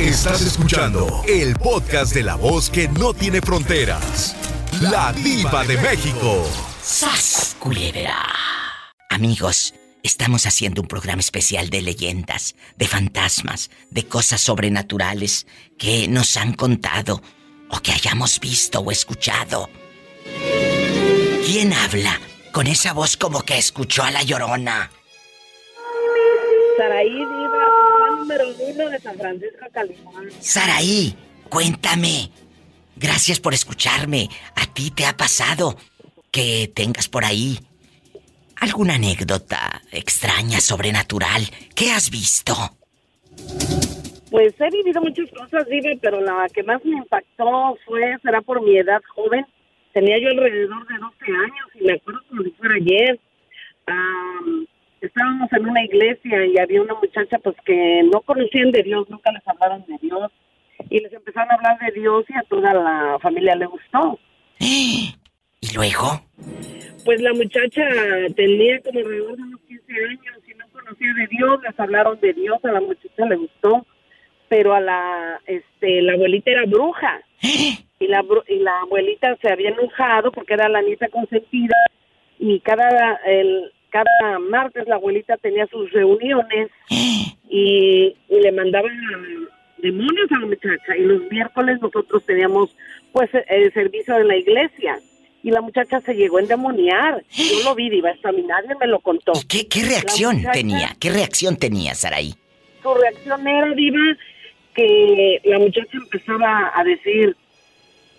Estás escuchando el podcast de la voz que no tiene fronteras. La diva de México. ¡Sas, culebra! Amigos, estamos haciendo un programa especial de leyendas, de fantasmas, de cosas sobrenaturales que nos han contado o que hayamos visto o escuchado. ¿Quién habla con esa voz como que escuchó a la llorona? Saraí número uno de San Francisco, California. Saraí, cuéntame. Gracias por escucharme. ¿A ti te ha pasado que tengas por ahí alguna anécdota extraña, sobrenatural? ¿Qué has visto? Pues he vivido muchas cosas, Diva, pero la que más me impactó fue, será por mi edad joven. Tenía yo alrededor de 12 años y me acuerdo como si fuera ayer. Am, estábamos en una iglesia y había una muchacha pues que no conocían de Dios, nunca les hablaron de Dios. Y les empezaron a hablar de Dios y a toda la familia le gustó. ¿Y luego? Pues la muchacha tenía como alrededor de unos 15 años y no conocía de Dios, les hablaron de Dios, a la muchacha le gustó, pero a la, este, la abuelita era bruja. Y la, y la abuelita se había enojado porque era la nieta consentida y cada, el, cada martes la abuelita tenía sus reuniones y, y le mandaban demonios a la muchacha y los miércoles nosotros teníamos pues el servicio de la iglesia y la muchacha se llegó a endemoniar. Yo lo vi, Diva, hasta a mí nadie me lo contó. ¿Y qué, qué reacción muchacha- tenía? ¿Qué reacción tenía, Saraí? Su reacción era, Diva, que la muchacha empezaba a decir,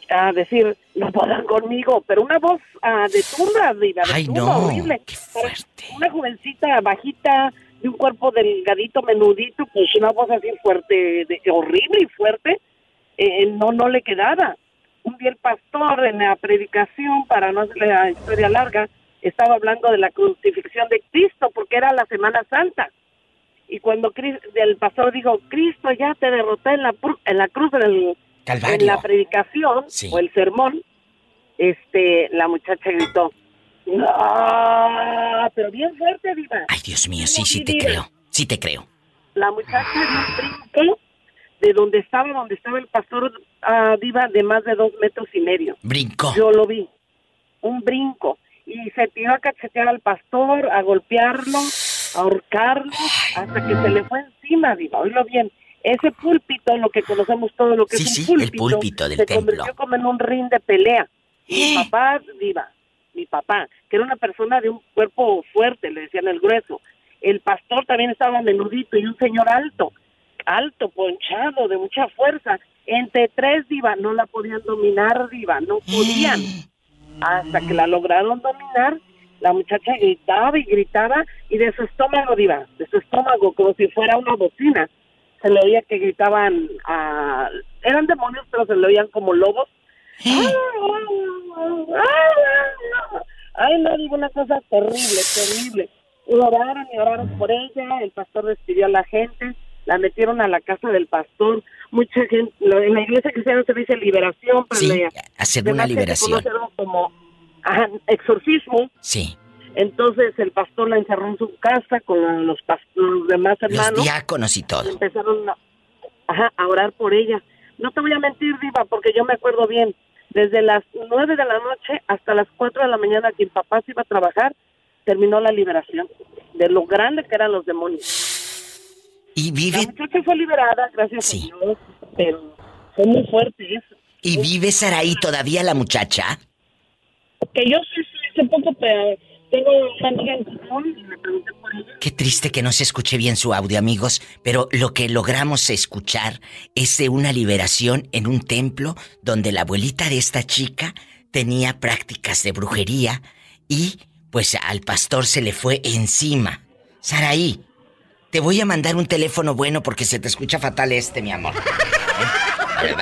a decir, no puedan conmigo, pero una voz ah, de tumba, Diva, de Ay, no, horrible. qué Para fuerte. Una jovencita bajita, de un cuerpo delgadito, menudito, pues una voz así fuerte, de- horrible y fuerte, eh, no, no le quedaba. Un día el pastor en la predicación, para no hacer la historia larga, estaba hablando de la crucifixión de Cristo, porque era la Semana Santa. Y cuando el pastor dijo, Cristo ya te derroté en la, en la cruz del, Calvario. en la predicación Sí. o el sermón, este, la muchacha gritó, ¡No! Pero bien fuerte, Diva. Ay, Dios mío, sí, sí te creo. Sí te creo. La muchacha dio un brinco de donde estaba, donde estaba el pastor ah, Diva, de más de dos metros y medio. Brincó. Yo lo vi. Un brinco. Y se tiró a cachetear al pastor, a golpearlo, a ahorcarlo, hasta que se le fue encima, Diva. Oílo bien. Ese púlpito, lo que conocemos todo lo que Sí, es sí, un púlpito, el púlpito del se templo. convirtió como en un ring de pelea. Mi papá, Diva, mi papá, que era una persona de un cuerpo fuerte, le decían el grueso. El pastor también estaba menudito y un señor alto, alto, ponchado, de mucha fuerza. Entre tres, Diva, no la podían dominar, Diva, no podían. Hasta que la lograron dominar, la muchacha gritaba y gritaba y de su estómago, Diva, de su estómago, como si fuera una bocina, se le oía que gritaban, ah, eran demonios, pero se le oían como lobos. Ay, no, digo una cosa terrible, terrible. Y oraron y oraron por ella, el pastor despidió a la gente, la metieron a la casa del pastor, mucha gente, en la iglesia cristiana se dice liberación, pero Sí, hacer una liberación. como ajá, exorcismo, Sí. Entonces el pastor la encerró en su casa con los, los demás Los hermanos diáconos y todo. empezaron a, ajá, a orar por ella. No te voy a mentir, Diva, porque yo me acuerdo bien. Desde las nueve de la noche hasta las cuatro de la mañana que mi papá se iba a trabajar, terminó la liberación de lo grande que eran los demonios. Y La vive, muchacha fue liberada, gracias Sí. a Dios, pero fue muy fuerte eso. y vive Saraí todavía la muchacha. Que yo sí, sí, hace poco pero tengo una amiga en común y me pregunté por ella. Qué triste que no se escuche bien su audio, amigos, pero lo que logramos escuchar es de una liberación en un templo donde la abuelita de esta chica tenía prácticas de brujería y pues al pastor se le fue encima. Saraí, te voy a mandar un teléfono bueno porque se te escucha fatal este, mi amor. ¿Eh?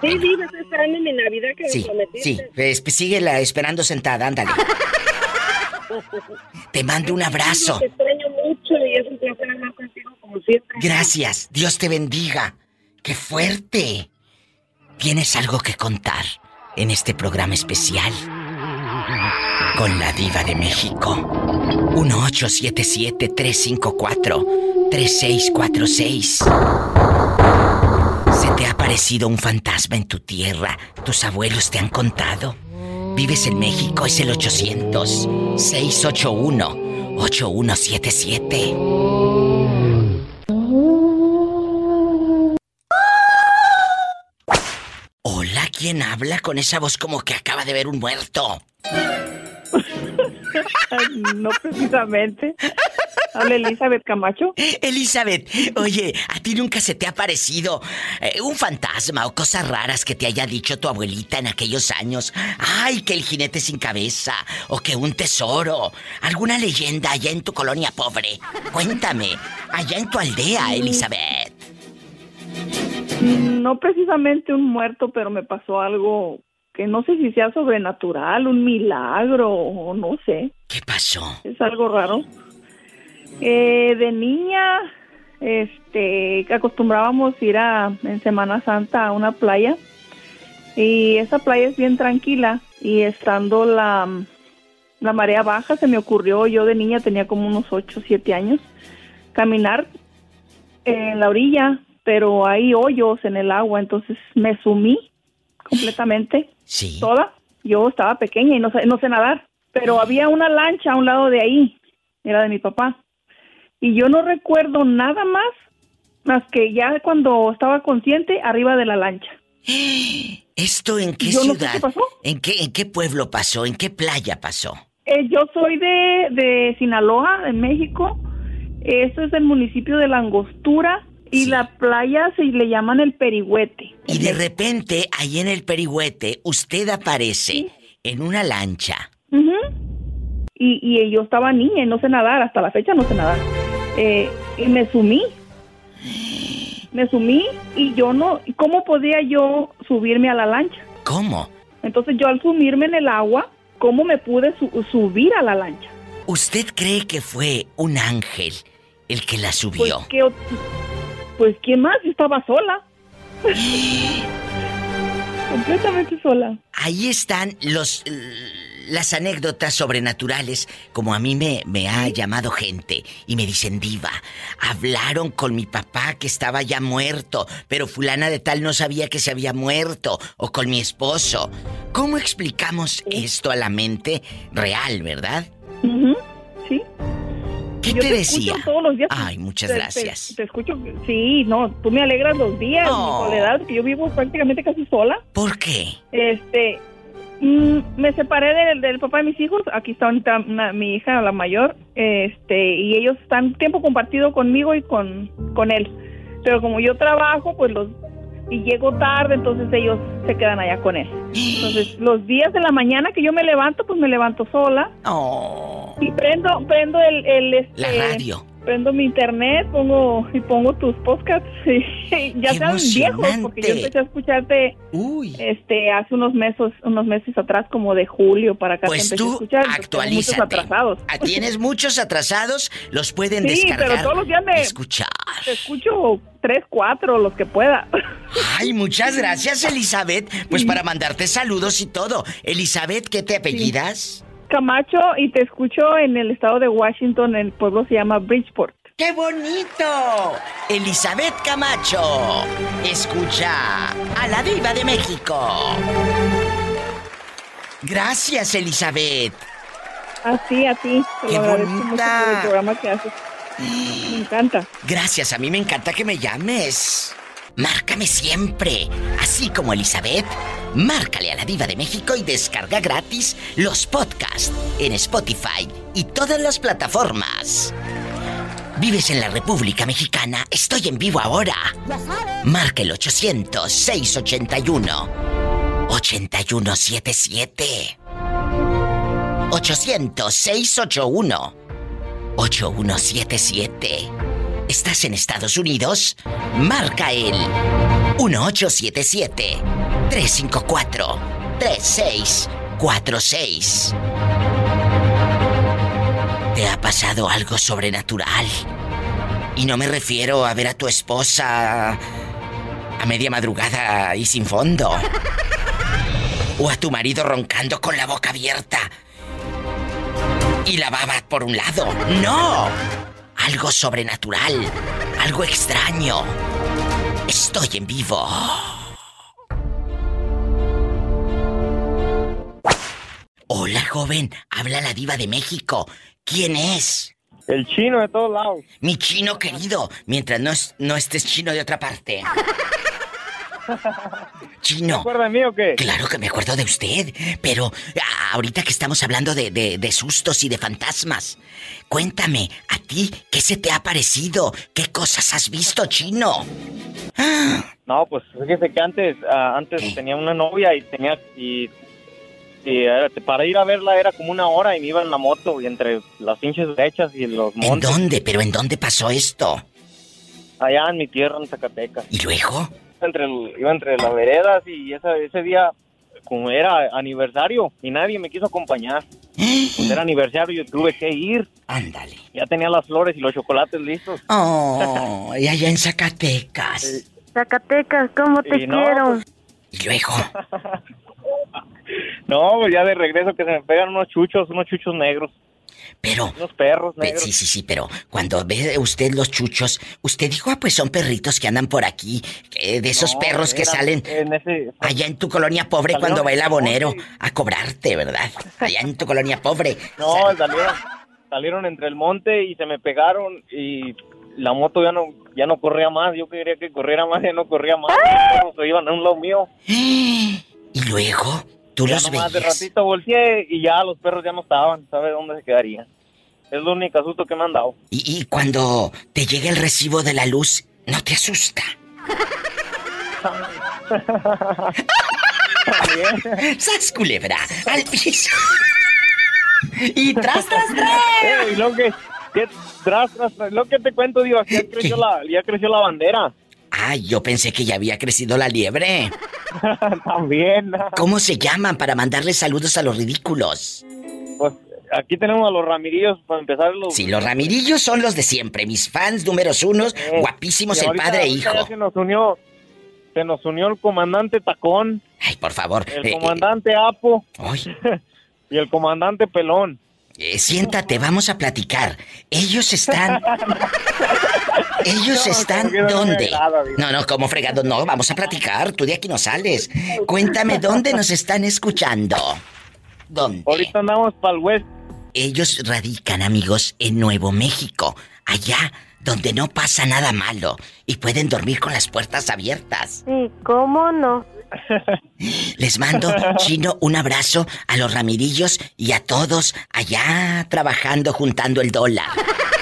Sí, Diva, estoy esperando mi Navidad que Sí, me prometiste. sí, pues, síguela esperando sentada, ándale. Te mando un abrazo. Te extraño mucho y es un placer hablar contigo como siempre. Gracias, Dios te bendiga. ¡Qué fuerte! ¿Tienes algo que contar en este programa especial? Con la diva de México. 1877-354-3646. ¿Te ha aparecido un fantasma en tu tierra? ¿Tus abuelos te han contado? ¿Vives en México? Es el 800-681-8177. Hola, ¿quién habla con esa voz como que acaba de ver un muerto? no precisamente. Habla Elizabeth Camacho. Elizabeth, oye, ¿a ti nunca se te ha parecido eh, un fantasma o cosas raras que te haya dicho tu abuelita en aquellos años? Ay, que el jinete sin cabeza o que un tesoro. ¿Alguna leyenda allá en tu colonia pobre? Cuéntame, allá en tu aldea, Elizabeth. No precisamente un muerto, pero me pasó algo que no sé si sea sobrenatural, un milagro o no sé. ¿Qué pasó? Es algo raro. Eh, de niña, este, acostumbrábamos ir a en Semana Santa a una playa y esa playa es bien tranquila y estando la, la marea baja se me ocurrió, yo de niña tenía como unos 8 o 7 años, caminar en la orilla pero hay hoyos en el agua, entonces me sumí completamente. Sí. Toda. Yo estaba pequeña y no sé, no sé nadar, pero había una lancha a un lado de ahí, era de mi papá. Y yo no recuerdo nada más más que ya cuando estaba consciente arriba de la lancha. ¿Esto en qué ciudad? pasó. ¿En qué en qué pueblo pasó? ¿En qué playa pasó? Eh, yo soy de, de Sinaloa, en México. Esto es el municipio de La Angostura y la playa se le llaman el Perihuete. Y de repente, ahí en el Perihuete, usted aparece en una lancha. Y, y, yo estaba niña y no sé nadar, hasta la fecha no sé nadar. Eh, y me sumí. Me sumí y yo no... ¿Cómo podía yo subirme a la lancha? ¿Cómo? Entonces yo al sumirme en el agua, ¿cómo me pude subir a la lancha? ¿Usted cree que fue un ángel el que la subió? Pues, ¿qué, pues ¿quién más? estaba sola. Completamente sola. Ahí están los las anécdotas sobrenaturales, como a mí me, me ha llamado gente y me dicen diva, hablaron con mi papá que estaba ya muerto, pero fulana de tal no sabía que se había muerto, o con mi esposo. ¿Cómo explicamos esto a la mente real, verdad? Sí. ¿Qué te, decía? Todos los días. Ay, muchas gracias. Te, escucho, sí, no, tú me alegras los días, mi soledad, que yo vivo prácticamente casi sola. ¿Por qué? Este, mm, me separé del, del, papá de mis hijos, aquí está mi hija, la mayor, este, y ellos están tiempo compartido conmigo y con, con él. Pero como yo trabajo, pues los y llego tarde, entonces ellos se quedan allá con él. Entonces, los días de la mañana que yo me levanto, pues me levanto sola. Oh. Y prendo, prendo el, el este, la radio. Prendo mi internet, pongo y pongo tus podcasts, y ya sean viejos, porque yo empecé a escucharte Uy. este hace unos meses, unos meses atrás, como de julio para acá. Pues tú escuchar, Muchos atrasados. Ah, tienes muchos atrasados, los pueden sí, descargar. pero todos los días me escuchar. Te escucho tres, cuatro, los que pueda. Ay, muchas gracias, Elizabeth. Pues para mandarte saludos y todo. Elizabeth, ¿qué te apellidas? Camacho y te escucho en el estado de Washington, el pueblo se llama Bridgeport. ¡Qué bonito! Elizabeth Camacho, escucha a la diva de México. Gracias, Elizabeth. Así, a ti. ¡Qué bonita! el programa que haces. Me encanta. Gracias, a mí me encanta que me llames. Márcame siempre, así como Elizabeth. Márcale a la Diva de México y descarga gratis los podcasts en Spotify y todas las plataformas. ¿Vives en la República Mexicana? Estoy en vivo ahora. Marca el 800-681-8177. 800-681-8177. ¿Estás en Estados Unidos? Marca el 1877-354-3646. ¿Te ha pasado algo sobrenatural? Y no me refiero a ver a tu esposa a media madrugada y sin fondo. O a tu marido roncando con la boca abierta. Y la baba por un lado. ¡No! Algo sobrenatural, algo extraño. Estoy en vivo. Hola, joven. Habla la diva de México. ¿Quién es? El chino de todos lados. Mi chino querido. Mientras no, es- no estés chino de otra parte. ¿Se Chino. acuerda de mí o qué? Claro que me acuerdo de usted, pero ah, ahorita que estamos hablando de, de- de sustos y de fantasmas, cuéntame, ¿a ti qué se te ha parecido? ¿Qué cosas has visto, chino? No, pues fíjese que antes, ah, antes ¿Qué? tenía una novia y tenía y, para ir a verla era como una hora y me iba en la moto y entre las pinches brechas y los ¿En montes dónde? ¿Pero en dónde pasó esto? allá en mi tierra en Zacatecas. ¿Y luego? Entre el- iba entre las veredas y esa- ese día como era aniversario y nadie me quiso acompañar. Pues era aniversario yo tuve que ir. Ándale. Ya tenía las flores y los chocolates listos. Oh, y allá en Zacatecas. Zacatecas, ¿cómo te Y no, quiero? pues, ¿Y luego? No, pues ya de regreso que se me pegan unos chuchos, unos chuchos negros, Pero... perros negros. Sí, sí, sí, pero cuando ve usted los chuchos, usted dijo, ah, pues son perritos que andan por aquí, eh, de esos No, perros que salen en ese- allá en tu colonia pobre Salieron cuando va el abonero a cobrarte, ¿verdad? Allá en tu colonia pobre. No, Sal- salieron, salieron entre el monte y se me pegaron y la moto ya no ya no corría más. Yo quería que corriera más, ya no corría más. Los perros se iban a un lado mío. Y luego, tú Ya los nomás de veías. ratito volteé y ya los perros ya no estaban. ¿Sabe dónde se quedarían? Es lo único susto que me han dado. Y, y cuando te llega el recibo de la luz, ¿no te asusta? ¡Sas, culebra! ¡Al piso! y tras, tras, tras. Eh, y lo que, que- tras, tras, tras, lo que te cuento, digo, ya creció la, ya creció la bandera. Ay, yo pensé que ya había crecido la liebre. También. ¿Cómo se llaman para mandarle saludos a los ridículos? Pues aquí tenemos a los Ramirillos para empezar los. Sí, los Ramirillos son los de siempre, mis fans números unos, Eh, guapísimos el padre e hijo. ya Se nos unió, se nos unió el comandante Tacón, Ay, por favor. el eh, comandante Apo eh, ay, y el comandante Pelón. eh, siéntate, vamos a platicar. Ellos están. Ellos No, están no dónde? No, no, como fregado, no, vamos a platicar. Tú de aquí no sales. Cuéntame dónde nos están escuchando. ¿Dónde? Ahorita andamos para el West. Ellos radican, amigos, en Nuevo México, allá donde no pasa nada malo y pueden dormir con las puertas abiertas. Sí, ¿cómo no? Les mando, Chino, un abrazo a los Ramirillos y a todos allá trabajando juntando el dólar.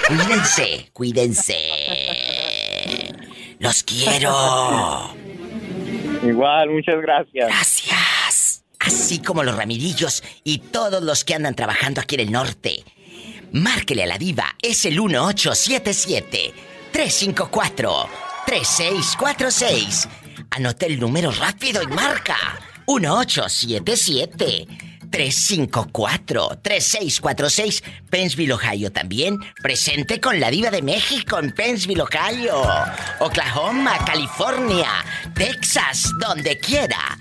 Cuídense, cuídense. Los quiero. Igual, muchas gracias. Gracias. Así como los Ramirillos y todos los que andan trabajando aquí en el norte. Márquele a la diva, es el 1877-354-3646. Anote el número rápido y marca. 1877-354-3646. Pennsville, Ohio también. Presente con la diva de México en Pennsville, Ohio. Oklahoma, California, Texas, donde quiera.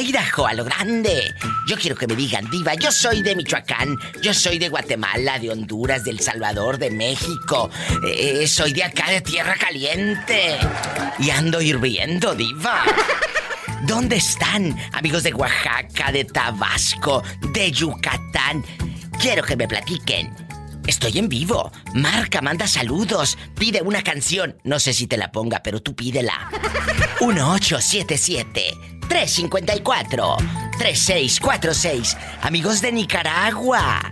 Idaho, a lo grande. Yo quiero que me digan, diva, yo soy de Michoacán, yo soy de Guatemala, de Honduras, de El Salvador, de México. Eh, soy de acá, de Tierra Caliente. Y ando hirviendo, diva. ¿Dónde están, amigos de Oaxaca, de Tabasco, de Yucatán? Quiero que me platiquen. Estoy en vivo. Marca, manda saludos. Pide una canción. No sé si te la ponga, pero tú pídela. 1877-354-3646. Amigos de Nicaragua,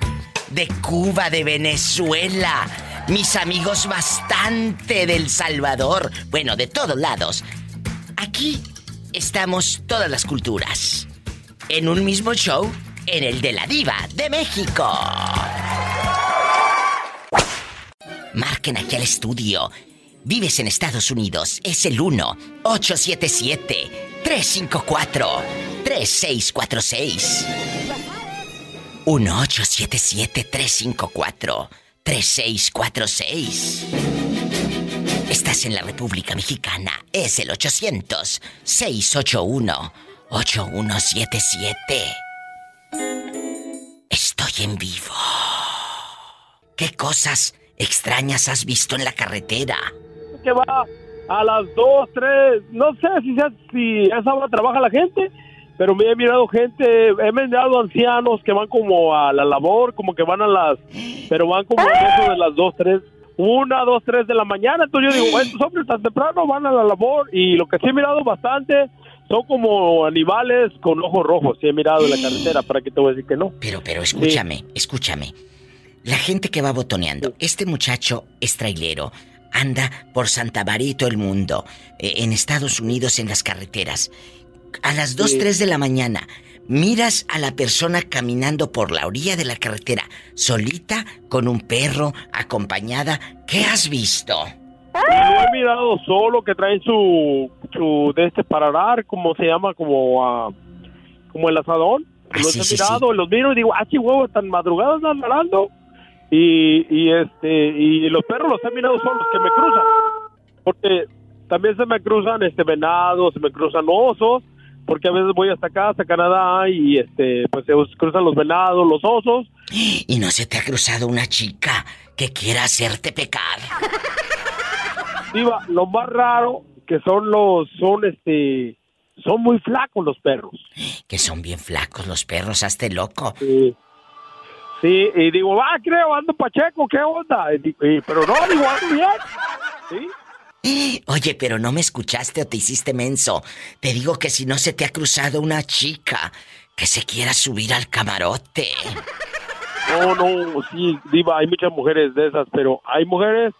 de Cuba, de Venezuela. Mis amigos bastante del Salvador. Bueno, de todos lados. Aquí estamos todas las culturas. En un mismo show, en el de la diva de México. Marquen aquí al estudio. Vives en Estados Unidos. Es el 1-877-354-3646. 1-877-354-3646. Estás en la República Mexicana. Es el 800-681-8177. Estoy en vivo. ¿Qué cosas extrañas has visto en la carretera? ¿Qué va? a las 2, 3, no sé si, sea- si a esa hora trabaja la gente, pero me he mirado gente, he mirado ancianos que van como a la labor, como que van a las, pero van como a eso de las 2, 3, 1, 2, 3 de la mañana. Entonces yo digo, estos hombres tan temprano van a la labor y lo que sí he mirado bastante son como animales con ojos rojos. Sí he mirado en la carretera, para que te voy a decir que no. Pero, pero escúchame, escúchame. La gente que va botoneando, este muchacho es trailero, anda por Santa María y todo el mundo, eh, en Estados Unidos en las carreteras. A las 2, Sí. 3 de la mañana, miras a la persona caminando por la orilla de la carretera, solita, con un perro, acompañada. ¿Qué has visto? Lo he mirado solo que traen su, su de este para dar, como se llama, como ah, como el asadón. Ah, los sí, he sí, mirado, los miro y digo, ah, chihuahua, tan madrugados andan nadando. Y, y este, y los perros los he mirado solos que me cruzan. Porque también se me cruzan este venados, se me cruzan osos, porque a veces voy hasta acá, hasta Canadá, y este, pues se cruzan los venados, los osos. ¿Y no se te ha cruzado una chica que quiera hacerte pecar? Diva, lo más raro que son los, son este, son muy flacos los perros. Que son bien flacos los perros, hazte loco. Sí. Sí, y digo, ah, creo, ando Pacheco, ¿qué onda? Y di- y- pero no, digo, ando bien. Sí. Oye, pero no me escuchaste o te hiciste menso. Te digo que si no se te ha cruzado una chica que se quiera subir al camarote. No, no, sí, Diva, hay muchas mujeres de esas, pero hay mujeres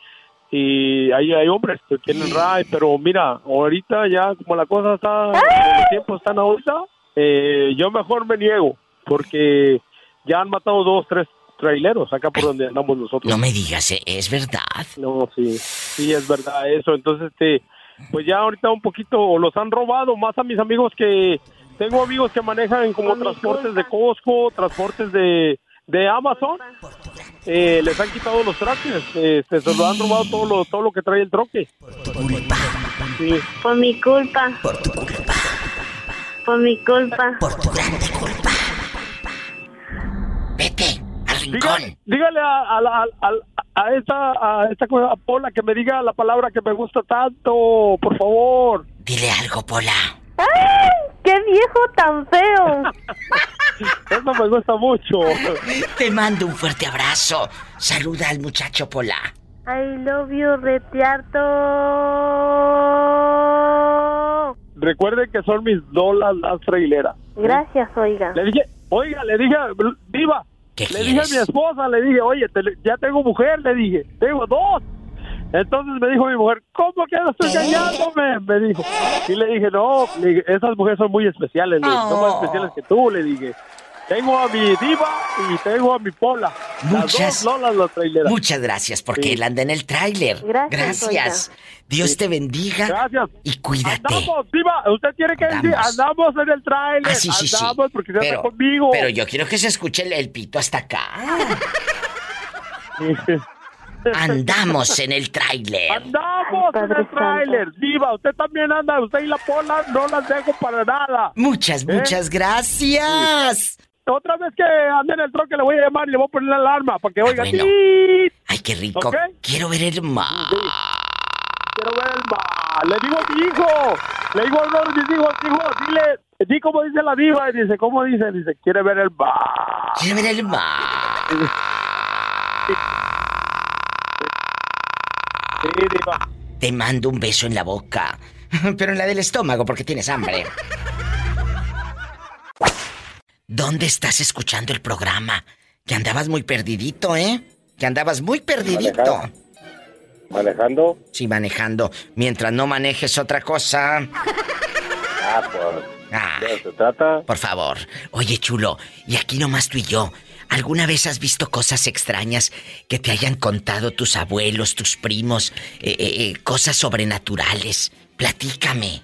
y hay, hay hombres que tienen ray, pero mira, ahorita ya como la cosa está, los tiempos están ahorita, eh, yo mejor me niego, porque ya han matado dos, tres traileros acá por donde andamos nosotros. No me digas, ¿eh? ¿es verdad? No, sí, sí, es verdad eso. Entonces, este, pues ya ahorita un poquito los han robado más a mis amigos que tengo amigos que manejan como transportes de Costco, transportes de, de Amazon. Eh, les han quitado los troques, este, se lo han robado todo lo, todo lo que trae el troque. Sí. Por mi culpa. Por tu culpa, Por mi culpa. por tu grande culpa. Vete rincón. Dígale, dígale a, a, la- a- a esta a esta cosa, a Pola que me diga la palabra que me gusta tanto, por favor. Dile algo, Pola. ¡Ay! ¡Qué viejo tan feo! Eso me gusta mucho. Te mando un fuerte abrazo. Saluda al muchacho Pola. I love you, retiarto. Recuerden que son mis dolas las traileras. Gracias, oiga. Le dije, oiga, le dije, Diva, ¿Qué le dije a mi esposa, le dije, oye, te- ya tengo mujer, le dije, tengo dos. Entonces me dijo mi mujer, ¿cómo que no estoy engañándome? Me dijo. Y le dije, no, le dije, esas mujeres son muy especiales, le dije, son más Oh. especiales que tú, le dije. Tengo a mi diva y tengo a mi pola. Muchas- Las dos lolas las traileras. Muchas gracias porque Sí. él anda en el tráiler. Gracias, Gracias. Dios te bendiga Gracias. y cuídate. Andamos, diva, usted tiene que decir, Andamos. andamos en el tráiler. Ah, sí, sí, sí. andamos porque se anda Pero, conmigo. pero yo quiero que se escuche el, el pito hasta acá. Andamos en el tráiler. Andamos Ay, en el tráiler, diva. Usted también anda, usted y la pola no las dejo para nada. Muchas, ¿Eh? muchas gracias. Otra vez que ande en el troque le voy a llamar y le voy a poner la alarma para que oiga. Ay, qué rico. Quiero ver el mar. Quiero ver el mar. Le digo a mi hijo, le digo a uno de mis hijos, hijo, dile, di como dice la diva. Y dice, ¿cómo dice? Dice, quiere ver el mar. Quiero ver el mar. Sí, diva. Te mando un beso en la boca. Pero en la del estómago porque tienes hambre. ¿Dónde estás escuchando el programa? Que andabas muy perdidito, ¿eh? Que andabas muy perdidito. Manejando. Sí, manejando. Mientras no manejes otra cosa. Ah, pues. Ah, ¿De se trata? por favor. Oye, chulo, y aquí nomás tú y yo. ¿Alguna vez has visto cosas extrañas que te hayan contado tus abuelos, tus primos? eh, eh, eh, cosas sobrenaturales. Platícame.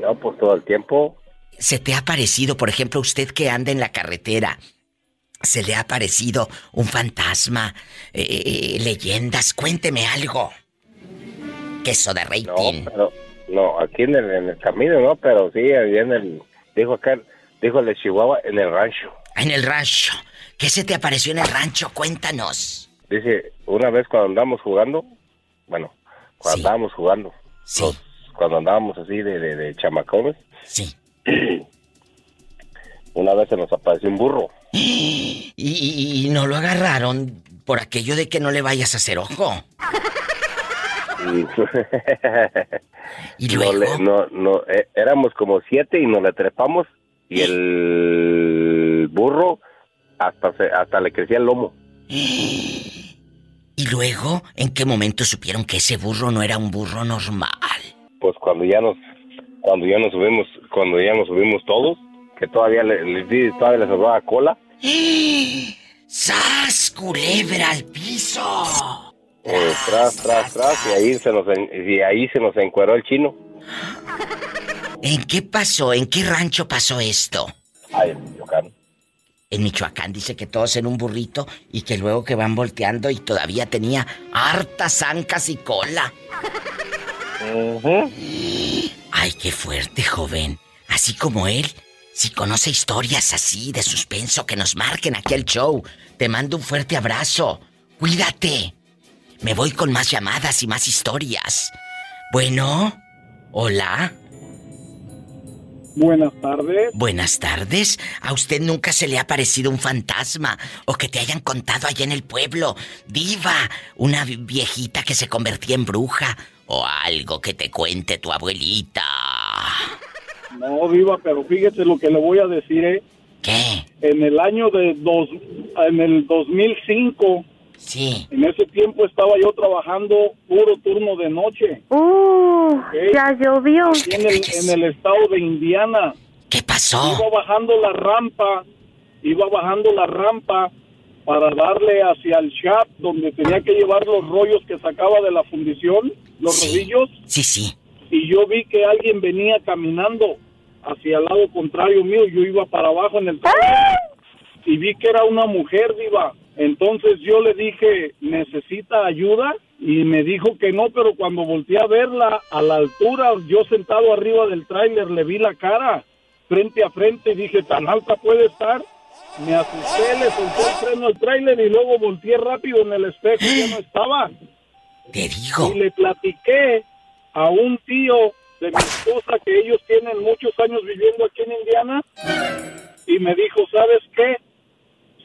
No, pues todo el tiempo. ¿Se te ha parecido, por ejemplo, usted que anda en la carretera? ¿Se le ha parecido un fantasma? Eh, eh, leyendas, cuénteme algo. Queso de No, rating. pero. No, aquí en el, en el camino, ¿no? Pero sí, ahí en el. Dijo acá, dijo el de Chihuahua, en el rancho. En el rancho. ¿Qué se te apareció en el rancho? Cuéntanos. Dice, una vez cuando andamos jugando, bueno, cuando Sí. andábamos jugando. Sí. Los- cuando andábamos así de, de, de chamacones, Sí. una vez se nos apareció un burro. Y, y- y no lo agarraron por aquello de que no le vayas a hacer ojo. Y, no, luego. le- no, no, eh, éramos como siete y nos le trepamos y el burro hasta, se- hasta le crecía el lomo. Y luego, ¿en qué momento supieron que ese burro no era un burro normal? Pues cuando ya nos, cuando ya nos subimos, cuando ya nos subimos todos, que todavía le, le- todavía le sobraba cola, ¡Sas! ¡Culebra al piso! eh, tras, tras, tras, y ahí se nos, y ahí se nos encueró el chino. ¿En qué pasó? ¿En qué rancho pasó esto? Ay, en Michoacán. En Michoacán dice que todos en un burrito y que luego que van volteando y todavía tenía hartas ancas y cola. Ujú. Ay, qué fuerte, joven. Así como él, si conoce historias así de suspenso que nos marquen aquí al show, te mando un fuerte abrazo. Cuídate. Me voy con más llamadas y más historias. Bueno, hola. Buenas tardes. Buenas tardes. ¿A usted nunca se le ha parecido un fantasma o que te hayan contado allá en el pueblo? Diva, una vi- viejita que se convertía en bruja o algo que te cuente tu abuelita. No, viva, pero fíjese lo que le voy a decir, ¿eh? ¿Qué? En el año de dos, en el 2005, Sí. en ese tiempo estaba yo trabajando puro turno de noche Uh, ya llovió. en el, en el estado de Indiana. ¿Qué pasó? Iba bajando la rampa, iba bajando la rampa para darle hacia el shop donde tenía que llevar los rollos que sacaba de la fundición, los Sí. rodillos. Sí, sí. y yo vi que alguien venía caminando hacia el lado contrario mío, yo iba para abajo en el trailer y vi que era una mujer viva. Entonces yo le dije, ¿necesita ayuda? Y me dijo que no, pero cuando volteé a verla a la altura, yo sentado arriba del tráiler, le vi la cara frente a frente y dije, ¿tan alta puede estar? Me asusté, le solté el freno al tráiler y luego volteé rápido en el espejo y ya no estaba. Te digo. Y le platiqué a un tío de mi esposa que ellos tienen muchos años viviendo aquí en Indiana y me dijo, ¿sabes qué?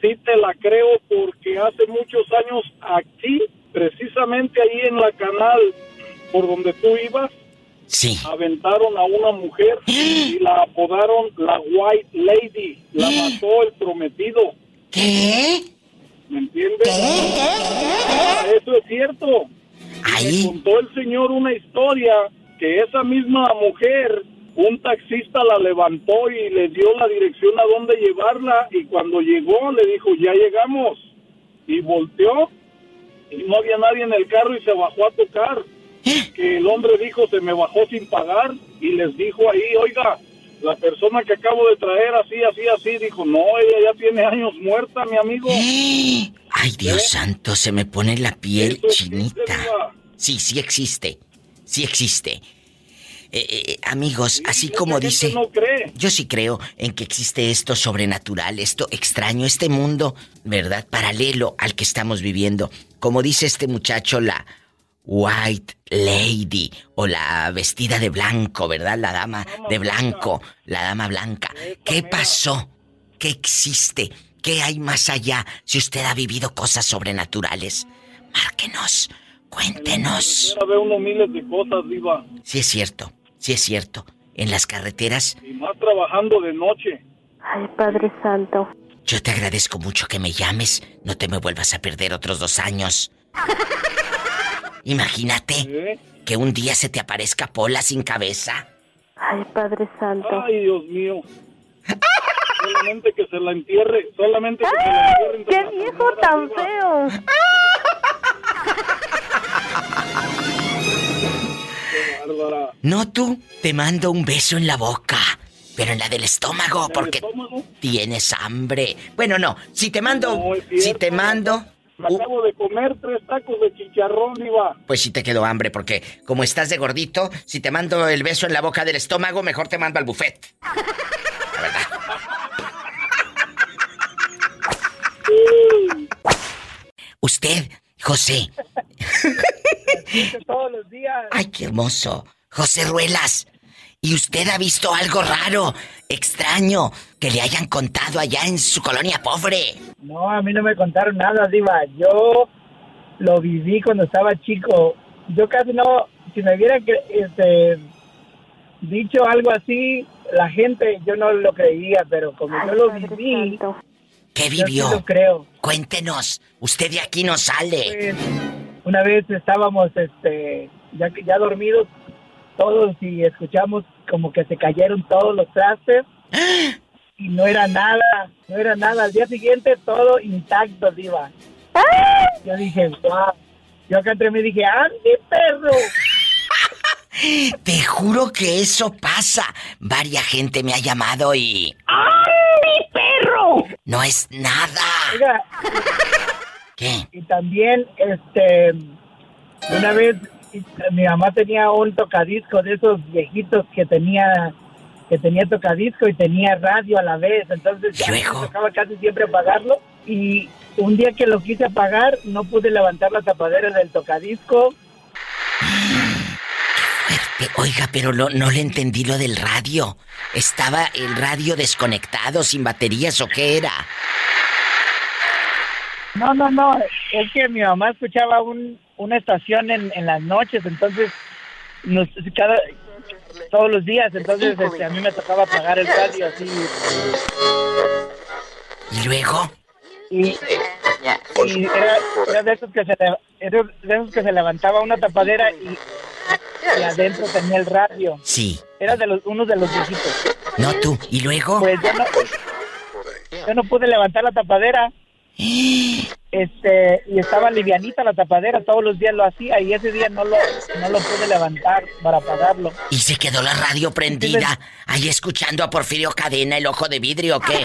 Sí te la creo porque hace muchos años aquí, precisamente ahí en la canal por donde tú ibas, Sí. aventaron a una mujer y la apodaron la White Lady, la mató el prometido, ¿Qué? ¿me entiendes? Eso es cierto. Me Ahí. contó el señor una historia que esa misma mujer, un taxista la levantó y le dio la dirección a dónde llevarla y cuando llegó le dijo, ya llegamos. Y volteó y no había nadie en el carro y se bajó a tocar. Que el hombre dijo, se me bajó sin pagar y les dijo ahí, oiga, la persona que acabo de traer así, así, así, dijo, no, ella ya tiene años muerta, mi amigo. Ay, Dios santo, se me pone la piel chinita. Sí, sí existe. Sí existe. Eh, eh, amigos, así como dice... no cree. Yo sí creo en que existe esto sobrenatural, esto extraño, este mundo, ¿verdad? Paralelo al que estamos viviendo. Como dice este muchacho, la White Lady o la vestida de blanco, ¿verdad? La dama de blanco, la dama blanca. ¿Qué pasó? ¿Qué existe? ¿Qué hay más allá? Si usted ha vivido cosas sobrenaturales, márquenos, cuéntenos. Uno miles de cosas, Diva. Si es cierto, si es cierto. En las carreteras Y más trabajando de noche. Ay, Padre Santo. Yo te agradezco mucho que me llames. No te me vuelvas a perder otros dos años. Imagínate ¿eh? que un día se te aparezca Pola sin cabeza. Ay, Padre Santo. Ay, Dios mío. solamente que se la entierre. Solamente que se la entierre. ¡Qué viejo tan Diva. feo! Qué bárbara. No tú, te mando un beso en la boca. Pero en la del estómago, ¿En el porque estómago? tienes hambre. Bueno, no, si te mando, No, si te mando, Me uh, acabo de comer tres tacos de chicharrón, Diva. pues sí te quedó hambre, porque como estás de gordito, si te mando el beso en la boca del estómago, mejor te mando al buffet. La verdad. Usted, José, todos los días. Ay, qué hermoso. José Ruelas, ¿y usted ha visto algo raro, extraño, que le hayan contado allá en su colonia pobre? No, a mí no me contaron nada, Diva. Yo lo viví cuando estaba chico. Yo casi no, si me hubiera que- este, dicho algo así, la gente, yo no lo creía, pero como yo lo viví, ¿Qué yo sí vivió? lo creo. Cuéntenos, usted de aquí no sale. Pues, una vez estábamos, este, ya, ya dormidos todos y escuchamos como que se cayeron todos los trastes y no era nada, no era nada. Al día siguiente todo intacto, diva. Yo dije, wow. Yo acá entre mí dije, ¡Andy, perro! Te juro que eso pasa. Varia gente me ha llamado y... ¡Andy, perro! No es nada. Oiga, ¿Qué? Y también, este, una vez mi mamá tenía un tocadisco de esos viejitos que tenía que tenía tocadisco y tenía radio a la vez, entonces ya me tocaba casi siempre apagarlo y un día que lo quise apagar no pude levantar la tapadera del tocadisco. Pe- Oiga, pero no, no le entendí lo del radio. ¿Estaba el radio desconectado, sin baterías o qué era? No, no, no, es que mi mamá escuchaba un, una estación en, en las noches, entonces nos, cada, todos los días, entonces este, a mí me tocaba apagar el radio así. ¿Y luego? Y, y era, era de esos que se le- era de esos que se levantaba una tapadera y, y adentro tenía el radio. Sí. Era de los uno de los viejitos. No tú. ¿Y luego? Pues yo no, yo no pude levantar la tapadera. Este, y estaba livianita la tapadera, todos los días lo hacía y ese día no lo, no lo pude levantar para apagarlo. ¿Y se quedó la radio prendida? Ahí escuchando a Porfirio Cadena, el ojo de vidrio o qué?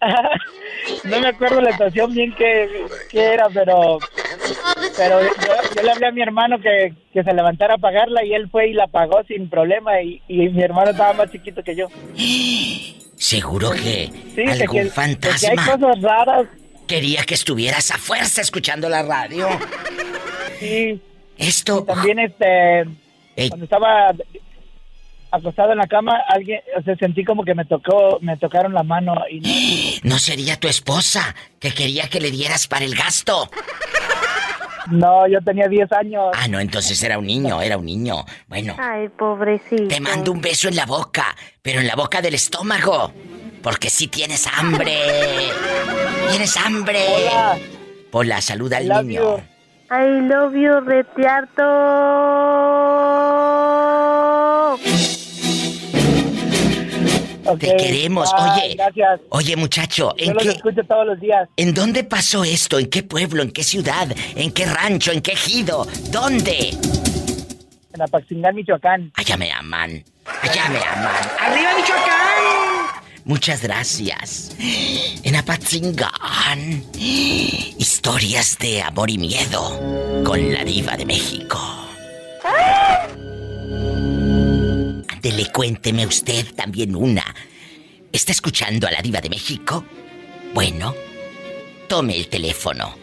no me acuerdo la estación bien que, que era, pero pero yo, yo le hablé a mi hermano que, que se levantara a apagarla y él fue y la apagó sin problema y, y mi hermano estaba más chiquito que yo. Seguro que Sí, algún que- que hay fantasma cosas raras. quería que estuvieras a fuerza escuchando la radio. Sí. Esto. también este cuando estaba acostado en la cama, alguien, o sea, sentí como que me tocó, me tocaron la mano y no, ¿No sería tu esposa que quería que le dieras para el gasto? No, yo tenía 10 años. Ah, no, entonces era un niño, era un niño. Bueno, Ay, pobrecito. te mando un beso en la boca, pero en la boca del estómago. Porque si tienes hambre. Tienes hambre. Hola. Hola, saluda al Love niño. I love you, retiarto. Te queremos. Ay, Oye, gracias. oye muchacho, Yo ¿en los qué, escucho todos los días. ¿en dónde pasó esto? ¿En qué pueblo? ¿En qué ciudad? ¿En qué rancho? ¿En qué ejido? ¿Dónde? En Apaxingán, Michoacán. Allá me aman. Allá me aman. ¡Arriba Michoacán! Muchas gracias. En Apatzingán. Historias de amor y miedo con la diva de México. Ándele, cuénteme usted también una. ¿Está escuchando a la diva de México? Bueno, tome el teléfono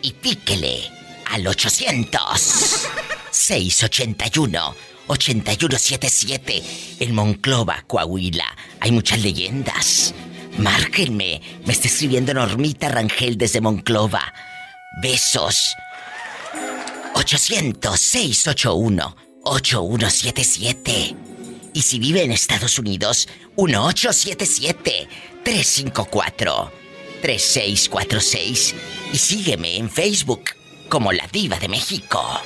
y píquele al 800 681 8177 en Monclova, Coahuila. Hay muchas leyendas. Márquenme. Me está escribiendo Normita Rangel desde Monclova. Besos. 800-681-8177. Y si vive en Estados Unidos, 1877-354-3646. Y sígueme en Facebook como La Diva de México.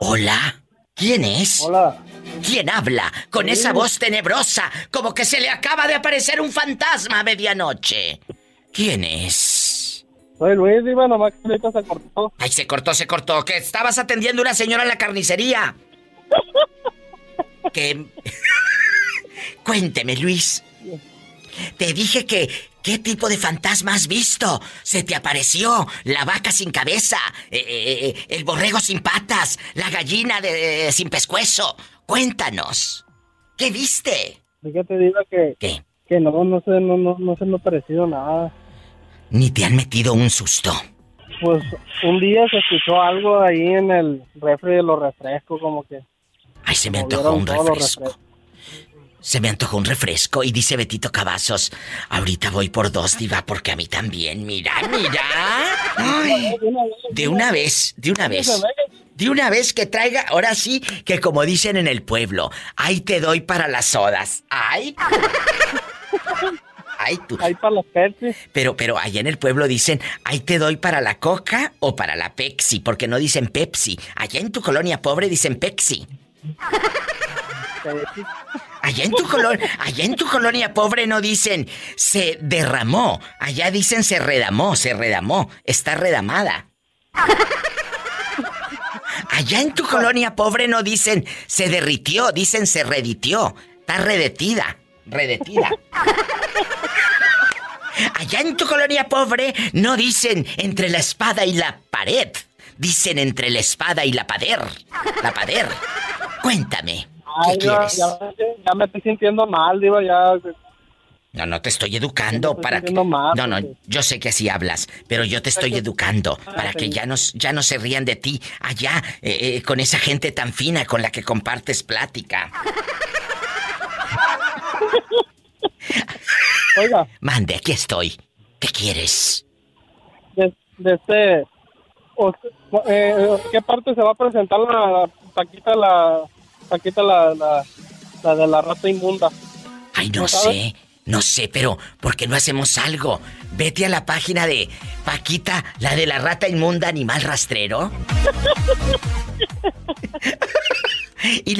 Hola, ¿quién es? Hola. ¿Quién habla con esa voz tenebrosa como que se le acaba de aparecer un fantasma a medianoche? ¿Quién es? Soy Luis, Diva, nomás que ahorita se cortó. Ay, se cortó, se cortó. Que estabas atendiendo a una señora en la carnicería. que... Cuénteme, Luis. Te dije que... ¿Qué tipo de fantasma has visto? ¿Se te apareció la vaca sin cabeza? eh, eh, eh, ¿El borrego sin patas? ¿La gallina de, sin pescuezo? Cuéntanos. ¿Qué viste? Fíjate, Diva, que... ¿Qué? Que no, no sé, no, no, no se me ha parecido nada. Ni te han metido un susto. Pues un día se escuchó algo ahí en el refri de los refrescos, como que... Ay, se me antojó un refresco. Se me antojó un refresco y dice Betito Cavazos, ahorita voy por dos, diva, porque a mí también, mira, mira. Ay, de una vez, de una vez. De una vez que traiga, ahora sí, que como dicen en el pueblo, ahí te doy para las sodas. Ay. Ay, tú. Ahí para las Pepsi. Pero, pero allá en el pueblo dicen, ahí te doy para la coca o para la Pepsi, porque no dicen Pepsi. Allá en tu colonia pobre dicen Pepsi. Allá en tu colonia, allá en tu colonia pobre no dicen se derramó, allá dicen se redamó, se redamó, está redamada. Allá en tu colonia pobre no dicen se derritió, dicen se reditió, está redetida, redetida. Allá en tu colonia pobre no dicen entre la espada y la pared, dicen entre la espada y la pader, la pader. Cuéntame, ¿qué Ay, ya, quieres? ya, ya me estoy sintiendo mal, diva, ya... No, no te estoy educando estoy para que. mal, No, no, yo sé que así hablas, pero yo te estoy educando para que ya no, ya no se rían de ti allá eh, eh, con esa gente tan fina con la que compartes plática. Oiga, Mande, aquí estoy. ¿Qué quieres? de, de este... o- eh, ¿Qué parte se va a presentar la, la Paquita, la... Paquita, la, la, la de la rata inmunda? Ay, no ¿No sabes? sé, no sé, pero ¿por qué no hacemos algo? Vete a la página de Paquita, la de la rata inmunda animal rastrero.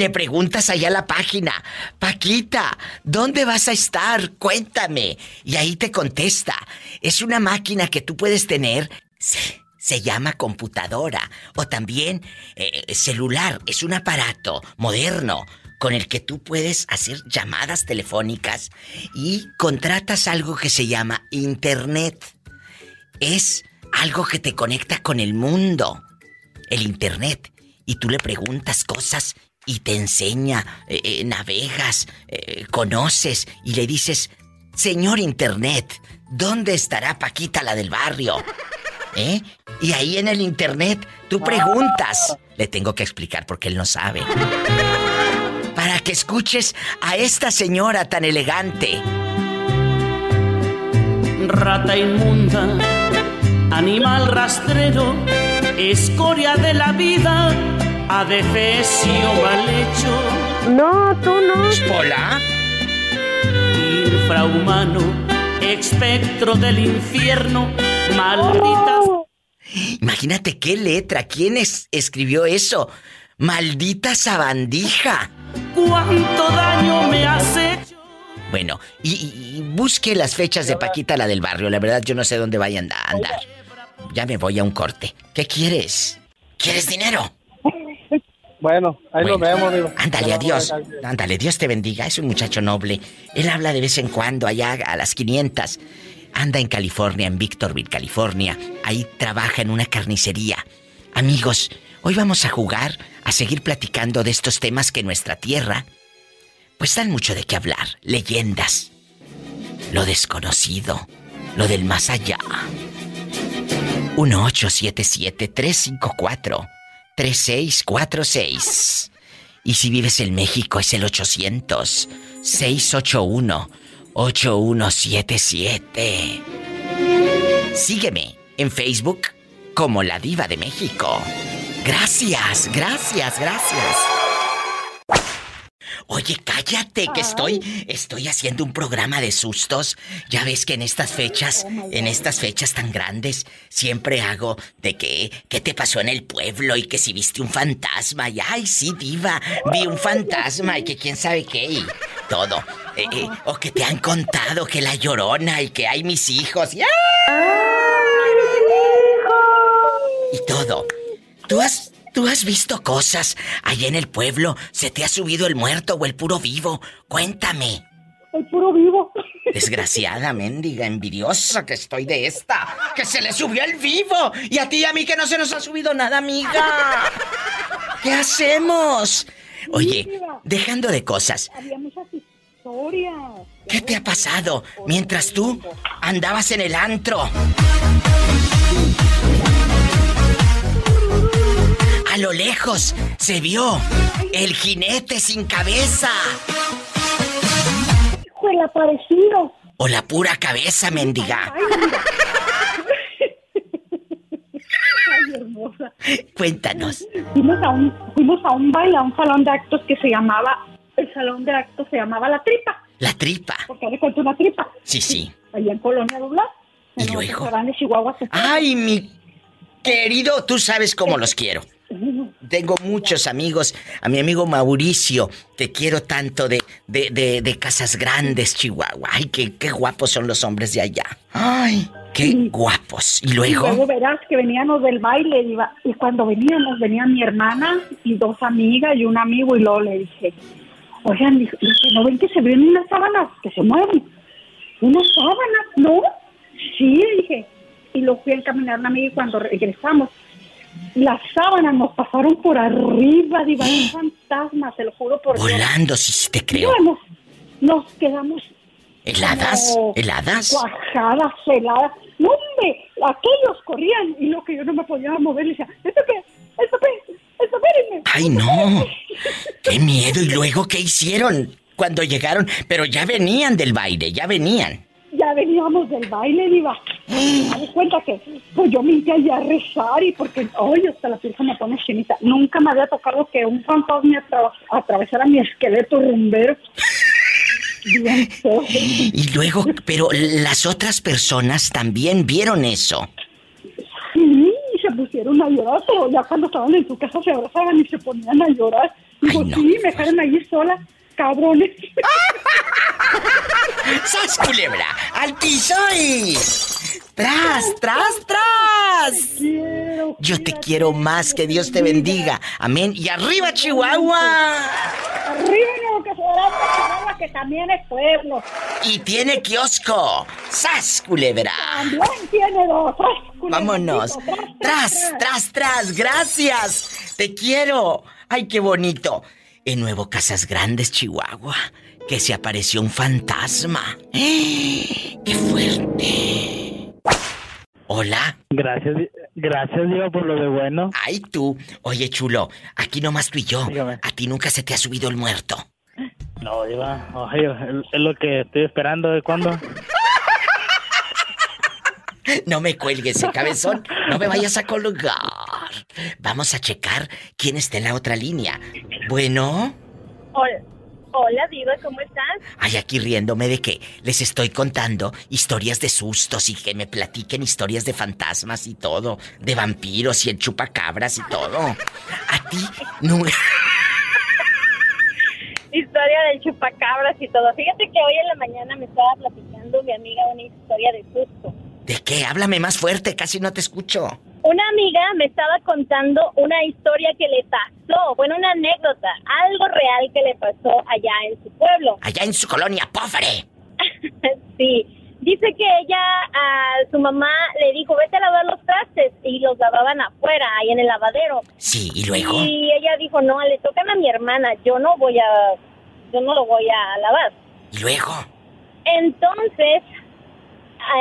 Le preguntas allá a la página, Paquita, ¿dónde vas a estar? Cuéntame. Y ahí te contesta. Es una máquina que tú puedes tener. Se, se llama computadora. O también eh, celular. Es un aparato moderno con el que tú puedes hacer llamadas telefónicas y contratas algo que se llama Internet. Es algo que te conecta con el mundo. El Internet. Y tú le preguntas cosas y te enseña, eh, eh, navegas, eh, conoces y le dices, Señor Internet, ¿dónde estará Paquita la del barrio? ¿Eh? Y ahí en el Internet tú preguntas. Le tengo que explicar porque él no sabe. Para que escuches a esta señora tan elegante. Rata inmunda, animal rastrero, escoria de la vida, adefesio mal hecho. No, tú no. Hola. Infrahumano, espectro del infierno, maldita. Imagínate qué letra. ¿Quién es- escribió eso? Maldita sabandija. ¿Cuánto daño me has hecho? Bueno, y, y- y busque las fechas de Paquita, la del barrio. La verdad, yo no sé dónde vayan a andar. Ya me voy a un corte. ¿Qué quieres? ¿Quieres dinero? Bueno, ahí lo vemos, digo. Ándale, adiós. Ándale, Dios te bendiga. Es un muchacho noble. Él habla de vez en cuando allá a las 500. Anda en California, en Victorville, California. Ahí trabaja en una carnicería. Amigos, hoy vamos a jugar, a seguir platicando de estos temas que en nuestra tierra, pues dan mucho de qué hablar. Leyendas, lo desconocido, lo del más allá. 1877-354-3646. Y si vives en México es el 800-681-8177. Sígueme en Facebook como La Diva de México. Gracias, gracias, gracias. Oye, cállate, que estoy, estoy haciendo un programa de sustos. Ya ves que en estas fechas, en estas fechas tan grandes, siempre hago de que, ¿qué te pasó en el pueblo? Y que si viste un fantasma, y ay, sí, diva, vi un fantasma, y que quién sabe qué, y todo. Eh, eh, o que te han contado que la llorona y que hay mis hijos, y, y todo. ¿Tú has, ¿Tú has visto cosas allá en el pueblo? ¿Se te ha subido el muerto o el puro vivo? Cuéntame. El puro vivo. Desgraciada, mendiga, envidiosa que estoy de esta. Que se le subió el vivo. Y a ti y a mí que no se nos ha subido nada, amiga. ¿Qué hacemos? Oye, dejando de cosas. Había muchas, historias. ¿Qué te ha pasado mientras tú andabas en el antro? A lo lejos se vio el jinete sin cabeza. Hijo el aparecido. O la pura cabeza, mendiga. Ay, hermosa. Cuéntanos. Fuimos a, un, fuimos a un baile, a un salón de actos que se llamaba, el salón de actos se llamaba La Tripa, La tripa. porque le cuento una tripa. Sí, sí. Allá en Colonia Doblar. ¿Y en luego? de Chihuahua. Ay, mi querido, tú sabes cómo los quiero. Tengo muchos amigos. A mi amigo Mauricio, te quiero tanto de, de, de, de Casas Grandes, Chihuahua. Ay, qué, qué guapos son los hombres de allá. Ay, qué guapos. Y Y luego luego, verás que veníamos del baile iba- y cuando veníamos venía mi hermana y dos amigas y un amigo y luego le dije, oigan, dije, ¿no ven que se ven unas sábanas que se mueven? ¿Unas sábanas? ¿No? Sí, dije. Y lo fui a encaminar una amiga y cuando regresamos, las sábanas nos pasaron por arriba, diva, un fantasma, se lo juro por volando, sí, sí te creo. Bueno, nos quedamos ¿Heladas? ¿Heladas? Cuajadas, heladas. No, hombre, aquellos corrían y lo que yo no me podía mover, le decía, ¿esto qué? ¿Esto qué? ¿Esto espérenme? Ay, no. Qué miedo. ¿Y luego qué hicieron cuando llegaron? Pero ya venían del baile, ya venían. Ya veníamos del baile, diva. Me das cuenta que, pues yo me hice allá a rezar y porque, oye, hasta la piel se me pone chinita. Nunca me había tocado que un fantasma atra- atravesara mi esqueleto rumbero. Bien. Y luego, pero las otras personas también vieron eso. Sí, se pusieron a llorar, pero ya cuando estaban en su casa se abrazaban y se ponían a llorar. Digo, sí, me dejaron allí sola, cabrones. ¡Sas, culebra! ¡Al piso y... ¡Tras, tras, tras! Yo te quiero más, que Dios te bendiga. Amén. Y arriba, Chihuahua. Arriba, no, que se verá Chihuahua, que también es pueblo. Y tiene kiosco. ¡Sas, culebra! También tiene dos. Vámonos. Tras, tras, tras. Gracias. Te quiero. Ay, qué bonito. En Nuevo Casas Grandes, Chihuahua, que se apareció un fantasma. ¡Eh! ¡Qué fuerte! Hola. Gracias, gracias Diego por lo de bueno. Ay, tú. Oye, chulo, aquí nomás tú y yo. A ti nunca se te ha subido el muerto. No, Diva, oye, es es lo que estoy esperando de cuándo. No me cuelgues, ese cabezón. No me vayas a colgar. Vamos a checar quién está en la otra línea. Bueno. Hola, hola Diva, ¿cómo estás? Ay, aquí riéndome de que les estoy contando historias de sustos y que me platiquen historias de fantasmas y todo, de vampiros y el chupacabras y todo. A ti nunca. Historia del chupacabras y todo. Fíjate que hoy en la mañana me estaba platicando mi amiga una historia de susto. ¿De qué? Háblame más fuerte, casi no te escucho. Una amiga me estaba contando una historia que le pasó, bueno, una anécdota, algo real que le pasó allá en su pueblo. Allá en su colonia, pobre. sí. Dice que ella a su mamá le dijo, vete a lavar los trastes y los lavaban afuera, ahí en el lavadero. Sí, y luego. Y ella dijo, no, le tocan a mi hermana, yo no voy a, yo no lo voy a lavar. Y luego. Entonces,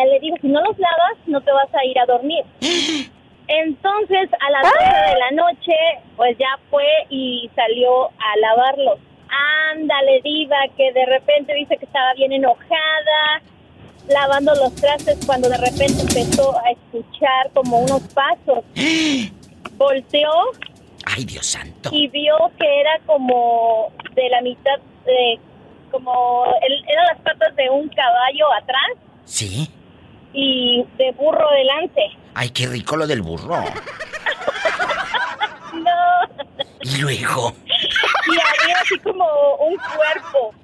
le dijo, si no los lavas, no te vas a ir a dormir. Entonces, a las 12 de la noche, pues ya fue y salió a lavarlos. Ándale, diva, que de repente dice que estaba bien enojada, lavando los trastes, cuando de repente empezó a escuchar como unos pasos. Volteó Ay, Dios santo. y vio que era como de la mitad, de, como el- eran las patas de un caballo atrás Sí. y de burro delante. Ay, qué rico lo del burro. No. Y luego. Y había así como un cuerpo.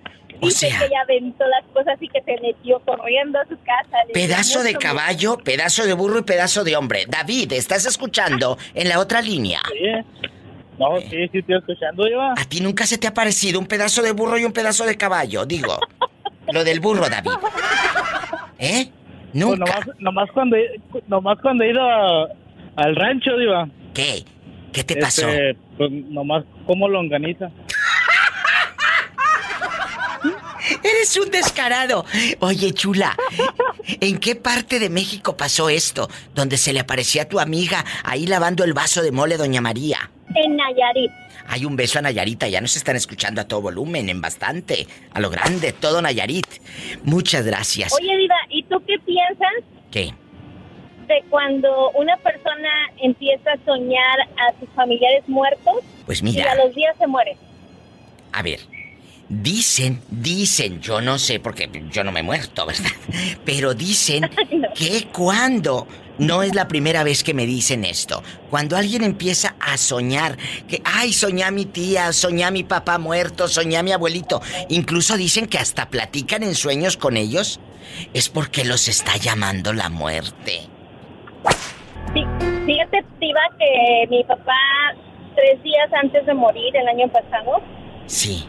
O Dice sea- que ella aventó las cosas y que se metió corriendo a su casa. Pedazo de caballo, pedazo de burro y pedazo de hombre. David, ¿estás escuchando en la otra línea? No, sí, sí, estoy escuchando, Diva. ¿A ti nunca se te ha parecido un pedazo de burro y un pedazo de caballo? Digo, lo del burro, David. ¿Eh? Pues Nunca. nomás, nomás cuando, he- nomás cuando he ido a- al rancho, Diva. ¿Qué? ¿Qué te Este, pasó? Pues nomás como longaniza. Eres un descarado. Oye, chula, ¿en qué parte de México pasó esto? Donde se le aparecía a tu amiga ahí lavando el vaso de mole, doña María. En Nayarit. Hay un beso a Nayarita, ya nos están escuchando a todo volumen, en bastante, a lo grande, todo Nayarit. Muchas gracias. Oye, Diva, ¿y tú qué piensas ¿Qué? de cuando una persona empieza a soñar a sus familiares muertos Pues y mira. a los días se muere? A ver, dicen, dicen, yo no sé porque yo no me he muerto, ¿verdad? Pero dicen que cuando, no es la primera vez que me dicen esto, cuando alguien empieza a soñar, que, ay, soñé a mi tía, soñé a mi papá muerto, soñé a mi abuelito, incluso dicen que hasta platican en sueños con ellos, es porque los está llamando la muerte. Sí, fíjate, Diva, que mi papá, tres días antes de morir el año pasado, Sí.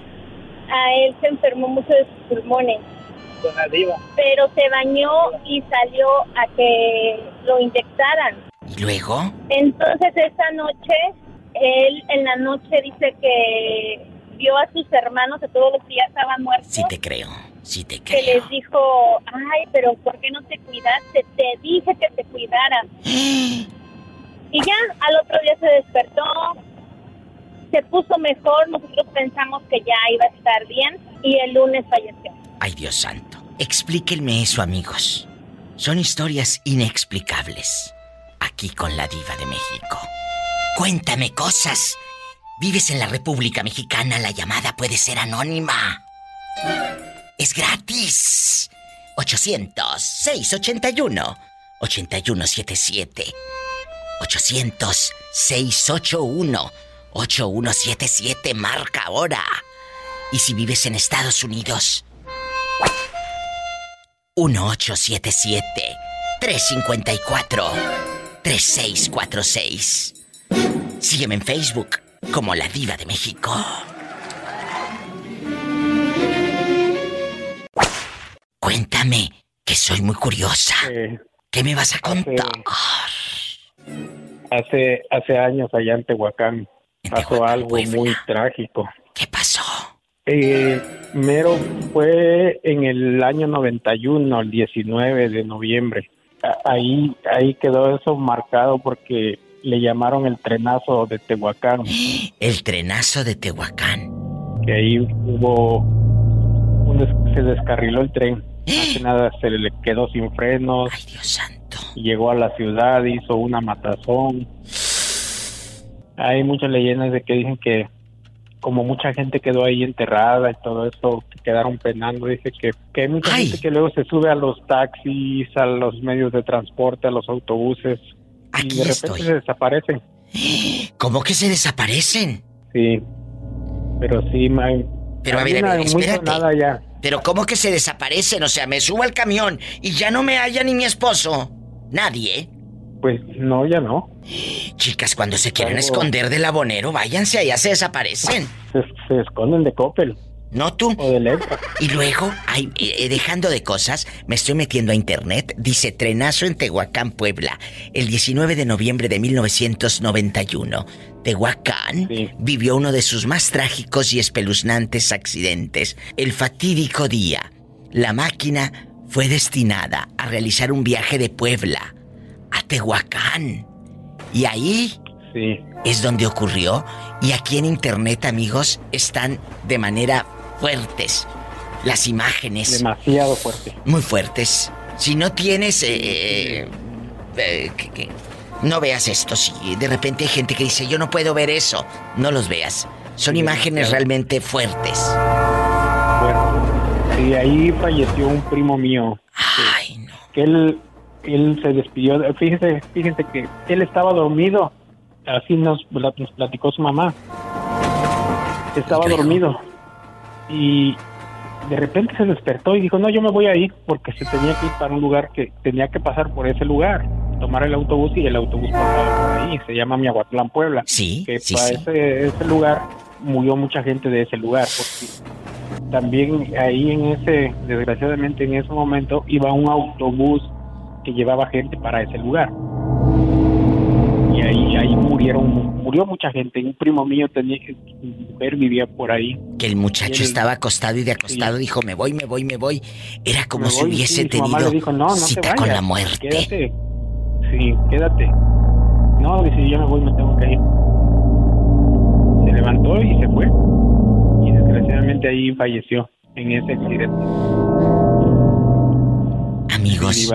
a él se enfermó mucho de sus pulmones. Pero se bañó y salió a que lo inyectaran. ¿Y luego? Entonces esa noche, él en la noche dice que vio a sus hermanos, a todos los que ya estaban muertos, Sí te creo, sí te que creo. les dijo, ay, pero ¿por qué no te cuidaste? Te dije que te cuidara. y ya al otro día se despertó, se puso mejor, nosotros pensamos que ya iba a estar bien y el lunes falleció. Ay, Dios santo. Explíquenme eso, amigos. Son historias inexplicables. Aquí con la diva de México. Cuéntame cosas. Vives en la República Mexicana, la llamada puede ser anónima. Es gratis. 800-681-8177. 800-681-8177. Marca ahora. Y si vives en Estados Unidos, 1877-354-3646. Sígueme en Facebook como La Diva de México. Cuéntame, que soy muy curiosa. ¿Qué me vas a contar? Hace, hace años allá en Tehuacán pasó algo muy trágico. ¿Qué pasó? Eh, mero fue en el año 91, el 19 de noviembre. Ahí, ahí quedó eso marcado porque le llamaron el trenazo de Tehuacán. El trenazo de Tehuacán. Que ahí hubo, un se descarriló el tren. Más que nada se le quedó sin frenos. Ay, Dios santo. Llegó a la ciudad, hizo una matazón. Hay muchas leyendas de que dicen que como mucha gente quedó ahí enterrada y todo eso, que quedaron penando, dice que, que hay mucha gente que luego se sube a los taxis, a los medios de transporte, a los autobuses y de repente estoy. se desaparecen. ¿Cómo que se desaparecen? Sí, pero sí, ma- Pero a ver, a ver, espérate. ya. Pero ¿cómo que se desaparecen? O sea, me subo al camión y ya no me halla ni mi esposo. Nadie. Pues no, ya no. Chicas, cuando se quieren esconder del abonero, váyanse allá, se desaparecen. Se, se esconden de Coppel. No tú. O de Lepra. Y luego, ay, eh, eh, dejando de cosas, me estoy metiendo a internet. Dice Trenazo en Tehuacán, Puebla, el 19 de noviembre de 1991. Tehuacán vivió uno de sus más trágicos y espeluznantes accidentes. El fatídico día. La máquina fue destinada a realizar un viaje de Puebla a Tehuacán. Y ahí Sí. es donde ocurrió. Y aquí en internet, amigos, están de manera fuertes las imágenes. Demasiado fuerte. Muy fuertes. Si no tienes... eh, eh, eh, que- que- no veas esto. Si de repente hay gente que dice, yo no puedo ver eso, no los veas. Son Sí, imágenes realmente fuertes. Sí, ahí falleció un primo mío. Ay, no. Que él, él se despidió. de- Fíjese, fíjense que él estaba dormido. Así nos, nos platicó su mamá. Estaba dormido. Y de repente se despertó y dijo, no, yo me voy a ir porque se tenía que ir para un lugar que tenía que pasar por ese lugar. Tomar el autobús y el autobús pasaba por ahí. Se llama Miahuatlán, Puebla. Sí, Que sí, para sí. Ese, ese lugar murió mucha gente de ese lugar. Porque también ahí en ese, desgraciadamente en ese momento, iba un autobús que llevaba gente para ese lugar. Y ahí ahí murieron, murió mucha gente. Un primo mío tenía, su mujer vivía por ahí. Que el muchacho él- estaba acostado y de acostado dijo, me voy, me voy, me voy. Era como Me si voy, hubiese sí, tenido dijo, no, no te cita vayas, con la muerte. Quédate. Sí, quédate. No, dice, yo me voy, me tengo que ir. Se levantó y se fue. Y desgraciadamente ahí falleció en ese accidente. Amigos,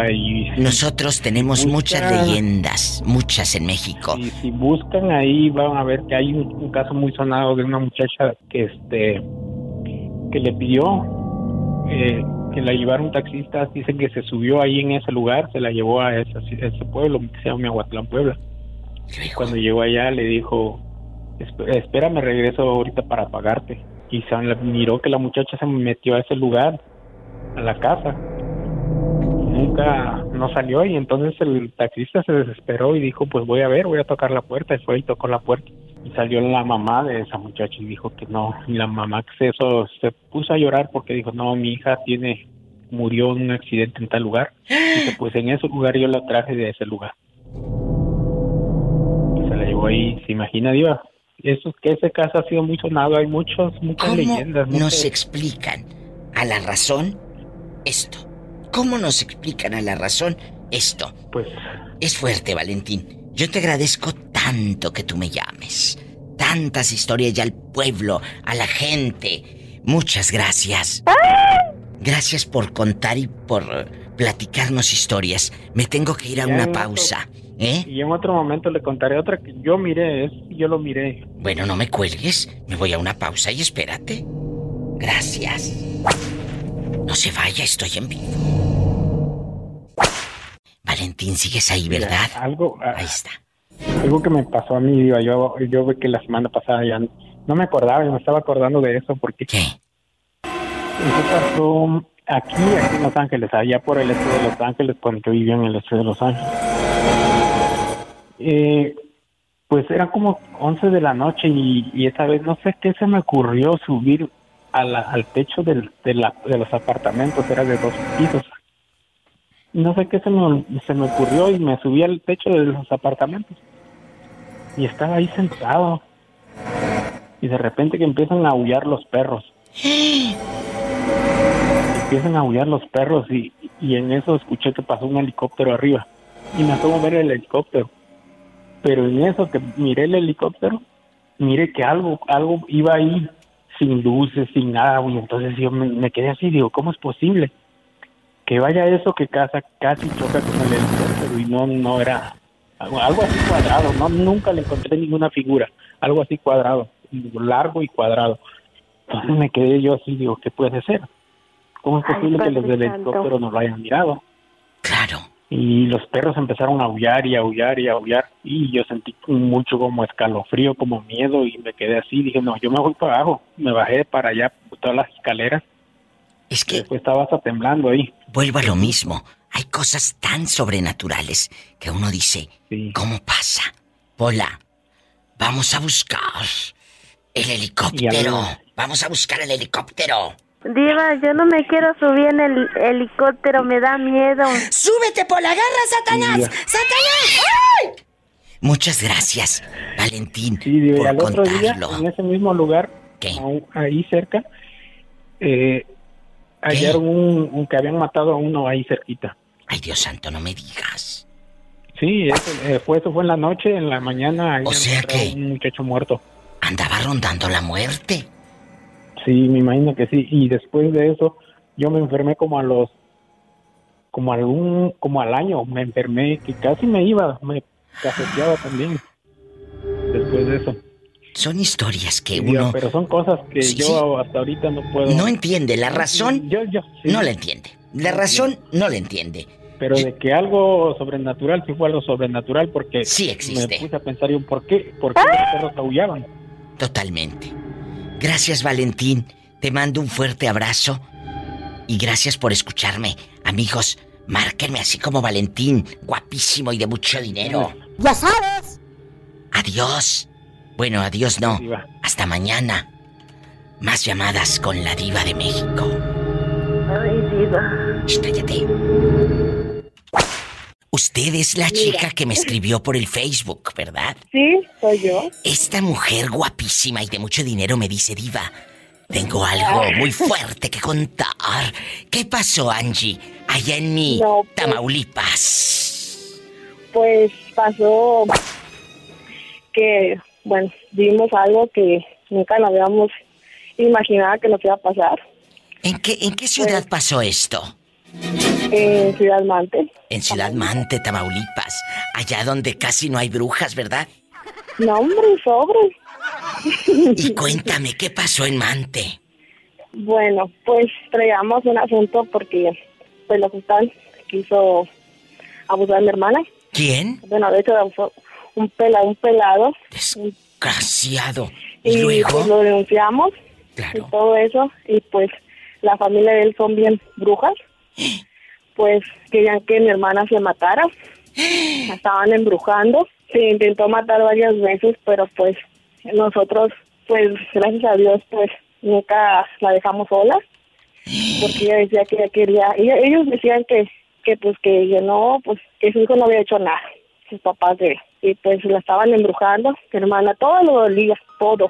nosotros tenemos muchas leyendas, muchas en México. Y si buscan ahí van a ver que hay un, un caso muy sonado de una muchacha que este que le pidió eh, que la llevara un taxista, dicen que se subió ahí en ese lugar, se la llevó a ese, ese pueblo que se llama Miahuatlán, Puebla. Cuando llegó allá le dijo, "Esp- espérame, regreso ahorita para pagarte. Y se miró que la muchacha se metió a ese lugar, a la casa. Nunca no salió y entonces el taxista se desesperó y dijo, pues voy a ver, voy a tocar la puerta. Y fue y tocó la puerta. Y salió la mamá de esa muchacha y dijo que no. Y la mamá que se, eso, se puso a llorar porque dijo, no, mi hija tiene murió en un accidente en tal lugar. Dice, pues en ese lugar yo la traje de ese lugar. Y se la llevó ahí, se imagina, Diva. Eso, que ese caso ha sido muy sonado, hay muchos, muchas ¿Cómo leyendas. nos explican a la razón esto? ¿Cómo nos explican a la razón esto? Pues es fuerte, Valentín. Yo te agradezco tanto que tú me llames. Tantas historias ya al pueblo, a la gente. Muchas gracias. Gracias por contar y por platicarnos historias. Me tengo que ir a una pausa. ¿Eh? Y en otro momento le contaré otra que yo miré, es, yo lo miré. Bueno, no me cuelgues. Me voy a una pausa y espérate. Gracias. No se vaya, estoy en vivo. Valentín, sigues ahí, ¿verdad? Algo, ah, Ahí está. algo que me pasó a mí, Diva, yo, yo ve que la semana pasada ya no me acordaba, yo me estaba acordando de eso porque... ¿Qué? Eso pasó aquí, aquí en Los Ángeles, allá por el este de Los Ángeles, cuando yo vivía en el este de Los Ángeles. Eh, pues eran como 11 de la noche y, y esa vez no sé qué se me ocurrió subir a al techo del, de, la- de los apartamentos, era de dos pisos. No sé qué se me, se me ocurrió y me subí al techo de los apartamentos. Y estaba ahí sentado. Y de repente que empiezan a aullar los perros. Empiezan a aullar los perros y, y en eso escuché que pasó un helicóptero arriba. Y me asomo a ver el helicóptero. Pero en eso que miré el helicóptero, miré que algo, algo iba ahí sin luces, sin nada, y entonces yo me, me quedé así, digo, ¿cómo es posible? Que vaya eso que casa, casi choca con el helicóptero y no, no era algo, algo así cuadrado, no, nunca le encontré ninguna figura, algo así cuadrado, largo y cuadrado. Entonces me quedé yo así, digo, ¿qué puede ser? ¿Cómo es Ay, posible que los del helicóptero no lo hayan mirado? Claro. Y los perros empezaron a aullar y a aullar y a aullar. Y yo sentí mucho como escalofrío, como miedo y me quedé así. Dije, no, yo me voy para abajo. Me bajé para allá, todas las escaleras. Es que... Después estaba hasta temblando ahí. Vuelvo a lo mismo. Hay cosas tan sobrenaturales que uno dice, ¿cómo pasa? Pola, vamos a buscar el helicóptero. Vamos a buscar el helicóptero. Diva, yo no me quiero subir en el helicóptero, me da miedo. ¡Súbete por la garra, Satanás! Sí, ¡Satanás! ¡Ay! Muchas gracias, Valentín, Y por al otro día, contarlo. en ese mismo lugar, aún ahí cerca, eh, hallaron un, un que habían matado a uno ahí cerquita. Ay, Dios santo, no me digas. Sí, eso, eh, fue, eso fue en la noche, en la mañana. Ahí O sea encontraron Un muchacho muerto. Andaba rondando la muerte. Sí, me imagino que sí. Y después de eso, yo me enfermé como a los, como algún, como al año, me enfermé, que casi me iba, me cafeteaba también. Después de eso. Son historias que Sí, uno Pero son cosas que Sí, yo sí. hasta ahorita no puedo. no entiende. La razón Yo, yo, sí. no la entiende. La razón no la entiende. Pero de que algo sobrenatural, sí fue algo sobrenatural porque Sí existe. me puse a pensar yo, ¿por qué? ¿Por qué los perros aullaban? Totalmente. Gracias, Valentín. Te mando un fuerte abrazo. Y gracias por escucharme. Amigos, márquenme así como Valentín, guapísimo y de mucho dinero. Ya sabes. Adiós. Bueno, adiós no. Hasta mañana. Más llamadas con la diva de México. Ay, Diva. Shh, cállate. Usted es la chica que me escribió por el Facebook, ¿verdad? Sí, soy yo. Esta mujer guapísima y de mucho dinero me dice, Diva, tengo algo muy fuerte que contar. ¿Qué pasó, Angie, allá en mi No, pues- Tamaulipas? Pues pasó que, bueno, vimos algo que nunca lo habíamos imaginado que nos iba a pasar ¿En qué, en qué ciudad pasó esto? En Ciudad Mante. En Ciudad Mante, Tamaulipas. Allá donde casi no hay brujas, ¿verdad? No, hombre, sobre. Y cuéntame, ¿qué pasó en Mante? Bueno, pues traíamos un asunto porque pues la fiscal quiso abusar de mi hermana. ¿Quién? Bueno, de hecho abusó un pelado, un pelado. Desgraciado. ¿Y, Y luego? pues lo denunciamos y todo eso. Y pues la familia de él son bien brujas. Pues querían que mi hermana se matara. La estaban embrujando. Se intentó matar varias veces, pero pues nosotros, pues gracias a Dios, pues nunca la dejamos sola. Porque ella decía que ella quería. ella- ellos decían que, que pues que ella no, pues que su hijo no había hecho nada. Sus papás de. Y pues la estaban embrujando. Mi hermana todo lo dolía, todo.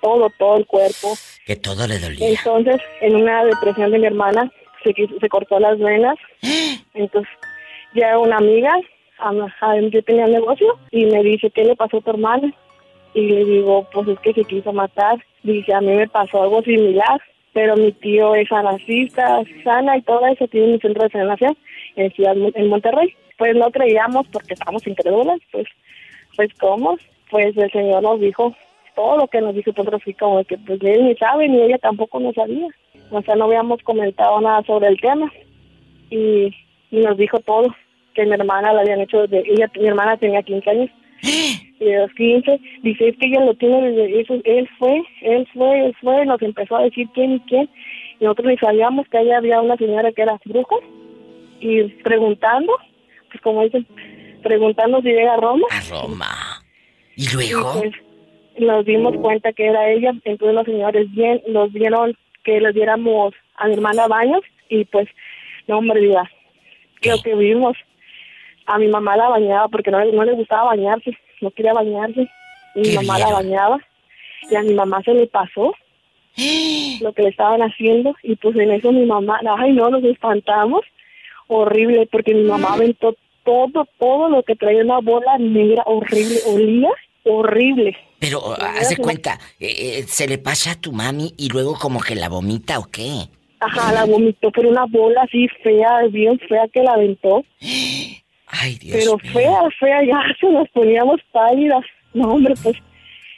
Todo, todo el cuerpo. Que todo le dolía. Entonces, en una depresión de mi hermana, se, se cortó las venas. Entonces, ya una amiga, yo tenía negocio, y me dice, ¿qué le pasó a tu hermana? Y le digo, pues es que se quiso matar. Dice, a mí me pasó algo similar, pero mi tío es anarquista, sana y todo eso, tiene un centro de sanación en Ciudad, en Monterrey. Pues no creíamos porque estábamos incrédulas, pues, pues cómo, pues el Señor nos dijo todo lo que nos dijo, nosotros así como que pues él ni sabe ni ella tampoco no sabía. O sea, no habíamos comentado nada sobre el tema y, y nos dijo todo, que mi hermana la habían hecho desde, ella, mi hermana tenía 15 años y de los 15, dice es que ella lo tiene desde eso, él fue, él fue, él fue, nos empezó a decir quién y quién y nosotros ni sabíamos que allá había una señora que era bruja y preguntando, pues como dicen, preguntando si llega a Roma. A Roma. ¿Y luego? pues nos dimos cuenta que era ella, entonces los señores bien, nos dieron que les diéramos a mi hermana baños y pues, no hombre, diga, lo que vimos, a mi mamá la bañaba porque no, le- no le gustaba bañarse, no quería bañarse, mi ¿Qué mamá la bañaba y a mi mamá se le pasó lo que le estaban haciendo y pues en eso mi mamá, ay no, nos espantamos, horrible, porque mi mamá aventó todo, todo lo que traía una bola negra horrible, olía horrible. Pero, de se- cuenta, eh, eh, ¿se le pasa a tu mami y luego como que la vomita o qué? Ajá, la vomitó, pero una bola así fea, bien fea que la aventó. Ay, Dios pero mío. fea, fea, ya se nos poníamos pálidas. No, hombre, pues,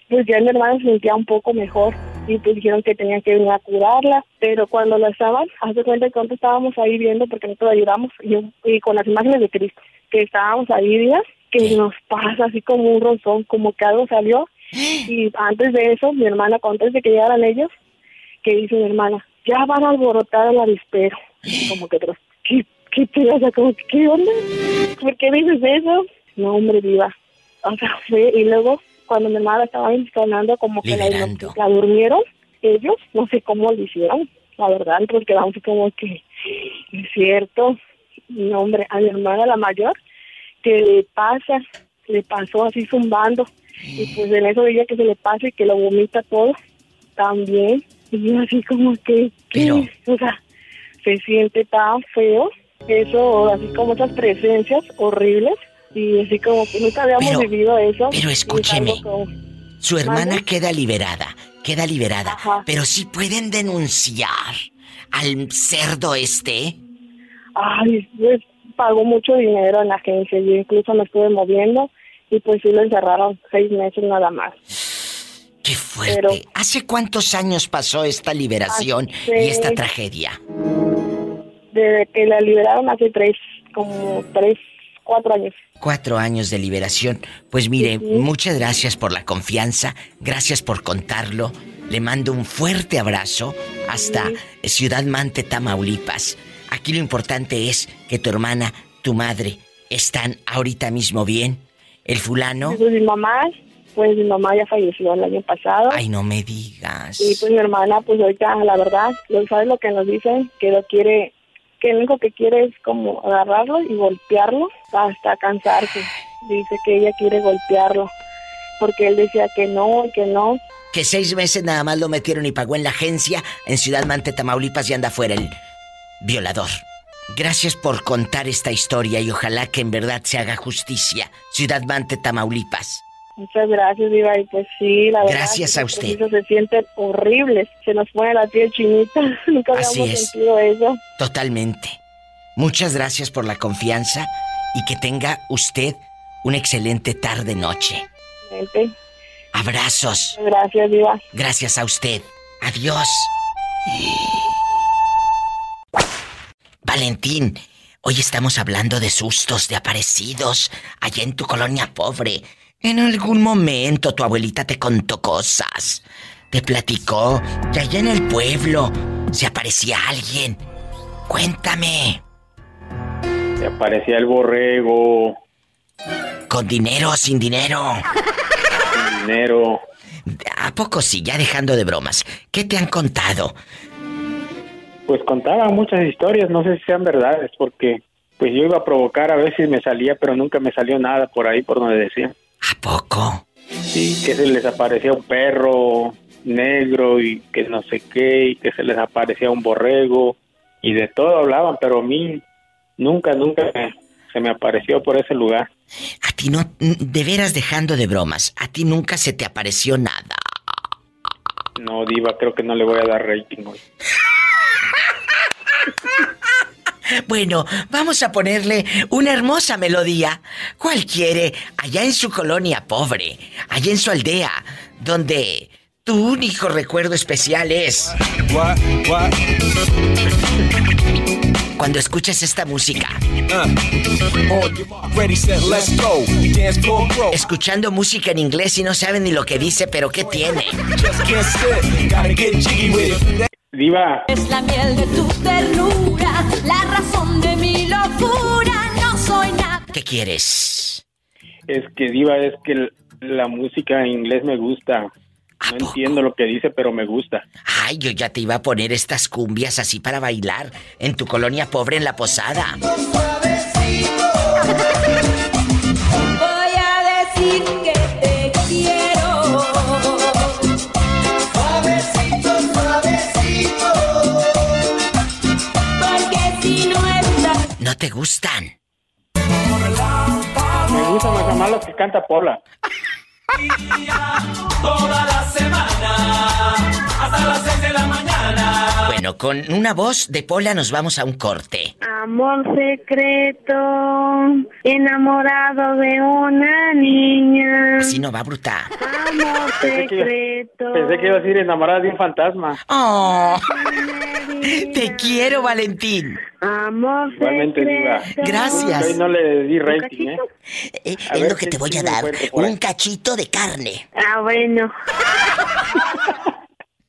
pues ya mi hermana se sentía un poco mejor y pues dijeron que tenían que venir a curarla, pero cuando la estaban, haz de cuenta que nosotros estábamos ahí viendo porque nosotros ayudamos y, y con las imágenes de Cristo, que estábamos ahí días, que nos pasa así como un rozón, como que algo salió y antes de eso, mi hermana, antes de que llegaran ellos, que dice mi hermana, ya van a alborotar el avispero. Como que otros, ¿qué, qué te o sea, como ¿qué onda? ¿Por qué dices eso? No, hombre, viva. O sea, fue, y luego, cuando mi hermana estaba instalando, como que la, la durmieron, ellos, no sé cómo lo hicieron, la verdad, porque así como que, es cierto, no, hombre, a mi hermana la mayor, que le pasa, le pasó así zumbando, y pues en eso ella que se le pasa y que lo vomita todo, también, y yo así como que, ¿qué? o sea, se siente tan feo, eso, así como esas presencias horribles, y así como que nunca habíamos Pero- vivido eso. pero escúcheme. como- Su hermana queda liberada, queda liberada, pero sí pueden denunciar al cerdo este. Ay, pues pagó mucho dinero en la agencia. Yo incluso me estuve moviendo y pues sí lo encerraron seis meses nada más. ¡Qué fuerte! Pero- ¿Hace cuántos años pasó esta liberación Hace- y esta tragedia? Desde que la liberaron hace tres, como tres, cuatro años. Cuatro años de liberación. Pues mire, muchas gracias por la confianza, gracias por contarlo. Le mando un fuerte abrazo hasta Ciudad Mante, Tamaulipas. Aquí lo importante es que tu hermana, tu madre, están ahorita mismo bien. El fulano, pues mi mamá, pues mi mamá ya falleció el año pasado. ay, no me digas. Y pues mi hermana, pues ahorita, la verdad, ¿sabes lo que nos dicen? Que lo quiere, que lo único que quiere es como agarrarlo y golpearlo hasta cansarse. Dice que ella quiere golpearlo porque él decía que no, que no. Que seis meses nada más lo metieron y pagó en la agencia en Ciudad Mante, Tamaulipas y anda fuera el violador. Gracias por contar esta historia y ojalá que en verdad se haga justicia. Ciudad Mante, Tamaulipas. Muchas gracias, Diva. Y pues sí, la verdad. Gracias a usted. Se siente horrible. Se nos pone la piel chinita. Nunca Así habíamos es. sentido eso. Totalmente. Muchas gracias por la confianza y que tenga usted una excelente tarde-noche. Abrazos. Gracias, Diva. Gracias a usted. Adiós. Valentín, hoy estamos hablando de sustos, de aparecidos, allá en tu colonia pobre. En algún momento tu abuelita te contó cosas. Te platicó que allá en el pueblo se aparecía alguien. Cuéntame. Se aparecía el borrego, ¿Con dinero o sin dinero? el dinero. ¿A poco sí? Ya dejando de bromas. ¿Qué te han contado? Pues contaba muchas historias, no sé si sean verdades, porque pues yo iba a provocar a ver si me salía, pero nunca me salió nada por ahí, por donde decían. ¿A poco? Sí, que se les aparecía un perro negro y que no sé qué, y que se les aparecía un borrego, y de todo hablaban, pero a mí nunca, nunca me- se me apareció por ese lugar. A ti no, de veras dejando de bromas, a ti nunca se te apareció nada. No, Diva, creo que no le voy a dar rating hoy. Bueno, vamos a ponerle una hermosa melodía. ¿Cuál quiere? Allá en su colonia pobre, allá en su aldea, donde tu único recuerdo especial es... Cuando escuches esta música. Escuchando música en inglés y no saben ni lo que dice, pero ¿qué tiene? Diva, Es la miel de tu ternura, la razón de mi locura. No soy nada. ¿Qué quieres? es que Diva, es que la música en inglés me gusta. No entiendo lo que dice, pero me gusta. Ay, yo ya te iba a poner estas cumbias así para bailar en tu colonia pobre en la posada. Te gustan? Me gusta más más lo que canta Pola. Toda la semana, hasta las 6 de la mañana. Bueno, con una voz de Pola nos vamos a un corte. Amor secreto, enamorado de una niña. Así no va, bruta. Amor Pensé que, iba, secreto. pensé que iba a decir enamorada de un fantasma. Oh, te quiero, Valentín. Amor Igualmente, Diva. Gracias. Hoy no le di rating, ¿eh? Eh, es lo que te voy a dar. Un cachito de carne. Ah, bueno.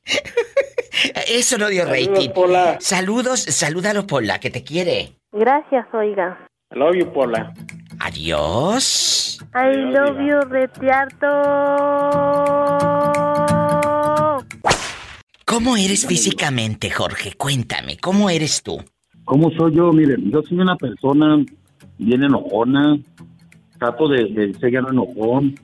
Eso no dio Saludos, rating. Pola. Saludos, salúdalo, Pola, que te quiere. Gracias, oiga. I love you, Pola. Adiós. I love you, retiarto. ¿Cómo eres físicamente, Jorge? Cuéntame, ¿cómo eres tú? ¿Cómo soy yo? Miren, yo soy una persona bien enojona, trato de, de ser ya no enojón.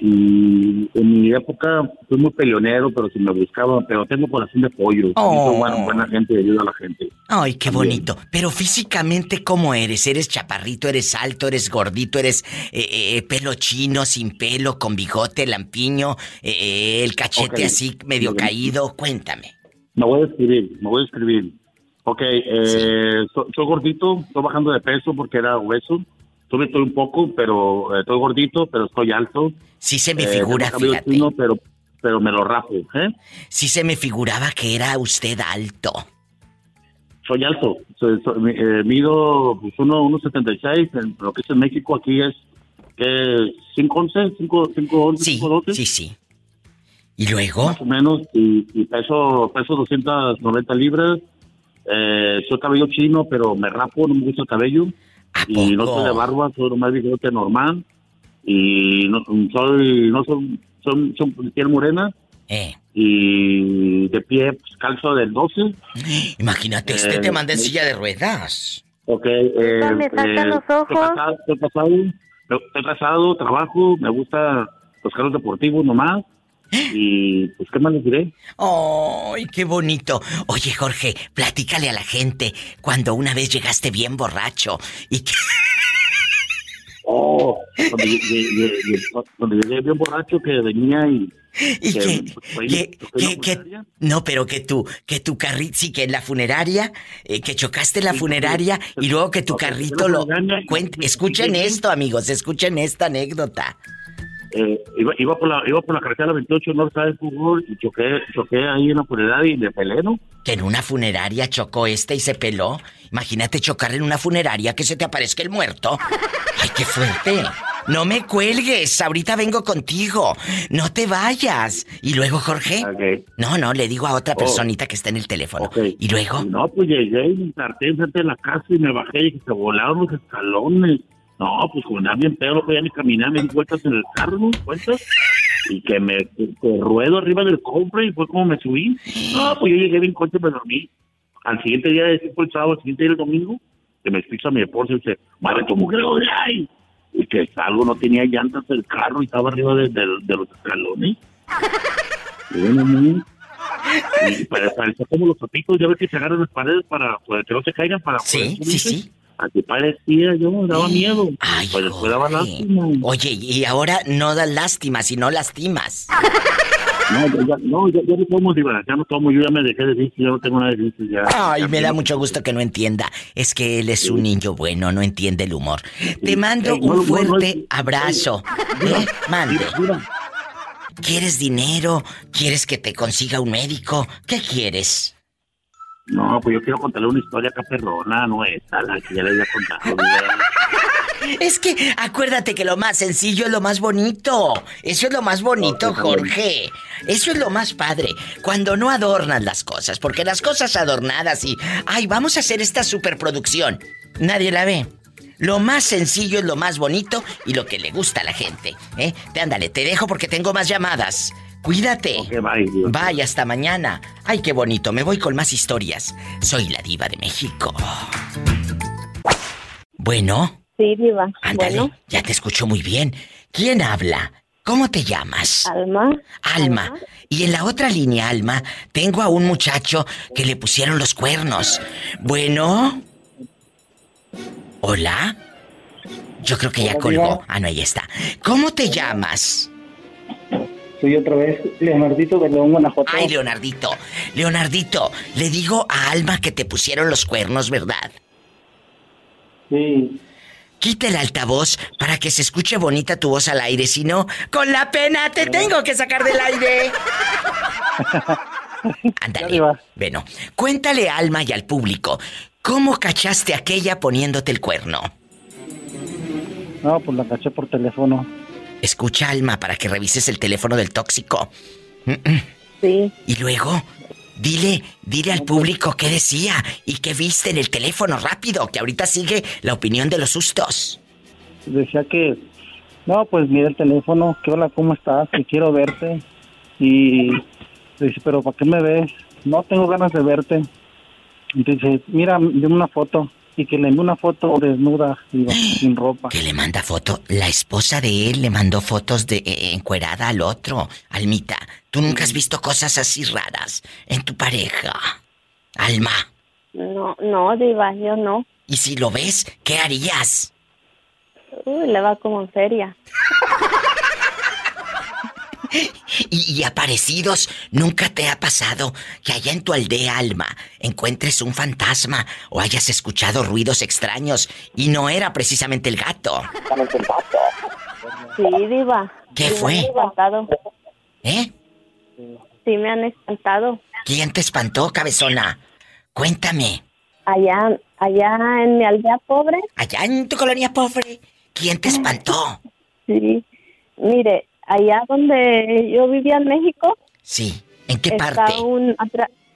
Y en mi época fui muy peleonero, pero si me buscaban, pero tengo corazón de pollo. Oh. Soy buena, buena gente y ayudo a la gente. Ay, qué También. bonito. Pero físicamente, ¿cómo eres? ¿Eres chaparrito, eres alto, eres gordito, eres eh, eh, pelo chino, sin pelo, con bigote, lampiño, eh, eh, el cachete así medio caído? Cuéntame. Me voy a escribir, me voy a escribir. Ok, eh, so- soy gordito, estoy bajando de peso porque era obeso. Sube estoy un poco, pero eh, estoy gordito, pero estoy alto. Sí se me Eh, figura, cabello fíjate. chino, pero, pero me lo rapo, ¿eh? Sí se me figuraba que era usted alto. Soy alto. Soy- soy- eh, mido pues, uno, 1.76. En lo que es en México, aquí es que 5'11, 5, 5'11, Sí, 5'12. sí, sí. ¿Y luego? Más o menos. Y, y peso, peso 290 libras. Eh, soy cabello chino, pero me rapo, no me gusta el cabello. Y no soy de barba, soy nomás bigote normal. Y no soy, no soy, soy, soy piel morena. Eh. Y de pie, pues, descalzo del 12. Imagínate, este Eh, te manda en silla de ruedas. Ok, eh, me sacan eh, los ojos. Estoy casado, estoy casado, estoy casado, trabajo, me gusta los carros deportivos nomás. Y pues, ¿qué más les diré? ¡Ay, qué bonito! Oye, Jorge, platícale a la gente cuando una vez llegaste bien borracho y que... Oh, cuando llegué, cuando bien borracho que venía y... Y que, que, pues, que, no, pero que tu, que tu carrito, sí, que en la funeraria, eh, que chocaste en la funeraria y luego que tu carrito lo... Cuent- escuchen esto, amigos, escuchen esta anécdota. Eh, iba, iba por la iba por la carretera 28 norte de fútbol y choqué choqué ahí en la funeraria y me pelé, ¿no? Que en una funeraria chocó este y se peló. Imagínate chocar en una funeraria que se te aparezca el muerto. ¡Ay, qué fuerte! No me cuelgues, ahorita vengo contigo. No te vayas. Y luego, Jorge. No, no, le digo a otra Oh. personita que está en el teléfono. Y luego. No, pues llegué y me enfrente de la casa y me bajé y se volaron los escalones. No, pues con bien pedo, no podía ni caminar, me di vueltas en el carro, ¿no? ¿Cuentas? Y que me que ruedo arriba del cofre y fue como me subí. No, pues yo llegué bien coche y me dormí. Al siguiente día, fue el sábado, al siguiente día el domingo, que me escucha mi esposa y dice, madre, tu mujer, ¿dónde hay? Y que salgo, no tenía llantas del carro y estaba arriba de, de- de los escalones. Y bueno, muy- y para parecía como los zapitos, ya ves que se agarran las paredes para, para que no se caigan para Sí, sí, sí. Así parecía yo, me daba miedo. pues después daba lástima. Oye, y ahora no das lástima, sino lastimas. No, ya, no, ya, ya no tomo, diva, ya no tomo, yo ya me dejé de decir, ya no tengo nada de decir, ya. Ay, ya me da mucho gusto que no entienda. Es que él es un niño bueno, no entiende el humor. Te mando un fuerte abrazo. ¿Eh? Mande. ¿Quieres dinero? ¿Quieres que te consiga un médico? ¿Qué quieres? No, pues yo quiero contarle una historia acá perrona, no esta, la que ya le había contado. Es que acuérdate que lo más sencillo es lo más bonito. Eso es lo más bonito, Jorge. Eso es lo más padre. Cuando no adornas las cosas, porque las cosas adornadas y, ay, vamos a hacer esta superproducción, nadie la ve. Lo más sencillo es lo más bonito y lo que le gusta a la gente. ¿eh? Te ándale, te dejo porque tengo más llamadas. Cuídate. bye, hasta mañana. Ay, qué bonito. Me voy con más historias. Soy la diva de México. Bueno. Sí, diva. Ándale, Bueno, ya te escucho muy bien. ¿Quién habla? ¿Cómo te llamas? Alma. Alma. Y en la otra línea, Alma, tengo a un muchacho que le pusieron los cuernos. Bueno. ¿Hola? Yo creo que ya colgó. Ah, no, ahí está. ¿Cómo te llamas? Soy otra vez Leonardito de León, Guanajuato. Ay, Leonardito. Leonardito, le digo a Alma que te pusieron los cuernos, ¿verdad? Sí. Quita el altavoz para que se escuche bonita tu voz al aire, si no, con la pena te tengo que sacar del aire. Ándale. Bueno, cuéntale a Alma y al público, ¿cómo cachaste a aquella poniéndote el cuerno? No, pues la caché por teléfono. Escucha, Alma, para que revises el teléfono del tóxico. Sí. Y luego, dile, dile al público qué decía y qué viste en el teléfono rápido, que ahorita sigue la opinión de los sustos. Decía que, no, pues mira el teléfono, que hola, ¿cómo estás? Que quiero verte. Y dice, pero ¿para qué me ves? No tengo ganas de verte. Y dice, mira, dime una foto. Y que le envió una foto desnuda, digo, sin ropa. Que le manda foto. La esposa de él le mandó fotos de eh, encuerada al otro. Almita, tú nunca has visto cosas así raras en tu pareja. Alma. No, no, diva, yo no. Y si lo ves, ¿qué harías? Uy, le va como en feria. Y, y aparecidos, ¿nunca te ha pasado que allá en tu aldea, Alma, encuentres un fantasma o hayas escuchado ruidos extraños y no era precisamente el gato? Sí, diva. ¿Qué Sí, fue? Me han espantado. ¿Eh? Sí, me han espantado. ¿Quién te espantó, cabezona? Cuéntame. Allá, allá en mi aldea pobre. Allá en tu colonia pobre. ¿Quién te espantó? Sí. Mire, allá donde yo vivía en México. Sí. ¿En qué está parte? un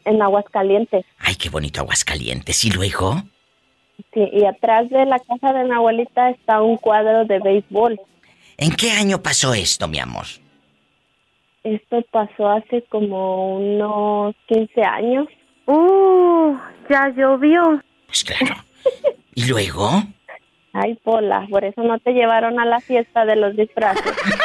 en Aguascalientes. Ay, qué bonito Aguascalientes. ¿Y luego? Sí, y atrás de la casa de mi abuelita está un cuadro de béisbol. ¿En qué año pasó esto, mi amor? Esto pasó hace como unos 15 años. Uh, ya llovió. Pues claro. ¿Y luego? Ay, Pola, por eso no te llevaron a la fiesta de los disfraces.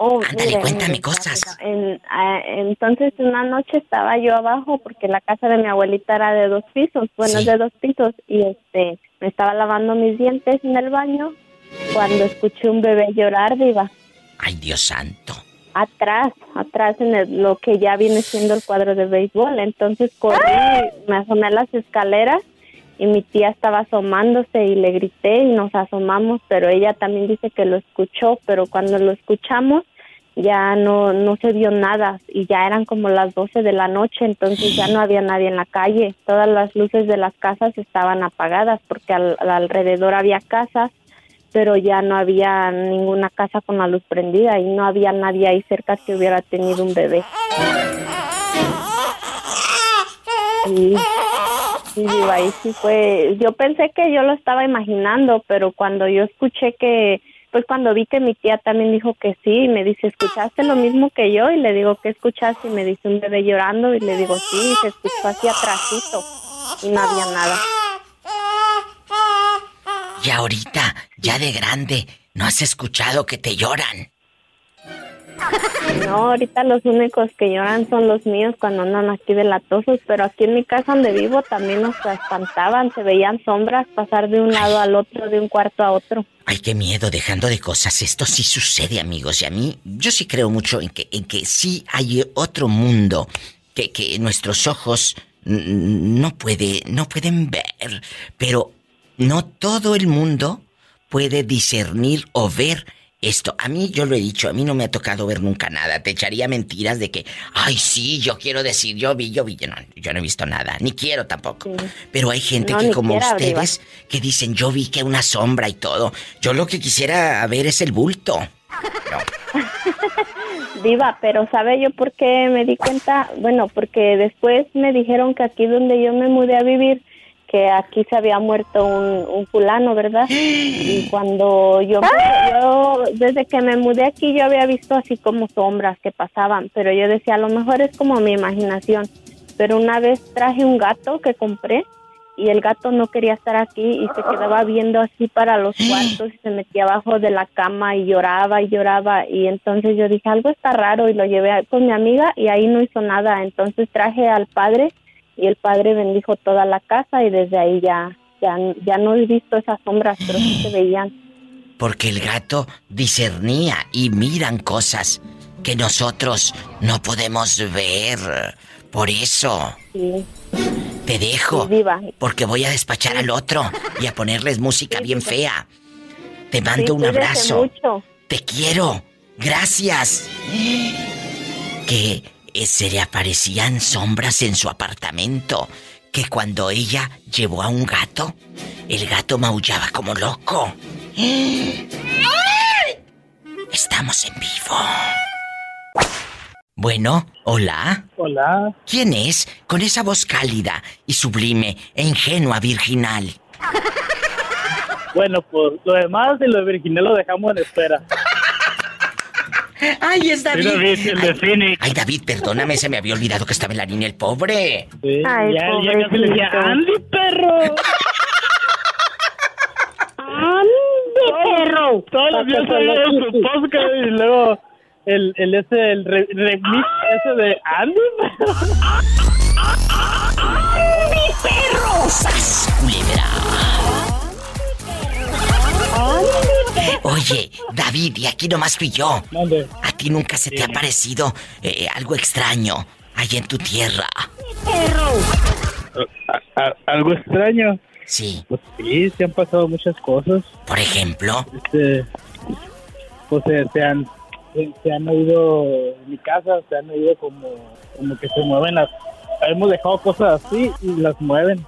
Oh, Ándale, mire, cuéntame mire, cosas. en- ah, entonces una noche estaba yo abajo porque la casa de mi abuelita era de dos pisos, bueno, Sí. de dos pisos y este me estaba lavando mis dientes en el baño cuando escuché un bebé llorar, diva. Ay, Dios santo. Atrás, atrás en el- lo que ya viene siendo el cuadro de béisbol. Entonces corrí, me asomé a las escaleras y mi tía estaba asomándose y le grité y nos asomamos, pero ella también dice que lo escuchó, pero cuando lo escuchamos ya no, no se vio nada y ya eran como las 12 de la noche, entonces ya no había nadie en la calle. Todas las luces de las casas estaban apagadas porque al- al alrededor había casas pero ya no había ninguna casa con la luz prendida y no había nadie ahí cerca que hubiera tenido un bebé. Sí, sí, digo, ahí sí fue. Yo pensé que yo lo estaba imaginando, pero cuando yo escuché que, pues cuando vi que mi tía también dijo que sí, me dice, ¿escuchaste lo mismo que yo? Y le digo, ¿qué escuchaste? Y me dice un bebé llorando y le digo, sí, se escuchó así atrásito y no había nada. Y ahorita, ya de grande, ¿no has escuchado que te lloran? No, ahorita los únicos que lloran son los míos cuando andan aquí de latosos, pero aquí en mi casa donde vivo también nos espantaban, se veían sombras pasar de un lado al otro, de un cuarto a otro. Ay, qué miedo, dejando de cosas. Esto sí sucede, amigos. Y a mí, yo sí creo mucho en que, en que sí hay otro mundo que, que nuestros ojos no puede, no pueden ver. Pero no todo el mundo puede discernir o ver esto. A mí, yo lo he dicho, a mí no me ha tocado ver nunca nada. Te echaría mentiras de que, ay, sí, yo quiero decir, yo vi, yo vi. Yo no, yo no he visto nada, ni quiero tampoco. Pero hay gente No, que como quiera, ustedes, que dicen, yo vi que una sombra y todo. Yo lo que quisiera ver es el bulto. Diva, pero ¿sabe yo por qué me di cuenta? Bueno, porque después me dijeron que aquí donde yo me mudé a vivir, que aquí se había muerto un, un fulano, ¿verdad? Y cuando yo, yo, desde que me mudé aquí, yo había visto así como sombras que pasaban, pero yo decía, a lo mejor es como mi imaginación. Pero una vez traje un gato que compré y el gato no quería estar aquí y se quedaba viendo así para los cuartos y se metía abajo de la cama y lloraba y lloraba y entonces yo dije algo está raro y lo llevé con mi amiga y ahí no hizo nada entonces traje al padre y el padre bendijo toda la casa y desde ahí ya ya, ya no he visto esas sombras pero sí se veían Porque el gato discernía y miran cosas que nosotros no podemos ver. Por eso sí te dejo. Sí, diva. Porque voy a despachar al otro y a ponerles música bien fea. Te mando un abrazo. mucho. Te quiero. Gracias. Que se le aparecían sombras en su apartamento. Que cuando ella llevó a un gato, el gato maullaba como loco. Estamos en vivo. Bueno, hola. Hola. ¿Quién es? Con esa voz cálida y sublime e ingenua virginal. Bueno, pues lo demás de lo de Virginia lo dejamos en espera. ¡Ay, es David! Sí, David, el de ay, Phoenix. ay, David, perdóname, se me había olvidado que estaba en la línea el pobre. Sí, Ay, ya, ya casi le decía. Andy, perro. ¡Andy, perro! Todos los días se lo su podcast y luego el, el ese, el re- remix ese de Andy, perro. ¡Andy, perro! ¡Sas, culebra! Oye, David, y aquí nomás fui yo. Mande. ¿A ti nunca se te ha parecido eh, algo extraño allá en tu tierra? A- a- algo extraño. Sí. Pues sí, se han pasado muchas cosas. Por ejemplo, Este, pues se, se han se, se han oído en mi casa, se han oído como, como que se mueven las... Hemos dejado cosas así y las mueven.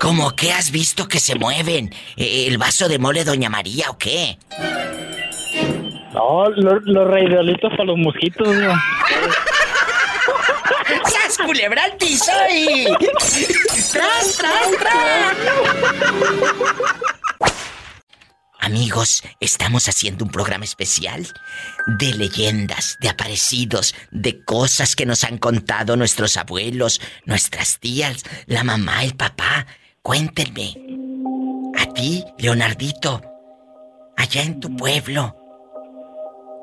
¿Cómo que has visto que se mueven? Eh, ¿El vaso de mole Doña María o qué? No, lo- los reideolitos para los mosquitos, ¿no? ¡Sas, culebra al piso y... ¡Tras, tras, tras! Amigos, estamos haciendo un programa especial de leyendas, de aparecidos, de cosas que nos han contado nuestros abuelos, nuestras tías, la mamá, el papá. Cuéntenme. A ti, Leonardito, allá en tu pueblo,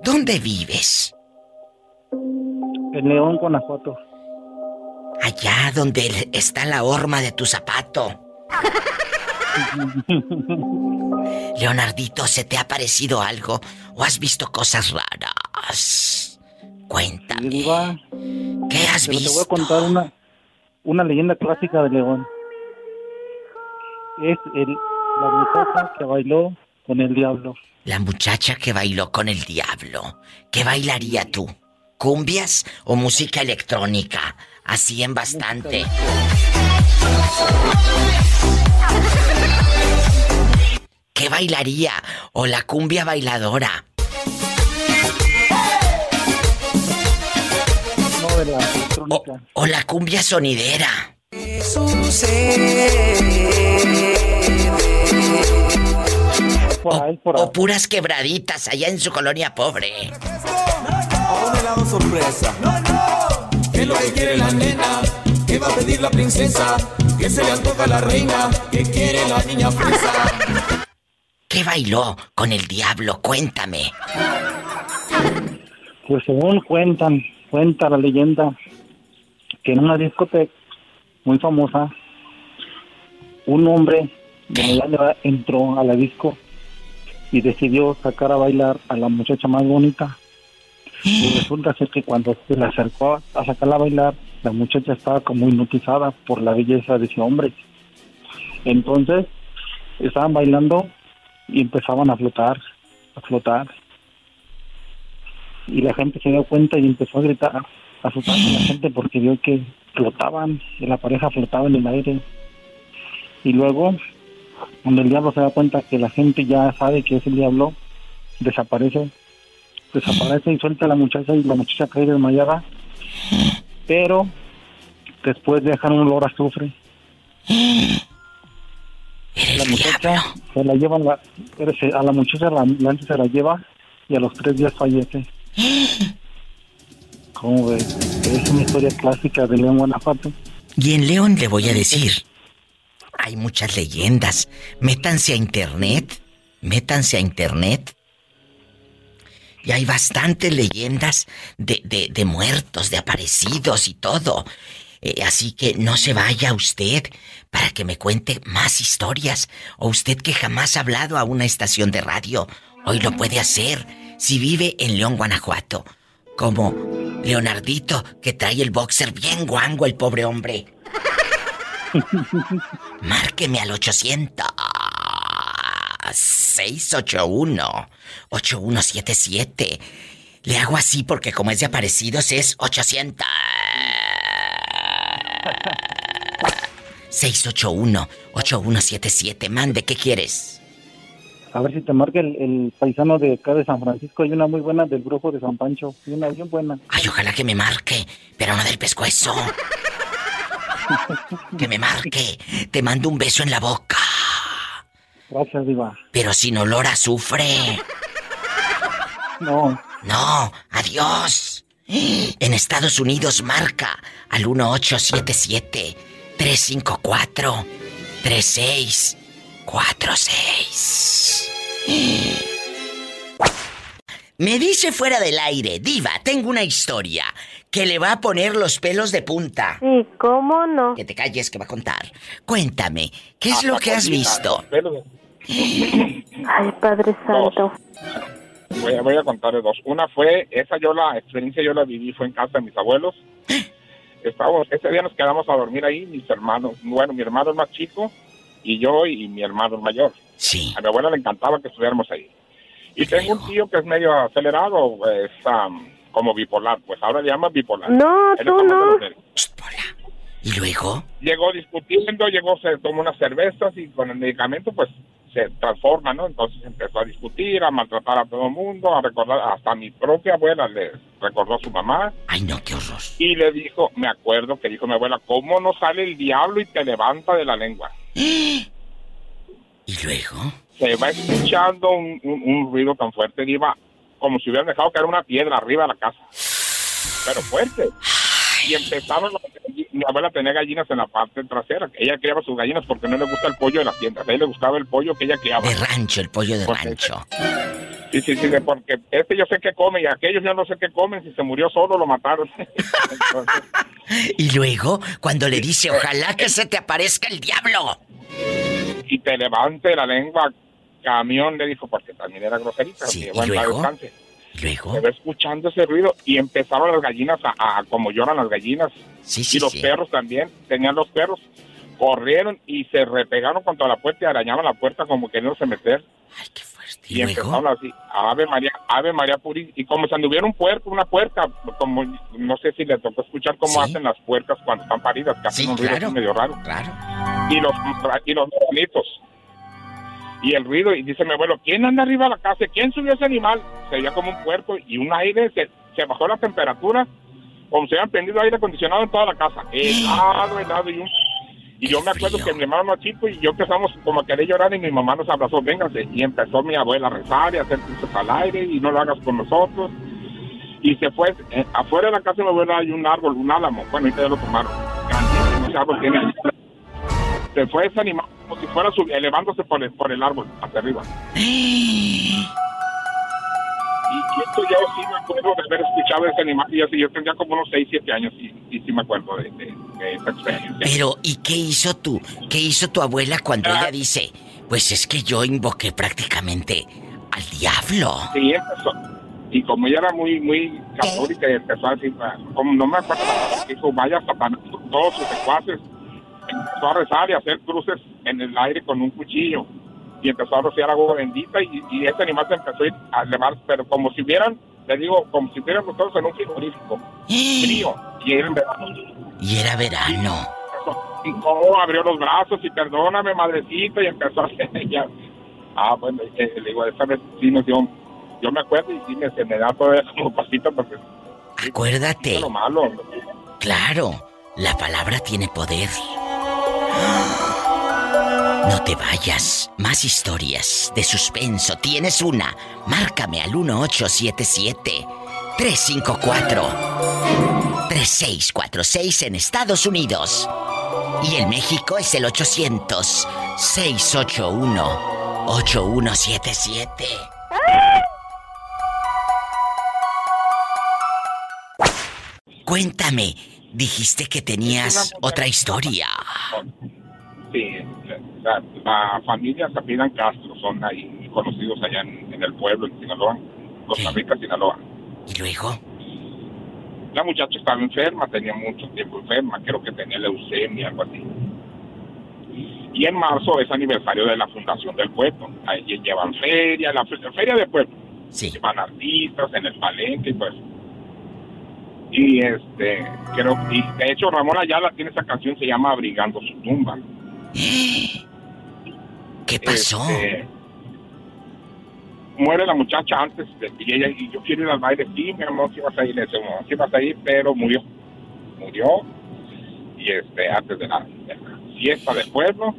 ¿dónde vives? En León, Guanajuato. Allá donde está la horma de tu zapato. Leonardito, ¿se te ha parecido algo o has visto cosas raras? Cuéntame. Diva, ¿Qué has pero visto? Te voy a contar una, una leyenda clásica de León. Es el, la muchacha que bailó con el diablo. La muchacha que bailó con el diablo. ¿Qué bailaría tú? ¿Cumbias o música electrónica? Así en bastante. ¿Qué bailaría? ¿O la cumbia bailadora? No, de la electrónica. ¿O la cumbia sonidera? Por O puras quebraditas allá en su colonia pobre. Sorpresa. ¿Qué es lo que quiere la nena? ¿Qué va a pedir la princesa? ¿Qué se le antoja a la reina? ¿Qué quiere la niña fresa? ¿Qué bailó con el diablo? Cuéntame. Pues según cuentan, cuenta la leyenda que en una discoteca muy famosa, un hombre de Miami entró a la disco y decidió sacar a bailar a la muchacha más bonita. Y resulta ser que cuando se le acercó a sacarla a bailar, la muchacha estaba como hipnotizada por la belleza de ese hombre. Entonces, estaban bailando y empezaban a flotar, a flotar. Y la gente se dio cuenta y empezó a gritar, a asustar a la gente porque vio que flotaban, la pareja flotaba en el aire. Y luego, cuando el diablo se da cuenta que la gente ya sabe que es el diablo, desaparece, desaparece y suelta a la muchacha y la muchacha cae desmayada, pero después dejan un olor a azufre. La muchacha se la llevan, la, a la muchacha la ambulancia se la lleva y a los tres días fallece. ¿Cómo ves? Es una historia clásica de León, Guanajuato. Y en León le voy a decir, hay muchas leyendas. Métanse a internet, métanse a internet. Y hay bastantes leyendas de, de- de muertos, de aparecidos y todo. Eh, así que no se vaya usted para que me cuente más historias. O usted que jamás ha hablado a una estación de radio, hoy lo puede hacer si vive en León, Guanajuato. Como Leonardito, que trae el boxer bien guango el pobre hombre. Márqueme al 800 681 8177. Le hago así porque como es de aparecidos es 800 681 8177. Mande, ¿qué quieres? A ver si te marca el, el paisano de acá de San Francisco. Hay una muy buena del brujo de San Pancho. Hay una bien buena. Ay, ojalá que me marque, pero no del pescuezo. Que me marque. Te mando un beso en la boca. Gracias, Diva. Pero sin olor a azufre. No. No, adiós. En Estados Unidos marca al 1877-354-3646. Me dice fuera del aire, diva, tengo una historia que le va a poner los pelos de punta. Sí, ¿cómo no? Que te calles, que va a contar. Cuéntame, ¿qué es lo que has visto? Ay, Padre Santo. Voy a, voy a contarles dos. Una fue, esa yo la experiencia yo la viví, fue en casa de mis abuelos. Estábamos, ese día nos quedamos a dormir ahí, mis hermanos, bueno, mi hermano el más chico y yo y mi hermano el mayor. Sí. A mi abuela le encantaba que estuviéramos ahí. Y tengo un tío que es medio acelerado, es am, como bipolar, pues ahora le llaman bipolar. No, Él tú no. ¿Y luego? Llegó discutiendo, llegó, se tomó unas cervezas y con el medicamento pues se transforma, ¿no? Entonces empezó a discutir, a maltratar a todo el mundo, a recordar, hasta mi propia abuela le recordó a su mamá. Ay, no, qué horror. Y le dijo, me acuerdo que dijo mi abuela, ¿cómo no sale el diablo y te levanta de la lengua? ¿Y luego? se va escuchando un, un- un ruido tan fuerte, Diva, como si hubieran dejado caer una piedra arriba de la casa. Pero fuerte. Y empezaron, mi abuela tenía gallinas en la parte trasera. Ella criaba sus gallinas porque no le gusta el pollo de las tiendas. A ella le gustaba el pollo que ella criaba. De rancho, el pollo de Porque- rancho. Sí, sí, sí, porque este yo sé qué come y aquellos yo no sé qué comen. Si se murió solo, lo mataron. Entonces, Y luego, cuando le dice, ojalá que se te aparezca el diablo. y te levante la lengua, camión, le dijo, porque también era groserita. Sí, que ¿y luego? Luego. Se va escuchando ese ruido y empezaron las gallinas a, a- como lloran las gallinas. Sí, sí, y los sí. perros también, tenían los perros, corrieron y se repegaron contra la puerta y arañaban la puerta como queriéndose meter. ¿Y Y, luego? empezaron así, Ave María, Ave María Puri, y como si anduviera un puerco, una puerca, como no sé si le tocó escuchar cómo hacen las puercas cuando están paridas, que hacen un ruido claro, así medio raro. Claro. Y los y los bonitos. Y el ruido, y dice mi abuelo, ¿quién anda arriba de la casa? ¿Quién subió ese animal? Se veía como un puerco y un aire, se, se bajó la temperatura, como si hubieran prendido aire acondicionado en toda la casa. Helado, helado, y un... Y yo me acuerdo que mi hermano más chico y yo empezamos como a querer llorar y mi mamá nos abrazó, véngase. Y empezó mi abuela a rezar y a hacer cruces al aire y no lo hagas con nosotros. Y se fue, eh, afuera de la casa de mi abuela hay un árbol, un álamo. Bueno, ahorita ya lo tomaron. Grandísimo ese árbol tiene. Se fue ese animal como si fuera sub- elevándose por el, por el árbol hacia arriba. Y, y esto yo sí me acuerdo de haber escuchado ese animal y así yo tendría como unos 6, 7 años y, y sí me acuerdo de, de- de esa experiencia. Pero, ¿y qué hizo tú? ¿Qué hizo tu abuela cuando ella dice, pues es que yo invoqué prácticamente al diablo? Sí, empezó. Y como ella era muy, muy católica, y empezó a decir, ah, como no me acuerdo, dijo, vaya Satanás, todos sus secuaces. Empezó a rezar y a hacer cruces en el aire con un cuchillo. Y empezó a rociar agua bendita y, y ese animal se empezó a ir a elevar, pero como si hubieran, le digo, como si estuviéramos todos en un frigorífico. Frío. Y era en verano. Y era verano. Y cómo abrió los brazos y perdóname, madrecita, y empezó a hacer ella. Ah, bueno, eh, le digo, esa vez sí nos dio, yo me acuerdo y sí me, se me da todavía como pasito porque Acuérdate. lo malo. Claro, la palabra tiene poder. No te vayas. Más historias de suspenso. ¿Tienes una? Márcame al 1877-354-3646 en Estados Unidos. Y en México es el 800-681-8177. Cuéntame, dijiste que tenías otra historia. Sí, la, la familia Zapidan Castro son ahí conocidos allá en, en el pueblo, en Sinaloa, Costa Rica, Sinaloa. ¿Y luego? La muchacha estaba enferma, tenía mucho tiempo enferma, creo que tenía leucemia, algo así. Y en marzo es aniversario de la fundación del pueblo. Ahí llevan feria, la, fe- feria del pueblo. Llevan artistas en el palenque y pues. Y este, creo, y de hecho Ramón Ayala tiene esa canción, se llama Abrigando su tumba. ¿Qué pasó? Este, muere la muchacha antes de, y ella y yo quiero ir al baile. Sí mi amor si vas a ir le "No, sí vas a ir pero murió murió. Y este antes de la, de la fiesta del pueblo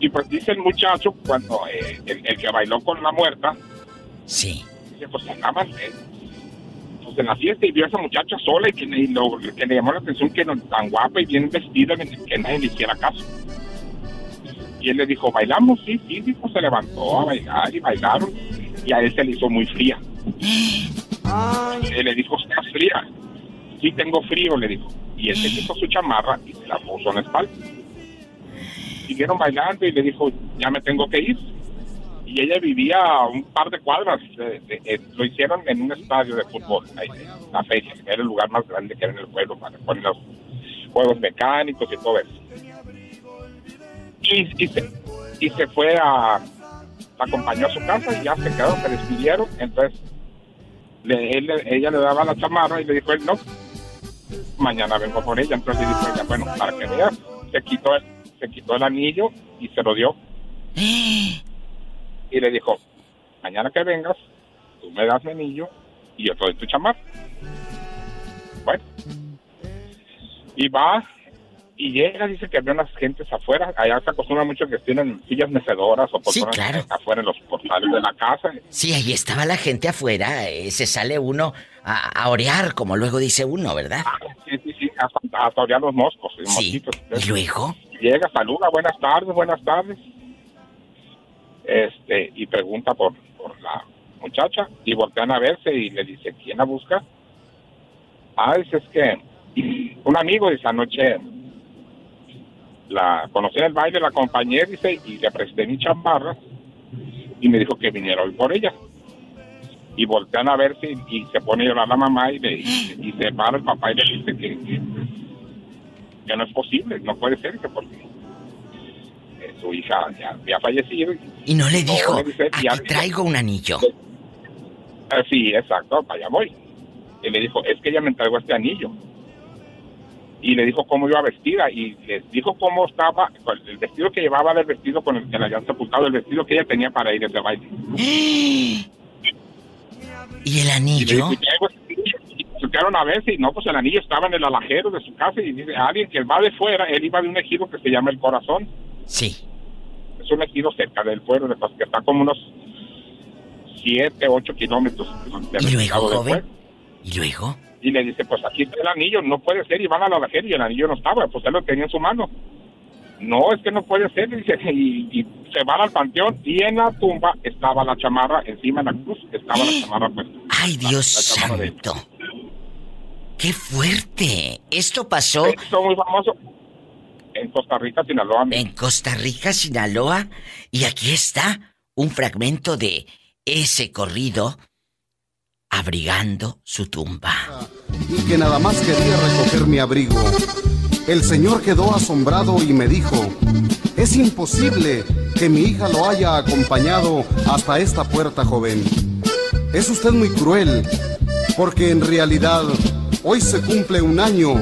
y pues dice el muchacho cuando eh, el, el que bailó con la muerta sí. dice pues andaban eh, pues en la fiesta y vio a esa muchacha sola y que, le llamó la atención que no tan guapa y bien vestida que nadie le hiciera caso y él le dijo, ¿bailamos? Sí, sí, dijo, se levantó a bailar y bailaron. Y a él se le hizo muy fría. Él le dijo, ¿estás fría? Sí, tengo frío, le dijo. Y él se quitó su chamarra y se la puso en la espalda. Siguieron bailando y le dijo, ya me tengo que ir. Y ella vivía un par de cuadras. de- de- eh, lo hicieron en un estadio de fútbol, ahí, la feria, que era el lugar más grande que era en el pueblo para poner los juegos mecánicos y todo eso y, se, y se fue a la acompañó a su casa y ya se quedaron, se despidieron entonces ella le daba la chamarra y le dijo él no mañana vengo por ella entonces dijo ella bueno para que veas se quitó se quitó el anillo y se lo dio y le dijo mañana que vengas tú me das mi anillo y yo te doy tu chamarra bueno y va y llega, dice que había unas gentes afuera. Allá se acostumbra mucho que tienen sillas mecedoras o personas afuera en los portales de la casa. Sí, ahí estaba la gente afuera. eh, se sale uno a, a orear, como luego dice uno, ¿verdad? Sí, sí, sí, hasta, hasta orear los moscos. los Sí. mosquitos. ¿Y luego? Llega, saluda, buenas tardes, buenas tardes. Este, y pregunta por, por la muchacha y voltean a verse y le dice, ¿quién la busca? Ah, dice, es que un amigo dice anoche la conocí en el baile, la acompañé, dice, y le presté mi chamarra y me dijo que viniera hoy por ella. Y voltean a verse y, y se pone a llorar la mamá y, le, y, se para el papá y le dice que, que, no es posible, no puede ser, que porque eh, su hija ya había fallecido. Y, no le No, dijo, le dice, aquí traigo un anillo. Ah, sí, exacto, para allá voy. Y le dijo, es que ella me entregó este anillo. Y le dijo cómo iba vestida y les dijo cómo estaba, el vestido que llevaba del vestido con el que la habían sepultado, el vestido que ella tenía para ir a ese baile. ¿Y el anillo? "¿Y traigo este anillo?". Y se quedaron a veces y no, pues el anillo estaba en el alajero de su casa y dice, alguien que va de fuera, él iba de un ejido que se llama El Corazón. Sí. Es un ejido cerca del pueblo, de Pas- que está como unos 7, 8 kilómetros ¿Y luego, joven? ¿Y luego? Y le dice, pues aquí está el anillo, no puede ser. Y van a la alajero y el anillo no estaba, pues él lo tenía en su mano. No, es que no puede ser, dice, y, y se van al panteón y en la tumba estaba la chamarra, encima de la cruz estaba la chamarra puesta. ¡Ay, Dios La santo! ¡Qué fuerte! Esto pasó Esto muy famoso en Costa Rica, Sinaloa. en Costa Rica, Sinaloa, y aquí está un fragmento de ese corrido abrigando su tumba. y que nada más quería recoger mi abrigo. El señor quedó asombrado y me dijo, es imposible que mi hija lo haya acompañado hasta esta puerta, joven. Es usted muy cruel, porque en realidad hoy se cumple un año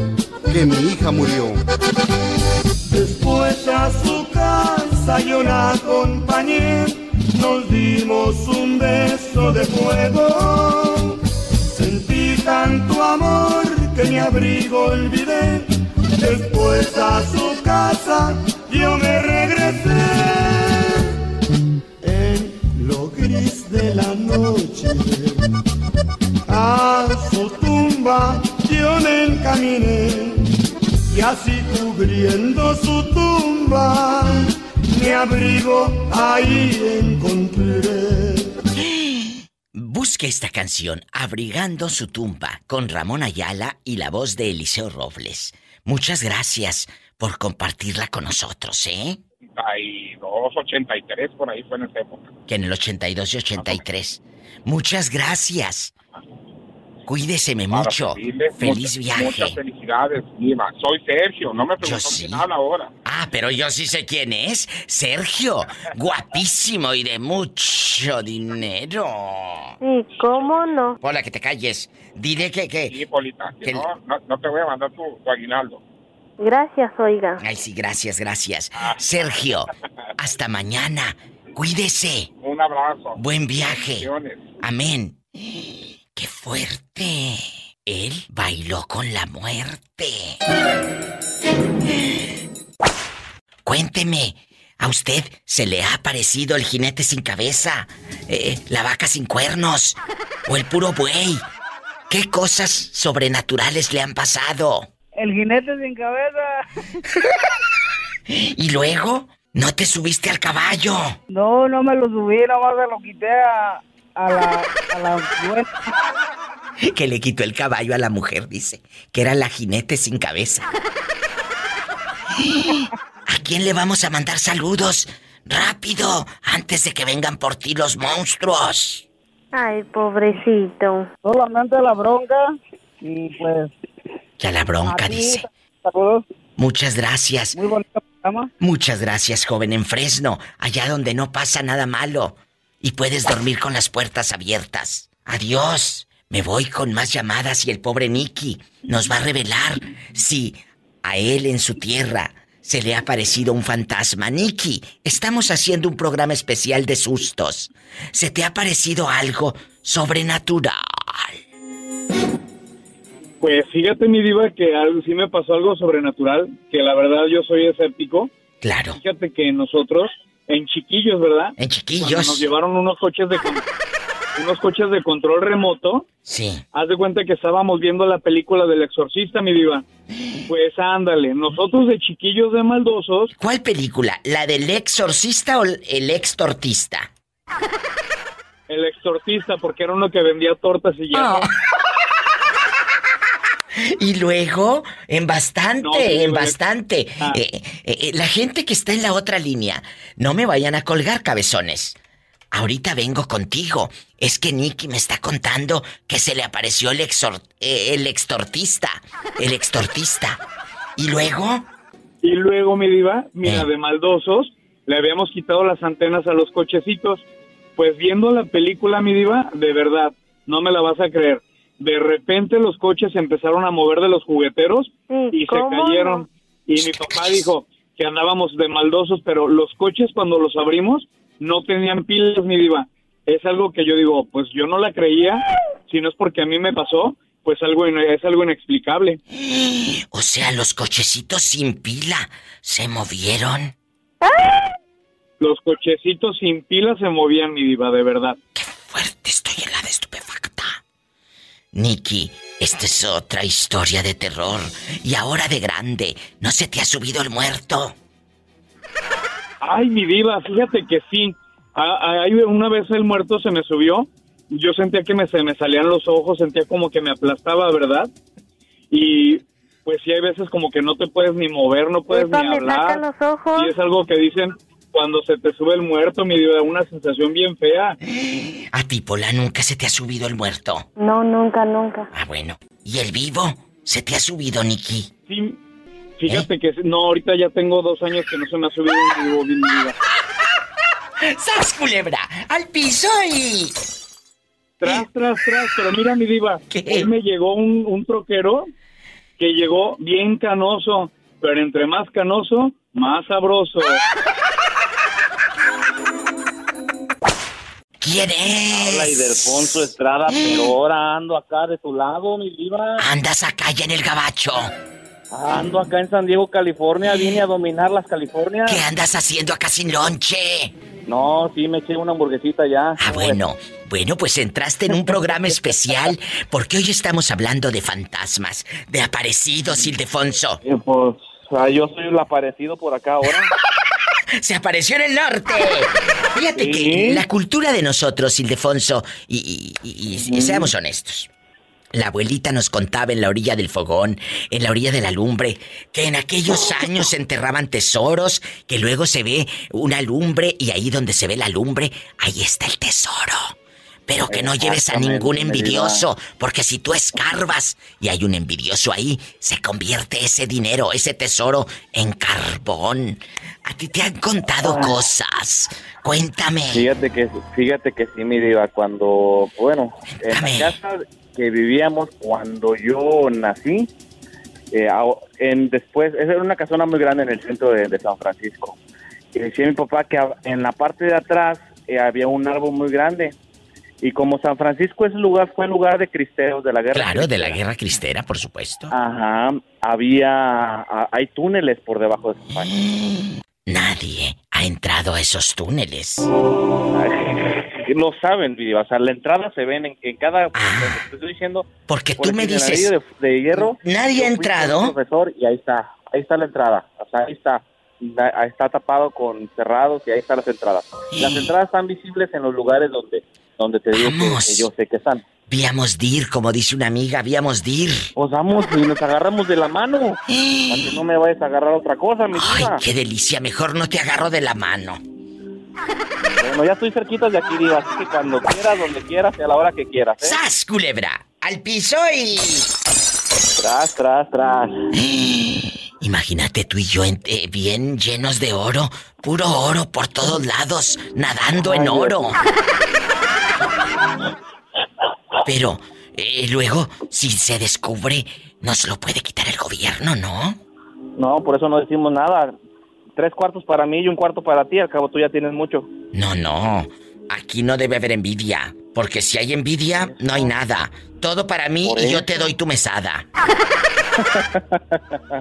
que mi hija murió. Después a su casa yo la acompañé, nos dimos un beso de fuego. Sentí tanto amor que mi abrigo olvidé. Después a su casa yo me regresé. En lo gris de la noche, a su tumba yo me encaminé. Y así cubriendo su tumba, mi abrigo ahí encontré. Busque esta canción, Abrigando su tumba, con Ramón Ayala y la voz de Eliseo Robles. Muchas gracias por compartirla con nosotros, ¿eh? 82, 83, por ahí fue en esa época. Que en el 82 y 83. Muchas gracias. Cuídeseme Para mucho. Feliz viaje. Muchas felicidades, Diva. Soy Sergio, no me preguntó sí. quién habla ahora. Ah, pero yo sí sé quién es. Sergio. Guapísimo y de mucho dinero. ¿Y cómo no? Hola, que te calles. Diré que... que Sí, Polita, que no, no, no te voy a mandar tu, tu aguinaldo. Gracias, oiga. Ay, sí, gracias, gracias. Sergio, hasta mañana. Cuídese. Un abrazo. Buen viaje. Amén. ¡Qué fuerte! Él bailó con la muerte. Cuénteme, ¿a usted se le ha aparecido el jinete sin cabeza? Eh, ¿La vaca sin cuernos? ¿O el puro buey? ¿Qué cosas sobrenaturales le han pasado? El jinete sin cabeza. ¿Y luego? ¿No te subiste al caballo? No, no me lo subí, nomás se lo quité a, a la, a la. Que le quitó el caballo a la mujer, dice. Que era la jinete sin cabeza. ¿A quién le vamos a mandar saludos? Rápido, antes de que vengan por ti los monstruos. Ay, pobrecito. Solamente la bronca y pues... Ya la bronca, ti, dice. Saludos. Muchas gracias. Muy bonito programa. Muchas gracias, joven, en Fresno, allá donde no pasa nada malo. Y puedes dormir con las puertas abiertas. Adiós. Me voy con más llamadas y el pobre Nicky nos va a revelar si a él en su tierra se le ha aparecido un fantasma. Nicky, estamos haciendo un programa especial de sustos. ¿Se te ha parecido algo sobrenatural? Pues fíjate, mi diva, que algo, sí me pasó algo sobrenatural, que la verdad yo soy escéptico. Claro. Fíjate que nosotros, en chiquillos, ¿verdad? En chiquillos. Cuando nos llevaron unos coches de unos coches de control remoto. Sí. Haz de cuenta que estábamos viendo la película del exorcista, mi diva. Pues ándale, nosotros de chiquillos de maldosos. ¿Cuál película? ¿La del exorcista o el extortista? El exorcista, porque era uno que vendía tortas y ya. Y luego, en bastante, No, sí, en bastante. Ah. Eh, eh, eh, la gente que está en la otra línea, no me vayan a colgar, cabezones. Ahorita vengo contigo. Es que Nicky me está contando que se le apareció el, exor eh, el extortista. El extortista. Y luego, Y luego, mi diva, mira, de maldosos, le habíamos quitado las antenas a los cochecitos. Pues viendo la película, mi diva, de verdad, no me la vas a creer. De repente los coches se empezaron a mover de los jugueteros y se ¿cómo cayeron. Y mi papá dijo que andábamos de maldosos, pero los coches cuando los abrimos no tenían pilas, mi diva. Es algo que yo digo, pues yo no la creía, si no es porque a mí me pasó, pues algo in- es algo inexplicable. o sea, los cochecitos sin pila se movieron. Los cochecitos sin pilas se movían, mi diva, de verdad. Helada, estupefacta. Nicky, esta es otra historia de terror. Y ahora de grande, ¿no se te ha subido el muerto? Ay, mi diva, fíjate que sí. A- a- ahí una vez el muerto se me subió. Yo sentía que me, se me salían los ojos, sentía como que me aplastaba, ¿verdad? Y pues sí, hay veces como que no te puedes ni mover, no puedes ni me hablar. los ojos. Y es algo que dicen cuando se te sube el muerto, mi diva, una sensación bien fea. A ti, Pola, nunca se te ha subido el muerto. No, nunca, nunca. Ah, bueno. ¿Y el vivo? ¿Se te ha subido, Nicky? Sí, fíjate que no, ahorita ya tengo dos años que no se me ha subido un vivo, mi diva. ¡Sas, culebra! ¡Al piso y... Tras, tras, tras, pero mira mi diva, hoy me llegó un, un troquero que llegó bien canoso, pero entre más canoso, más sabroso. ¿Quién es? Habla Ildefonso Estrada, pero ahora ando acá de tu lado, mi diva. Andas acá ya en el gabacho. Ando acá en San Diego, California. Vine a dominar las Californias. ¿Qué andas haciendo acá sin lonche? No, sí, me eché una hamburguesita ya. Ah, bueno. Bueno, pues entraste en un programa especial porque hoy estamos hablando de fantasmas, de aparecidos, Ildefonso. Eh, Pues yo soy el aparecido por acá ahora. Se apareció en el norte. Fíjate que la cultura de nosotros, Ildefonso, y, y- y- y seamos honestos. La abuelita nos contaba en la orilla del fogón, en la orilla de la lumbre, que en aquellos años se enterraban tesoros, que luego se ve una lumbre y ahí donde se ve la lumbre, ahí está el tesoro. Pero que no lleves a ningún envidioso, porque si tú escarbas y hay un envidioso ahí, se convierte ese dinero, ese tesoro, en carbón. A ti te han contado cosas. Cuéntame. Fíjate que, fíjate que sí, mi diva, cuando, bueno, en la casa que vivíamos cuando yo nací, eh, en después, esa era una casona muy grande en el centro de, de San Francisco. Y decía mi papá que en la parte de atrás eh, había un árbol muy grande. Y como San Francisco es lugar, fue lugar de cristeros de la guerra. Claro, de la guerra cristera, por supuesto. Ajá, había, a- hay túneles por debajo de España. Nadie ha entrado a esos túneles. Lo saben, Vivi, o sea, la entrada se ven en, en cada... te estoy diciendo... Ah. Porque por tú me dices, De, de hierro. nadie ha entrado. profesor y ahí está, ahí está la entrada. O sea, ahí está. Está tapado con cerrados y ahí están las entradas. Las entradas están visibles en los lugares donde, donde te digo que, Vamos. que yo sé que están. Víamos dir, como dice una amiga, víamos dir. Pues vamos y nos agarramos de la mano. Para que no me vayas a agarrar otra cosa, mi Ay, qué delicia, mejor no te agarro de la mano. Bueno, ya estoy cerquita de aquí, diva, así que cuando quieras, donde quieras y a la hora que quieras, ¿eh? ¡Sas, culebra! ¡Al piso y... Tras, tras, tras. Imagínate tú y yo en- eh, bien llenos de oro, puro oro por todos lados, nadando en Ay, Dios. Pero eh, luego, si se descubre, nos lo puede quitar el gobierno, ¿no? No, por eso no decimos nada. Tres cuartos para mí y un cuarto para ti, al cabo tú ya tienes mucho. No, no. Aquí no debe haber envidia. Porque si hay envidia, no hay nada. Todo para mí y yo te doy tu mesada.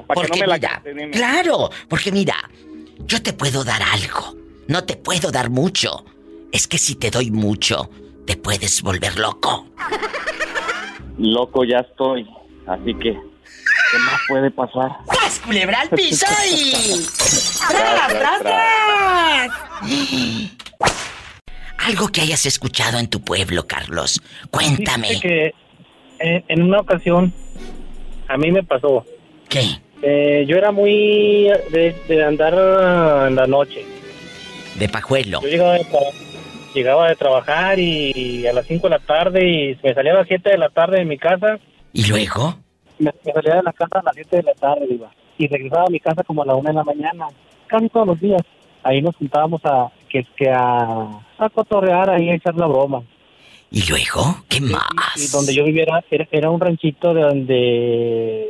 Para que no me mira, claro, porque mira, yo te puedo dar algo. No te puedo dar mucho. Es que si te doy mucho, te puedes volver loco. Loco ya estoy. Así que, ¿qué más puede pasar? ¡Tras, culebra al piso y... Tras, tras, tras. Algo que hayas escuchado en tu pueblo, Carlos. Cuéntame. Fíjate que en, en una ocasión a mí me pasó. ¿Qué? Eh, yo era muy de, de andar en la noche. De pajuelo. Yo llegaba de, tra- llegaba de trabajar y, a las 5 de la tarde y me salía a las 7 de la tarde de mi casa. ¿Y luego? Me, me salía de la casa a las 7 de la tarde, iba. Y regresaba a mi casa como a la 1 de la mañana. Casi todos los días. Ahí nos juntábamos a, que, que a, a cotorrear, ahí a echar la broma. ¿Y luego? ¿Qué más? Y donde yo viviera era, era un ranchito de donde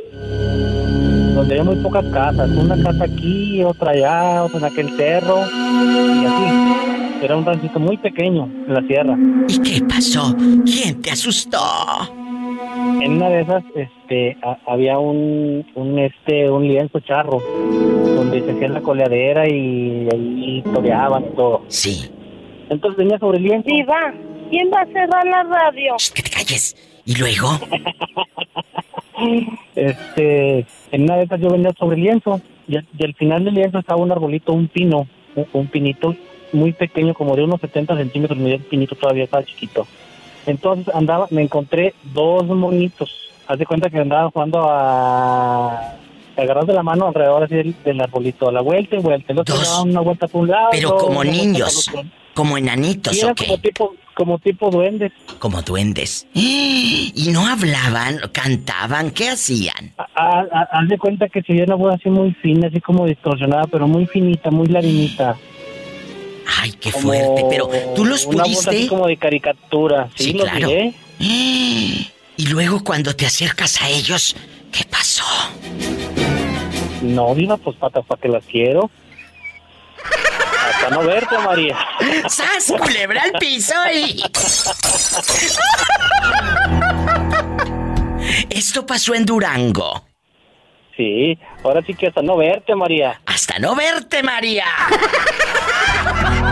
donde había muy pocas casas, una casa aquí, otra allá, otra en aquel cerro y así. Era un ranchito muy pequeño en la sierra. ¿Y qué pasó? ¿Quién te asustó? En una de esas, este, a- había un, un, este, un lienzo charro donde se hacía la coleadera y ahí toreaban y todo. Sí. Entonces venía sobre el lienzo. Diva, ¿quién va a cerrar la radio? que te calles. ¿Y luego? este, en una de esas yo venía sobre el lienzo y, al- y al final del lienzo estaba un arbolito, un pino, un, un pinito muy pequeño, como de unos 70 centímetros, mi pinito todavía estaba chiquito. Entonces andaba, me encontré dos monitos. Haz de cuenta que andaba jugando a agarrar de la mano alrededor del, del arbolito, a la vuelta y vuelta. El otro daba una vuelta por un lado. Pero como niños. Como enanitos, Y era ¿o qué? como tipo, como tipo duendes. Como duendes. ¿Y no hablaban? ¿Cantaban? ¿Qué hacían? A- a- Haz de cuenta que se veía una voz así muy fina, así como distorsionada, pero muy finita, muy larinita. Ay, qué fuerte. Pero tú los una voz así como de caricatura. Sí, Sí, claro. miré. Y luego cuando te acercas a ellos, ¿qué pasó? No, diva, pues patas para que las quiero. Hasta no verte, María. ¡Sas, culebra al piso y... Esto pasó en Durango. Sí, ahora sí que hasta no verte, María. Hasta no verte, María.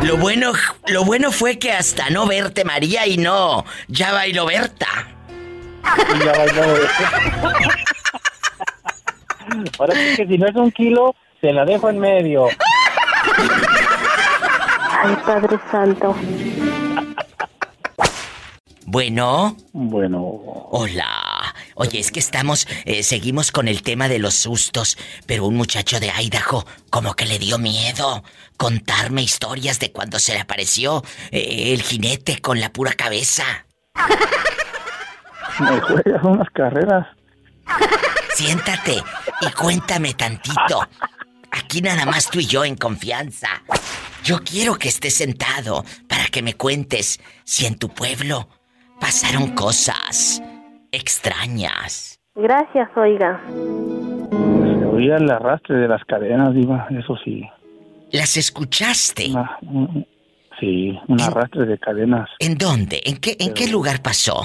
Lo bueno, lo bueno fue que hasta no verte, María, y no, ya bailó Berta. Y ya bailó. Ahora sí que si no es un kilo, se la dejo en medio. Ay, Padre Santo. Bueno. Bueno. Hola. Oye, es que estamos, eh, seguimos con el tema de los sustos, pero un muchacho de Idaho como que le dio miedo contarme historias de cuando se le apareció eh, el jinete con la pura cabeza. Me juegas unas carreras. Siéntate y cuéntame tantito. Aquí nada más tú y yo en confianza. Yo quiero que estés sentado para que me cuentes si en tu pueblo pasaron cosas extrañas. Gracias, oiga. Se oía el arrastre de las cadenas, Diva, eso sí. ¿Las escuchaste? Una- un- sí, un arrastre de cadenas. ¿En dónde? ¿En qué, en qué lugar pasó?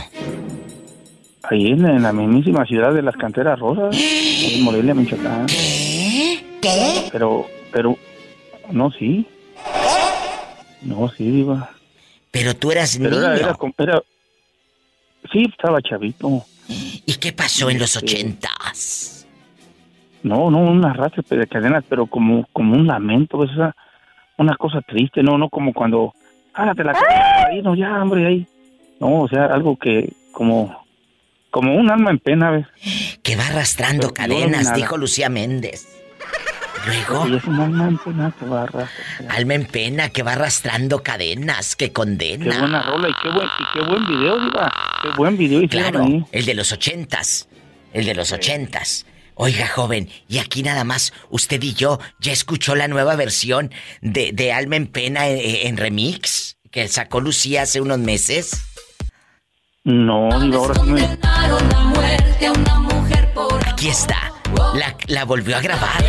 Ahí en, en la mismísima ciudad de las canteras rosas, en Morelia, Michoacán. ¿Qué? Pero, pero, no, sí. No, sí, Diva. Pero tú eras Pero niño. era, era, como- era- sí, estaba chavito. ¿Y qué pasó en los ochentas? No, no, un arrastre de cadenas, pero como, como un lamento, pues, esa, una cosa triste, no, no como cuando, hágate la cadena, ahí, no, ya, hombre, ahí. No, o sea, algo que, como, como un alma en pena, ¿ves? Que va arrastrando Pero cadenas, dijo Lucía Méndez. Luego, Y es un alma en pena que va a arrastrar. alma en pena que va arrastrando cadenas, que Qué condena. buena rola y qué buen, y qué buen video, diva. Qué buen video Claro, ahí. el de los ochentas. El de los ochentas. Oiga, joven, y aquí nada más, usted y yo ya escuchó la nueva versión de, de Alma en Pena en, en remix que sacó Lucía hace unos meses. No, diva, ahora sí me... Aquí está. La, la volvió a grabar.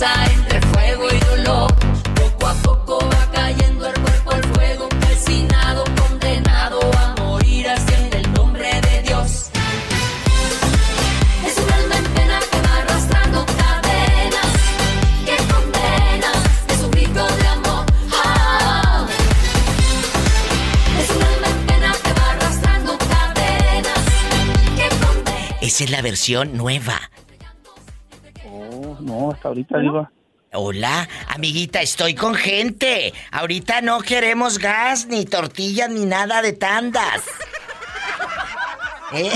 entre fuego y dolor. Poco a poco va cayendo el cuerpo al fuego, calcinado, condenado a morir así en el nombre de Dios. Es un alma en pena que va arrastrando cadenas que condenas de su grito de amor. Ah. Es un alma en pena que va arrastrando cadenas que condenas. Esa es la versión nueva no, hasta ahorita, Diva. Hola, amiguita, estoy con gente. Ahorita no queremos gas, ni tortillas, ni nada de tandas. ¿Eh?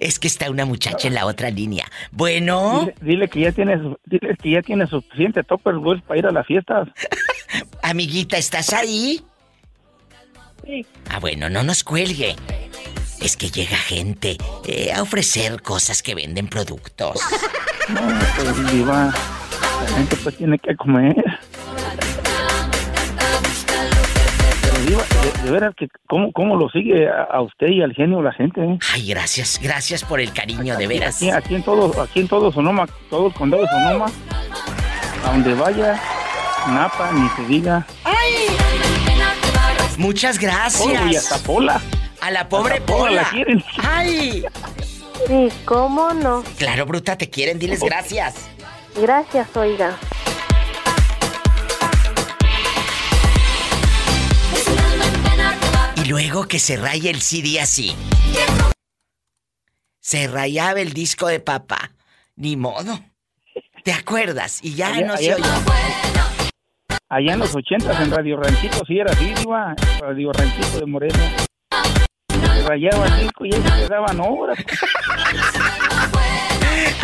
Es que está una muchacha en la otra línea. Bueno. Dile, dile que ya tienes, dile que ya tienes suficiente Tupperware para ir a las fiestas. Amiguita, ¿estás ahí? Sí. Ah, bueno, no nos cuelgue. Es que llega gente eh, a ofrecer cosas que venden productos. No, pues, Diva, la gente pues tiene que comer. Pero Diva, de, de veras que cómo, cómo lo sigue a, a usted y al genio la gente, ¿eh? Ay, gracias, gracias por el cariño, de veras. Aquí, aquí en todo, aquí en todo Sonoma, todo el condado de Sonoma, a donde vaya, Napa, ni se diga. Muchas gracias. Oh, y hasta Pola. A la pobre Pola. la quieren. ¡Ay! Sí, ¿cómo no? Claro, bruta, te quieren, diles gracias. Gracias, oiga. Y luego que se raya el CD así. Se rayaba el disco de papá. Ni modo. ¿Te acuerdas? Y ya Allá- no se allá- oye. Allá en los ochentas en Radio Ranchito sí era así, Diva. Radio Ranchito de Moreno. Se rayaba disco y ellos se daban horas.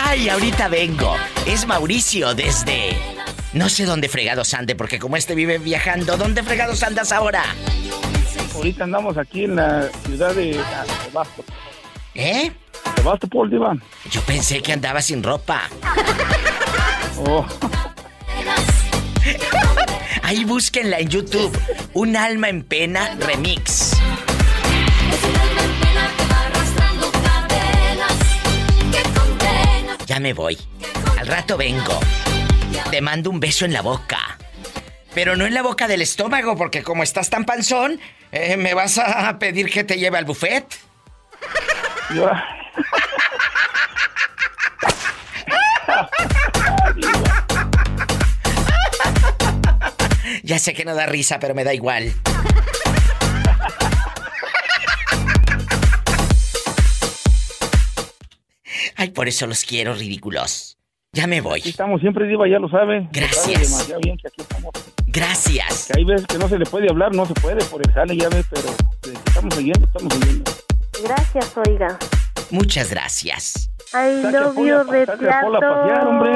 Ay, ahorita vengo. Es Mauricio desde... No sé dónde fregados ande, porque como este vive viajando, ¿dónde fregados andas ahora? Ahorita andamos aquí en la ciudad de ah, Sebastopol. ¿Eh? Sebastopol, Diva. Yo pensé que andaba sin ropa. Oh. Ahí búsquenla en YouTube. Un alma en pena remix. Ya me voy. Al rato vengo. Te mando un beso en la boca. Pero no en la boca del estómago, porque como estás tan panzón, eh, ¿me vas a pedir que te lleve al buffet? Ya sé que no da risa, pero me da igual. Ay, por eso los quiero, ridículos. Ya me voy. Aquí estamos siempre, Diva, ya lo sabe. Gracias. Sabe demasiado bien que aquí estamos. Gracias. Que hay veces que no se le puede hablar, no se puede por el jale, ya ves, pero que estamos siguiendo, estamos siguiendo. Gracias, oiga. Muchas gracias. I Saque a love you, pa- saque a Pola a pasear, hombre.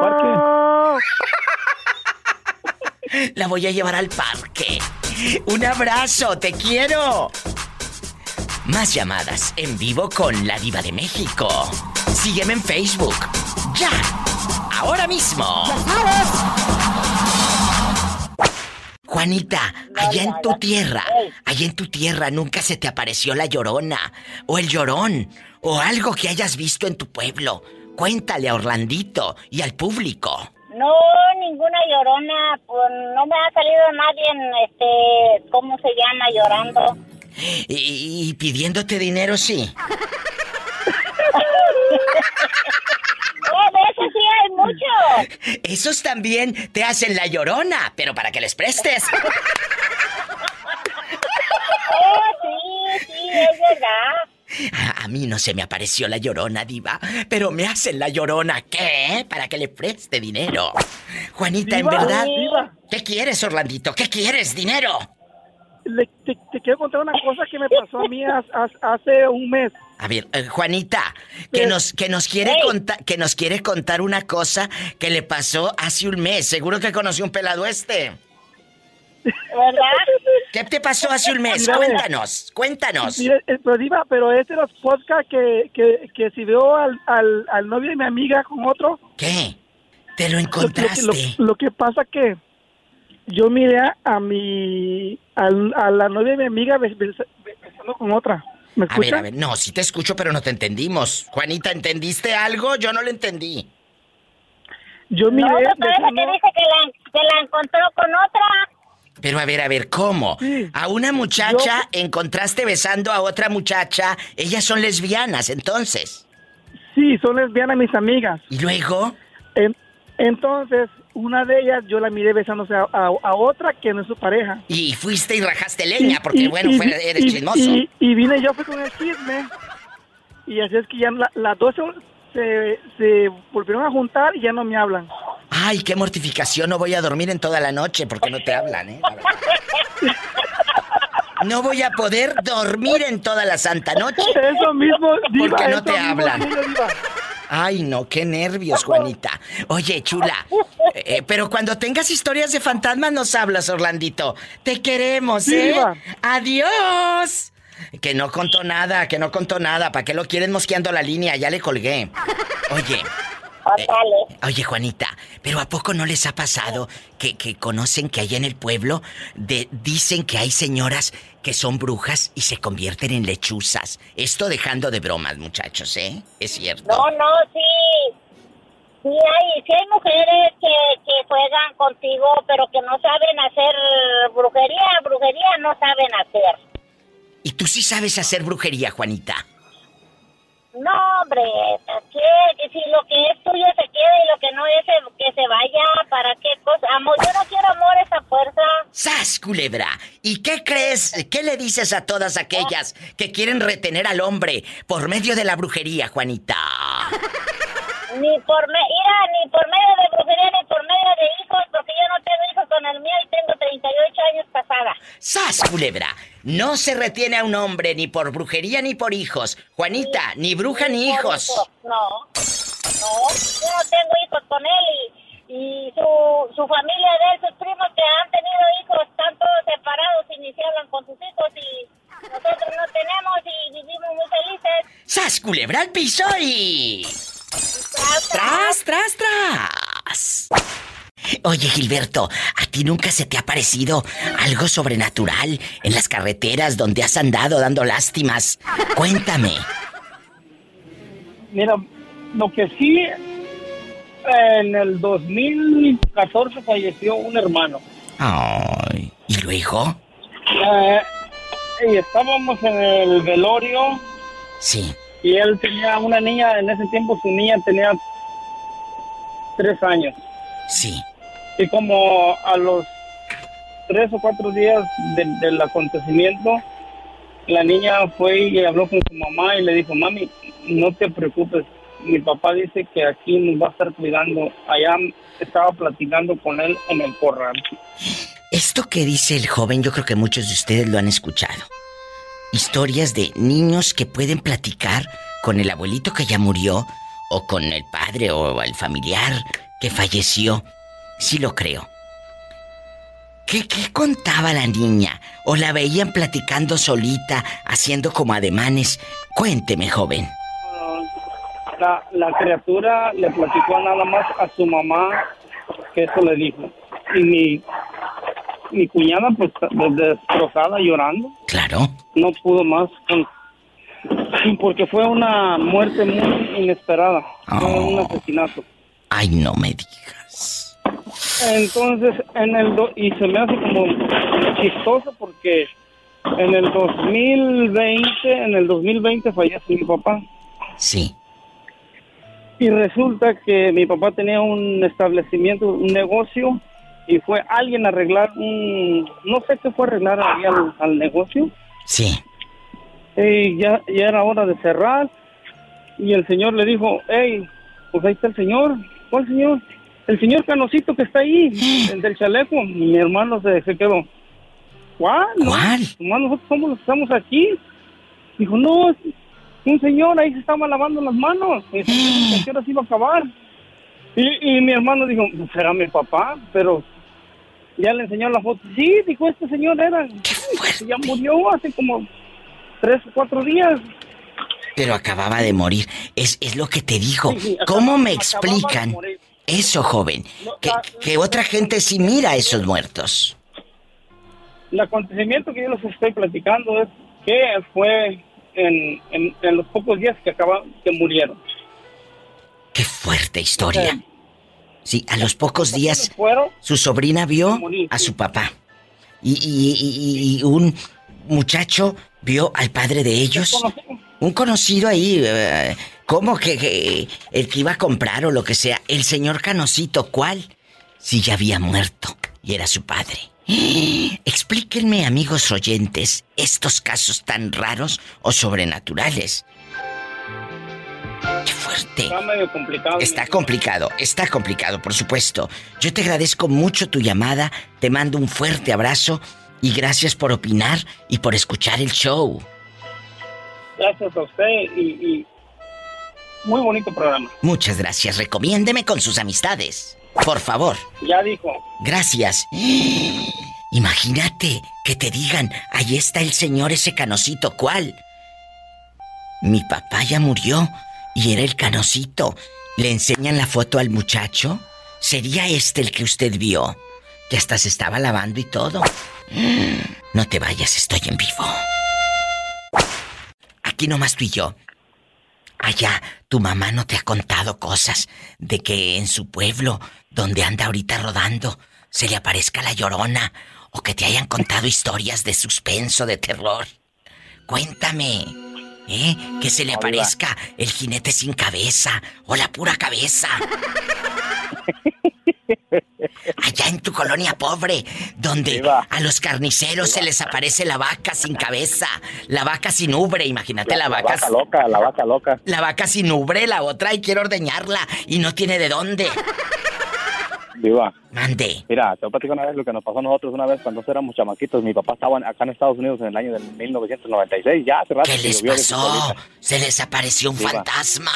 Parque. La voy a llevar al parque. Un abrazo, te quiero. Más llamadas en vivo con la diva de México. Sígueme en Facebook. Ya. Ahora mismo. Juanita, allá en tu tierra, allá en tu tierra nunca se te apareció la llorona, o el llorón, o algo que hayas visto en tu pueblo. Cuéntale a Orlandito y al público. No, ninguna llorona, pues no me ha salido nadie en este, ¿cómo se llama? Llorando. Y, y pidiéndote dinero, sí. De eso sí hay muchos. Esos también te hacen la llorona, pero para que les prestes. Oh, sí, sí, es verdad. A, a mí no se me apareció la llorona, diva, pero me hacen la llorona, ¿qué? Para que le preste dinero. Juanita, en verdad. diva. ¿Qué quieres, Orlandito? ¿Qué quieres? ¿Dinero? Le- te, te quiero contar una cosa que me pasó a mí hace un mes. A ver, eh, Juanita, que nos, que nos quiere contar, que nos quiere contar una cosa que le pasó hace un mes. Seguro que conoció un pelado este. ¿Verdad? ¿Qué te pasó hace un mes? Mira, Cuéntanos, cuéntanos. Mire, eh, pero Diva, pero este era podcast que, que, que si veo al, al, al novio de mi amiga con otro. ¿Qué? ¿Te lo Lo, encontraste? lo- lo que pasa que yo miré a, a mi al- a, la novia de mi amiga bes- bes- besando con otra. ¿Me A ver, a ver, no, sí te escucho, pero no te entendimos. Juanita, ¿entendiste algo? Yo no lo entendí. Yo No, me parece que dice que la, que la encontró con otra. Pero a ver, a ver, ¿cómo? A una muchacha encontraste besando a otra muchacha. Ellas son lesbianas, entonces. Sí, son lesbianas mis amigas. ¿Y luego? En- Entonces, una de ellas yo la miré besándose a, a- a otra que no es su pareja. Y fuiste y rajaste leña, porque Y- bueno, y- fue- eres y- chismoso. Y, vine yo fui con el chisme. Y así es que ya la- las dos se, se volvieron a juntar y ya no me hablan. Ay, qué mortificación, no voy a dormir en toda la noche porque no te hablan, ¿eh? No voy a poder dormir en toda la santa noche. Eso mismo, diva, Porque no te mismo hablan. digo, diva. Ay, no, qué nervios, Juanita. Oye, chula, eh, pero cuando tengas historias de fantasmas nos hablas, Orlandito. Te queremos, ¿eh? Adiós. Que no contó nada, que no contó nada. ¿Para qué lo quieren mosqueando la línea? Ya le colgué. Oye. Eh, oye, Juanita, ¿pero a poco no les ha pasado que, que conocen que allá en el pueblo de, dicen que hay señoras que son brujas y se convierten en lechuzas? Esto dejando de bromas, muchachos, ¿eh? Es cierto. No, no, sí. Sí hay, sí hay mujeres que, que juegan contigo, pero que no saben hacer brujería. Brujería no saben hacer. ¿Y tú sí sabes hacer brujería, Juanita? No, hombre, ¿qué? Que si lo que es tuyo se queda y lo que no es, que se vaya. ¿Para qué cosa? Amor, yo no quiero amor esa fuerza. ¡Sas, culebra! ¿Y qué crees? ¿Qué le dices a todas aquellas que quieren retener al hombre por medio de la brujería, Juanita? Ni por, me mira, ni por medio de brujería, ni por medio de hijos, porque yo no tengo hijos con el mío y tengo 38 años casada. ¡Sas, culebra! No se retiene a un hombre ni por brujería ni por hijos. Juanita, ni bruja ni hijos. hijos, No, no, yo no tengo hijos con él y, y su, su familia de él, sus primos que han tenido hijos, están todos separados y ni se hablan con sus hijos y nosotros no tenemos y vivimos muy felices. ¡Sas, culebra al piso y... ¡Tras, tras, tras! Oye, Gilberto, ¿a ti nunca se te ha parecido algo sobrenatural en las carreteras donde has andado dando lástimas? Cuéntame. Mira, lo que sí, en el 2014 falleció un hermano. Ay, ¿y luego? Eh, y estábamos en el velorio Sí. Y él tenía una niña, en ese tiempo su niña tenía tres años. Sí. Y como a los tres o cuatro días de- del acontecimiento, la niña fue y habló con su mamá y le dijo, mami, no te preocupes, mi papá dice que aquí nos va a estar cuidando. Allá estaba platicando con él en el corral. Esto que dice el joven, yo creo que muchos de ustedes lo han escuchado. Historias de niños que pueden platicar con el abuelito que ya murió, o con el padre o el familiar que falleció. Sí lo creo. ¿Qué, qué contaba la niña? ¿O la veían platicando solita, haciendo como ademanes? Cuénteme, joven. La, la criatura le platicó nada más a su mamá que eso le dijo. Y mi, mi cuñada, pues, destrozada, llorando. Claro. No pudo más con- porque fue una muerte muy inesperada. Fue un asesinato. Ay, no me digas. Entonces, en el do- y se me hace como chistoso porque en el 2020, en el 2020 falleció mi papá. Sí. Y resulta que mi papá tenía un establecimiento, un negocio, y fue alguien a arreglar un, no sé qué fue arreglar ahí al, al negocio. Sí. Y ya, ya era hora de cerrar, y el señor le dijo, hey, pues ahí está el señor. ¿Cuál señor? El señor Canosito que está ahí, el del chaleco. Y mi hermano se, se quedó. ¿Cuál? ¿Cuál? Nomás nosotros somos los que estamos aquí. Dijo, no, un señor ahí se estaba lavando las manos. Y ¿A qué hora se iba a acabar? Y, y mi hermano dijo, "Pues será mi papá, pero ya le enseñó la foto. Sí, dijo, este señor era. Ya murió hace como tres o cuatro días. Pero acababa de morir. Es, es lo que te digo. Sí, sí, ¿Cómo me explican eso, joven? Que, que otra gente sí mira a esos muertos. El acontecimiento que yo les estoy platicando es que fue en, en, en los pocos días que acaba, que murieron. Qué fuerte historia. Sí, a los pocos días su sobrina vio a su papá. Y, y- y- y un muchacho vio al padre de ellos. Un conocido ahí, eh, ¿Cómo que, que el que iba a comprar o lo que sea? El señor Canosito, ¿cuál? Si ya había muerto y era su padre. Explíquenme, amigos oyentes, estos casos tan raros o sobrenaturales. Está medio complicado. Está complicado, está complicado, por supuesto. Yo te agradezco mucho tu llamada, te mando un fuerte abrazo y gracias por opinar y por escuchar el show. Gracias a usted y, y muy bonito programa. Muchas gracias, recomiéndeme con sus amistades. Por favor. Ya dijo. Gracias. Imagínate que te digan, ahí está el señor ese canosito, ¿cuál? Mi papá ya murió y era el canosito. ¿Le enseñan la foto al muchacho? ¿Sería este el que usted vio? Que hasta se estaba lavando y todo. No te vayas, estoy en vivo. Aquí nomás tú y yo. Allá, tu mamá no te ha contado cosas de que en su pueblo, donde anda ahorita rodando, se le aparezca la llorona o que te hayan contado historias de suspenso, de terror. Cuéntame, ¿eh? Que se le aparezca el jinete sin cabeza o la pura cabeza. Allá en tu colonia pobre, donde a los carniceros se les aparece la vaca sin cabeza, la vaca sin ubre, imagínate la, vaca. vaca loca, la vaca loca. La vaca sin ubre, la otra, y quiere ordeñarla y no tiene de dónde. Viva. Mande. Mira, te voy a platicar una vez lo que nos pasó a nosotros una vez cuando éramos chamaquitos. Mi papá estaba acá en Estados Unidos en el año del 1996. Ya hace rato. ¿Qué que les llovió de pasó? Se les apareció un fantasma.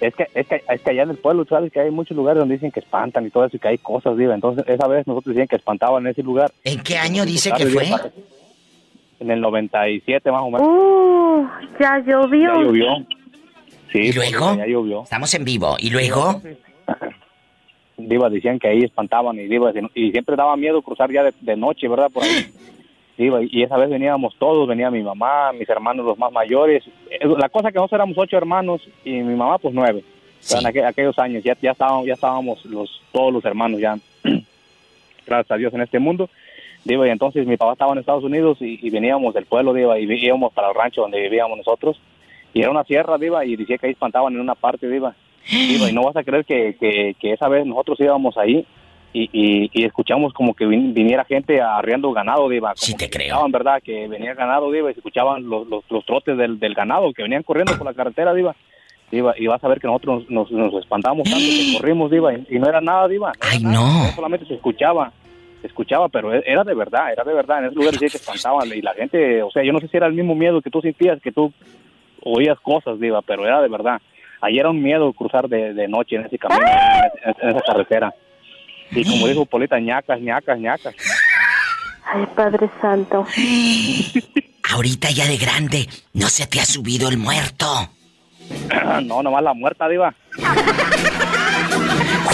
Es que, es, que, es que allá en el pueblo, sabes que hay muchos lugares donde dicen que espantan y todo eso y que hay cosas, Diva. Entonces, esa vez nosotros decían que espantaban en ese lugar. ¿En qué año dice que fue? En el 97 más o menos. Uh, ya llovió. Ya llovió. Sí, ¿Y luego? Ya llovió. Estamos en vivo. ¿Y luego? Diva, decían que ahí espantaban y Diva, y siempre daba miedo cruzar ya de, de noche, ¿verdad? Por ahí. Diva, y esa vez veníamos todos, venía mi mamá, mis hermanos los más mayores. Eh, La cosa que nosotros éramos ocho hermanos y mi mamá pues nueve. O sea, en aqu- aquellos años ya, ya estábamos, ya estábamos los, todos los hermanos ya, gracias a Dios en este mundo. Diva, y entonces mi papá estaba en Estados Unidos y, y veníamos del pueblo, Diva, y íbamos para el rancho donde vivíamos nosotros. Y era una sierra, Diva, y decía que ahí espantaban en una parte, Diva. Y no vas a creer que, que, que esa vez nosotros íbamos ahí y, y, y escuchamos como que vin- viniera gente arriando ganado, Diva. Como Sí te creo. escuchaban, ¿verdad? Que venía ganado, Diva, y se escuchaban los, los, los trotes del, del ganado que venían corriendo por la carretera, Diva. Diva, y vas a ver que nosotros nos, nos espantamos tanto que corrimos, Diva, y, y no era nada, Diva. Ay, no. Solamente se escuchaba, se escuchaba, pero e- era de verdad, era de verdad. En ese lugar decía que espantaban y la gente, o sea, yo no sé si era el mismo miedo que tú sentías, que tú oías cosas, Diva, pero era de verdad. Ayer era un miedo cruzar de, de noche en ese camino, en, esa carretera. Y como dijo Polita, ñacas, ñacas, ñacas. Ay, Padre Santo. Ahorita ya de grande, ¿no se te ha subido el muerto? no, nomás la muerta, Diva.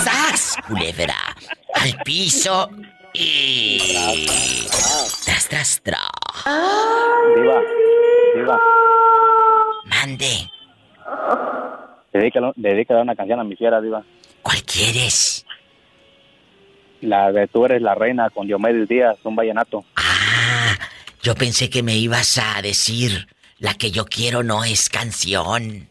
¡Sas! Culebra. Al piso y. Tras, tras, tras. Diva, Diva. Mande. Dedícale, dedícale una canción a mi fiera, Diva. ¿Cuál quieres? La de Tú eres la reina con Diomedes Díaz, un vallenato. Ah, yo pensé que me ibas a decir la que yo quiero no es canción.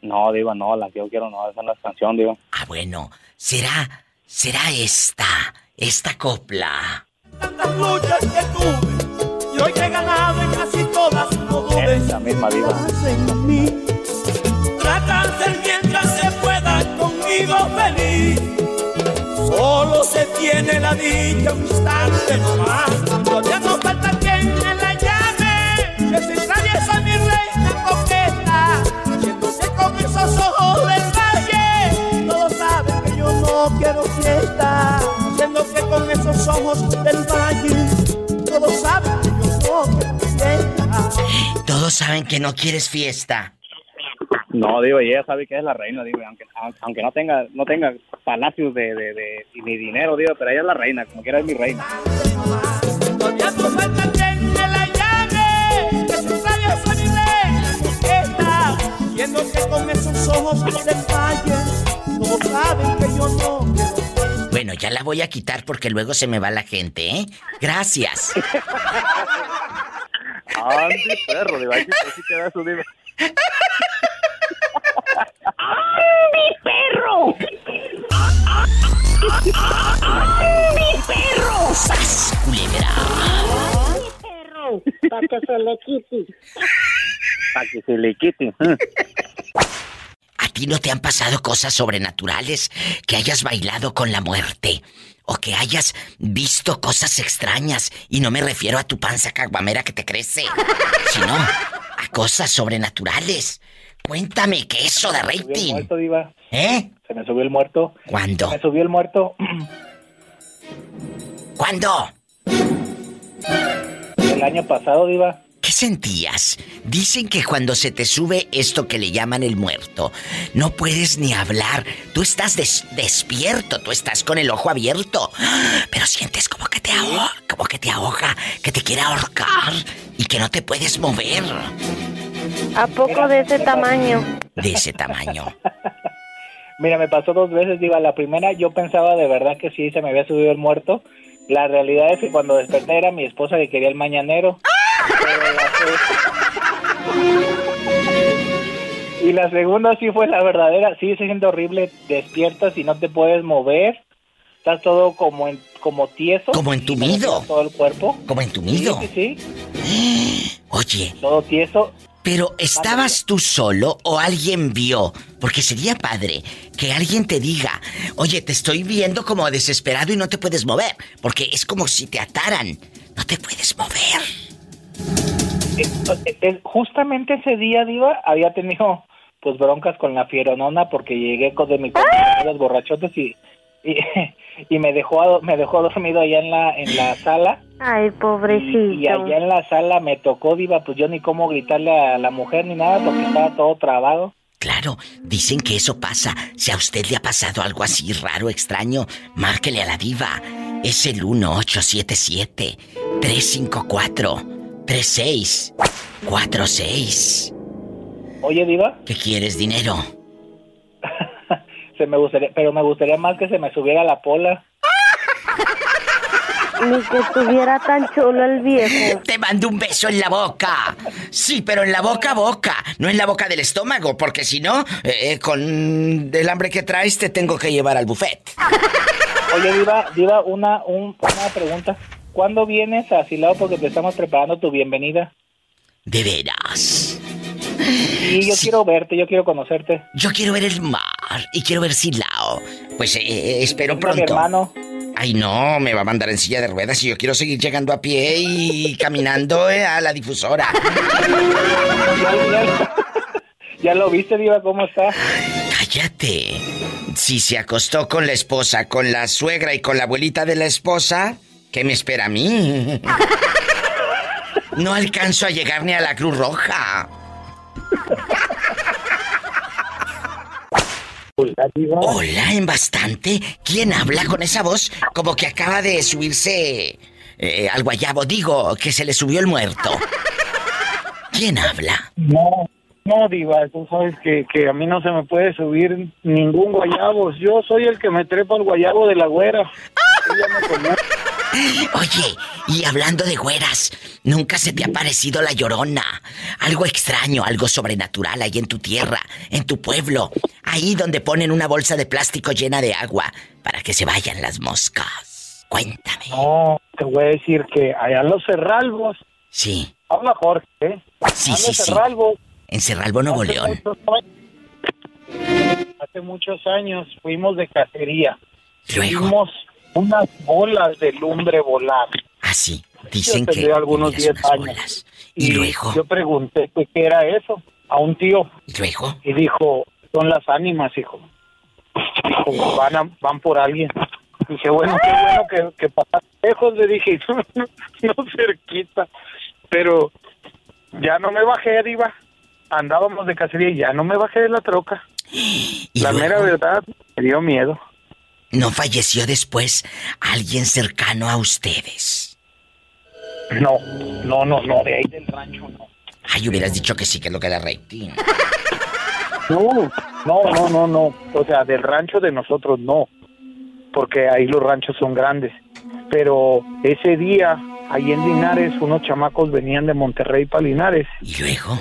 No, Diva, no, la que yo quiero no, esa no es canción, Diva. Ah, bueno, será, será esta, esta copla. Tantas luchas que tuve y hoy que he ganado en casi todas, no dudes. Esa misma, Diva. en mí. Trata de ser mientras se pueda conmigo feliz. Solo se tiene la dicha un instante nomás. Todavía no falta quien me la llame. Que se atraviesa mi reina coqueta. Yéndose con esos ojos del valle. Todos saben que yo no quiero fiesta. Que con esos ojos del valle. Todos saben que yo no quiero fiesta. Todos saben que no quieres fiesta. No, y ella sabe que es la reina, Diva, aunque, aunque no tenga no tenga palacios de, de, de- ni dinero, Diva, pero ella es la reina, como quiera es mi reina. Viendo que con esos ojos saben que yo no Bueno, ya la voy a quitar porque luego se me va la gente, ¿eh? Gracias. Andy, perro, Diva, ahí sí, sí queda eso, Diva. Mi perro! Mi perro! ¡Sas, culebra! Mi perro! Para que se le quite. Para que se le quite. ¿eh? ¿A ti no te han pasado cosas sobrenaturales? Que hayas bailado con la muerte. O que hayas visto cosas extrañas. Y no me refiero a tu panza caguamera que te crece. Sino a cosas sobrenaturales. Cuéntame, ¿qué es eso de Se me subió el rating? muerto, diva. ¿Eh? Se me subió el muerto. ¿Cuándo? Se me subió el muerto. ¿Cuándo? El año pasado, diva. ¿Qué sentías? Dicen que cuando se te sube esto que le llaman el muerto, no puedes ni hablar. Tú estás des- despierto, tú estás con el ojo abierto. Pero sientes como que te ahoga, como que te ahoga, que te quiere ahorcar y que no te puedes mover ¿A poco de ese tamaño? de ese tamaño. Mira, me pasó dos veces, diva. La primera yo pensaba de verdad que sí se me había subido el muerto. La realidad es que cuando desperté era mi esposa que quería el mañanero. Pero la- Y la segunda sí fue la verdadera. Sí, se siente horrible. Despiertas y no te puedes mover. Estás todo como en, como tieso. Como entumido. Todo el cuerpo. Como entumido. Sí, sí, sí. Oye. Todo tieso. Pero ¿estabas tú solo o alguien vio? Porque sería padre que alguien te diga, oye, te estoy viendo como desesperado y no te puedes mover. Porque es como si te ataran. No te puedes mover. Eh, eh, justamente ese día, Diva, había tenido pues broncas con la fieronona porque llegué con de mi casa los borrachotes y, y, y me dejó me dejó dormido allá en la en la sala Ay, pobrecito. y allá en la sala me tocó Diva, pues yo ni cómo gritarle a la mujer ni nada porque estaba todo trabado. Claro, dicen que eso pasa. Si a usted le ha pasado algo así raro, extraño, márquele a la diva. Es el 1877-354-3646. Oye, Diva, ¿Qué quieres, dinero? se me gustaría, pero me gustaría más que se me subiera la pola. Ni que estuviera tan chulo el viejo. Te mando un beso en la boca. Sí, pero en la boca a boca, no en la boca del estómago, porque si no, eh, con el hambre que traes te tengo que llevar al buffet. Oye, Diva, Diva, una, un- una pregunta. ¿Cuándo vienes a Silao? Porque te estamos preparando tu bienvenida. De veras. Y yo quiero verte, yo quiero conocerte. Yo quiero ver el mar y quiero ver Silao. Pues eh, eh, espero Mira, mi pronto. hermano. Ay, no, me va a mandar en silla de ruedas y yo quiero seguir llegando a pie y caminando eh, a la difusora. ¿Ya lo viste, Diva, cómo está? Cállate. Si se acostó con la esposa, con la suegra y con la abuelita de la esposa, ¿qué me espera a mí? No alcanzo a llegar ni a la Cruz Roja. Hola, en bastante. ¿Quién habla con esa voz? Como que acaba de subirse eh, al guayabo. Digo, que se le subió el muerto. ¿Quién habla? No, no, Diva, tú sabes que, que a mí no se me puede subir ningún guayabo. Yo soy el que me trepa el guayabo de la güera. Ella me conoce. Oye, y hablando de güeras, ¿nunca se te ha parecido la llorona? Algo extraño, algo sobrenatural ahí en tu tierra, en tu pueblo, ahí donde ponen una bolsa de plástico llena de agua para que se vayan las moscas. Cuéntame. No, te voy a decir que allá en los Cerralbos. Sí. Habla Jorge, ¿eh? Sí, sí, sí. Cerralbos, En Cerralbo, Nuevo hace León. muchos años- Hace muchos años fuimos de cacería. Luego. Unas bolas de lumbre volar. Así. Dicen Yo que algunos miras 10 unas años. Y luego. Yo pregunté que qué era eso a un tío. ¿Y luego? Y dijo, son las ánimas, hijo. Dijo, van, a- van por alguien. Dije, bueno, qué bueno que, que lejos, le dije, no, no cerquita. Pero ya no me bajé, Diva. Andábamos de cacería y ya no me bajé de la troca. La mera verdad, me dio miedo. ¿No falleció después alguien cercano a ustedes? No, no, no, no, de ahí del rancho no. Ay, hubieras dicho que sí, que es lo que da rating. No, no, no, no, no. O sea, del rancho de nosotros no. Porque ahí los ranchos son grandes. Pero ese día, ahí en Linares, unos chamacos venían de Monterrey para Linares. ¿Y luego?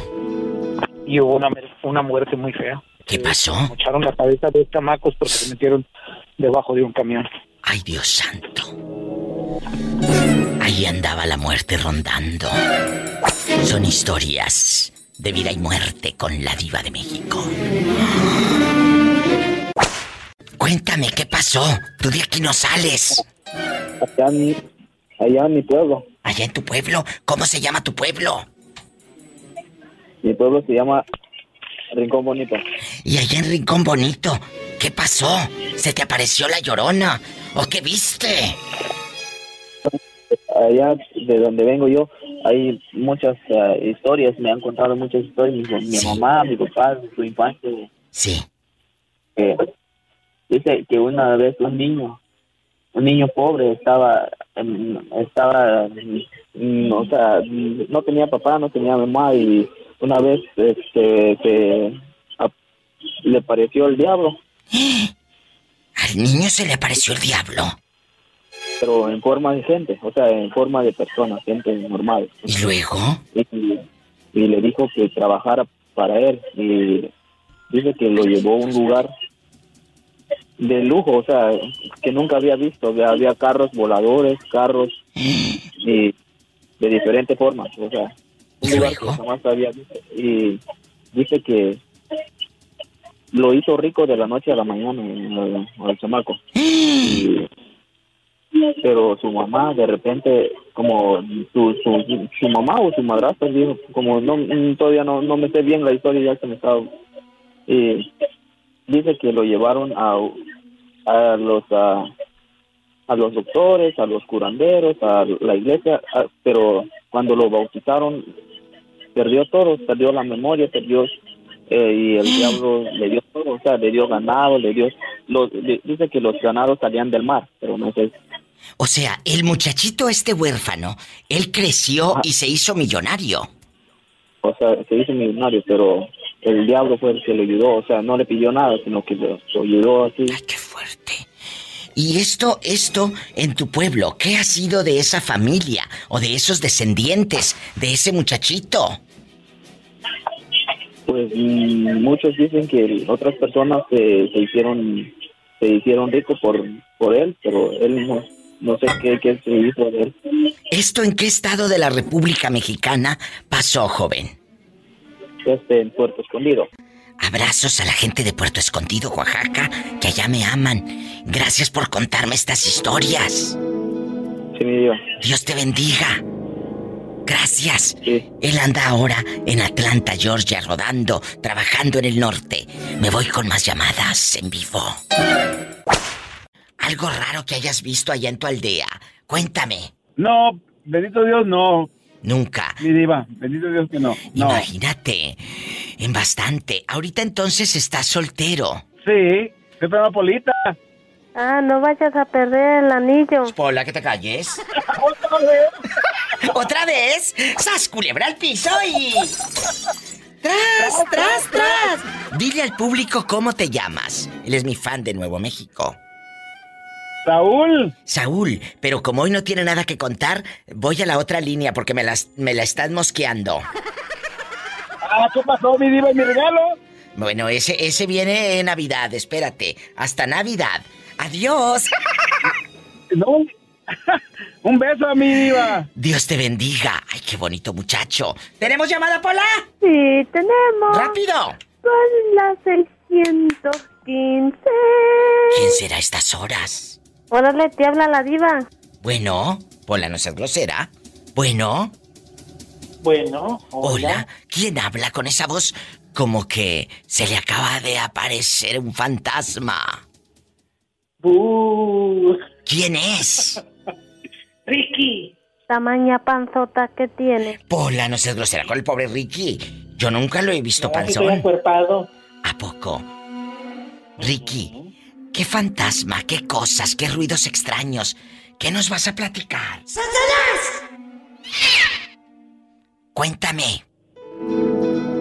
Y hubo una, una muerte muy fea. ¿Qué pasó? Echaron la cabeza de dos chamacos porque se metieron debajo de un camión. Ay, Dios santo. Ahí andaba la muerte rondando. Son historias de vida y muerte con la diva de México. Cuéntame, ¿qué pasó? Tú de aquí no sales. Allá en, mi, allá en mi pueblo. Allá en tu pueblo. ¿Cómo se llama tu pueblo? Mi pueblo se llama Rincón Bonito. Y allá en Rincón Bonito, ¿qué pasó? ¿Se te apareció la llorona? ¿O qué viste? Allá de donde vengo yo hay muchas eh, historias, me han contado muchas historias, mi, mi mamá, mi papá, su infancia. Sí. Eh, dice que una vez un niño, un niño pobre estaba, em, estaba, mm, o sea, no tenía papá, no tenía mamá y una vez este, que a- le pareció el diablo. Al niño se le apareció el diablo. pero en forma de gente, o sea, en forma de persona, gente normal. ¿Y luego? Y, y le dijo que trabajara para él y dice que lo llevó a un lugar de lujo, o sea, que nunca había visto, había, había carros voladores, carros y de diferentes formas, o sea, un lugar que jamás había visto. Y dice que lo hizo rico de la noche a la mañana al, al chamaco. Y- pero su mamá de repente como su, su, su mamá o su madrastra dijo como no mm, todavía no, no me sé bien la historia ya se me estaba y dice que lo llevaron a a los a, a los doctores a los curanderos a la iglesia a- pero cuando lo bautizaron perdió todo perdió la memoria perdió eh, y el diablo le dio todo o sea le dio ganado le dio los, le- dice que los ganados salían del mar pero no sé. O sea, el muchachito este huérfano, él creció y se hizo millonario. o sea, se hizo millonario, pero el diablo fue el que le ayudó, o sea, no le pidió nada, sino que lo, lo ayudó así. Y esto, esto en tu pueblo, ¿qué ha sido de esa familia o de esos descendientes de ese muchachito? Pues mm, muchos dicen que otras personas se, se hicieron se hicieron ricos por, por él, pero él no, no sé qué, qué se hizo de él. ¿Esto en qué estado de la República Mexicana pasó, joven? Este, en Puerto Escondido. Abrazos a la gente de Puerto Escondido, Oaxaca, que allá me aman. Gracias por contarme estas historias. Sí, mi diva. Dios te bendiga. Gracias. Él anda ahora en Atlanta, Georgia, rodando, trabajando en el norte. Me voy con más llamadas en vivo. Algo raro que hayas visto allá en tu aldea. Cuéntame. No, bendito Dios, no. Nunca. Mi diva, bendito Dios que no. No. Imagínate. En bastante. Ahorita entonces estás soltero. Sí, soy Polita. Ah, no vayas a perder el anillo. Hola, que te calles. ¿Otra vez? ¡Sas, culebra al piso y... ¡Tras, tras, tras! Dile al público cómo te llamas. Él es mi fan de Nuevo México. Saúl. Saúl, pero como hoy no tiene nada que contar, voy a la otra línea porque me, las, me la están mosqueando. Ah, ¿qué pasó, mi diva, y mi regalo? Bueno, ese, ese viene en Navidad, espérate. Hasta Navidad. Adiós. No. Un beso a mi diva. Dios te bendiga. Ay, qué bonito muchacho. ¿Tenemos llamada, Pola? Sí, tenemos. ¡Rápido! Son las 615. ¿Quién será a estas horas? Órale, te habla la diva. Bueno, Pola no ser grosera. Bueno. Bueno, hola. ¿Quién habla con esa voz como que se le acaba de aparecer un fantasma? ¿Quién es? Ricky. Tamaña panzota que tiene. Pola, no seas grosera con el pobre Ricky. Yo nunca lo he visto panzón. acuerpado. ¿A poco? Ricky, ¿qué fantasma, qué cosas, qué ruidos extraños? ¿Qué nos vas a platicar? Cuéntame.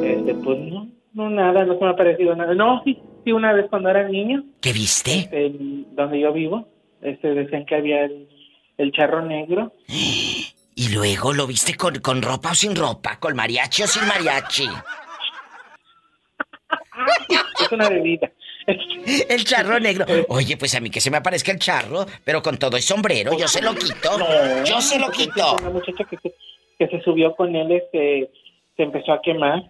Este, pues no, no nada, no se me ha parecido nada. No, sí, sí, una vez cuando era niño. ¿Qué viste? este, donde yo vivo, este, decían que había el, el charro negro. ¿Y luego lo viste con, con ropa o sin ropa? ¿Con mariachi o sin mariachi? Es una bebida. El charro negro. Oye, pues a mí que se me aparezca el charro, pero con todo el sombrero, yo se lo quito. yo se lo quito. Una muchacha que se, que se subió con él, este, se empezó a quemar.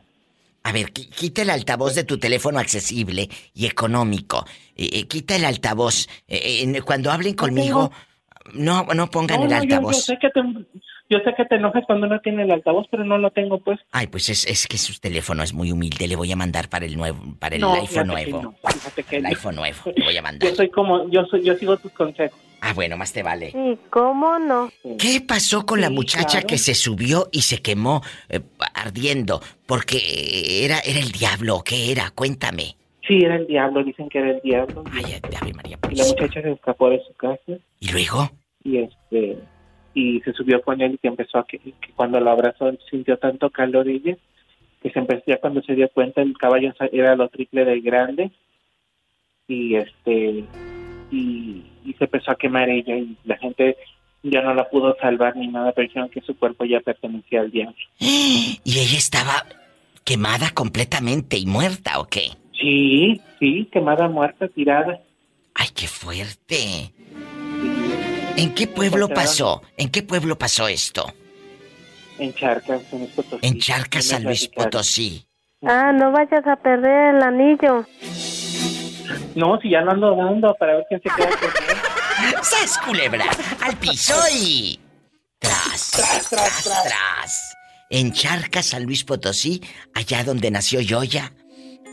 A ver, qui- quita el altavoz de tu teléfono accesible y económico. Eh, eh, quita el altavoz. Eh, eh, cuando hablen conmigo, no, no pongan No, el no, yo- altavoz. Yo, sé que te, yo sé que te enojas cuando no tiene el altavoz, pero no lo tengo pues. Ay, pues es, es que su teléfono es muy humilde. Le voy a mandar para el nuevo, para el No, iPhone nuevo. no, fíjate que el no. iPhone nuevo. Le voy a mandar. Yo soy como, yo soy, yo sigo tus consejos. Ah, bueno, más te vale. Sí, ¿cómo no? ¿Qué pasó con la muchacha claro. que se subió y se quemó eh, ardiendo? Porque era, era el diablo, ¿qué era? Cuéntame. Sí, era el diablo, dicen que era el diablo. Ay, Ave María Y la muchacha se escapó de su casa ¿Y luego? y este y se subió con él y que empezó a que, que cuando lo abrazó sintió tanto calor ella que se empezó ya cuando se dio cuenta el caballo era lo triple de grande y este y, y se empezó a quemar ella y la gente ya no la pudo salvar ni nada pero dijeron que su cuerpo ya pertenecía al diablo Y ella estaba quemada completamente y muerta, ¿o qué? sí sí quemada muerta tirada Ay, qué fuerte. ¿En qué pueblo pasó? ¿En qué pueblo pasó esto? en Charcas en Luis Potosí. En Charcas, San Luis Potosí. Ah, no vayas a perder el anillo. no si ya lo ando dando para ver quién se queda con él ¡Sas, culebra! ¡Al piso y... Tras, tras, tras, tras. En Charcas, San Luis Potosí, allá donde nació Yoya.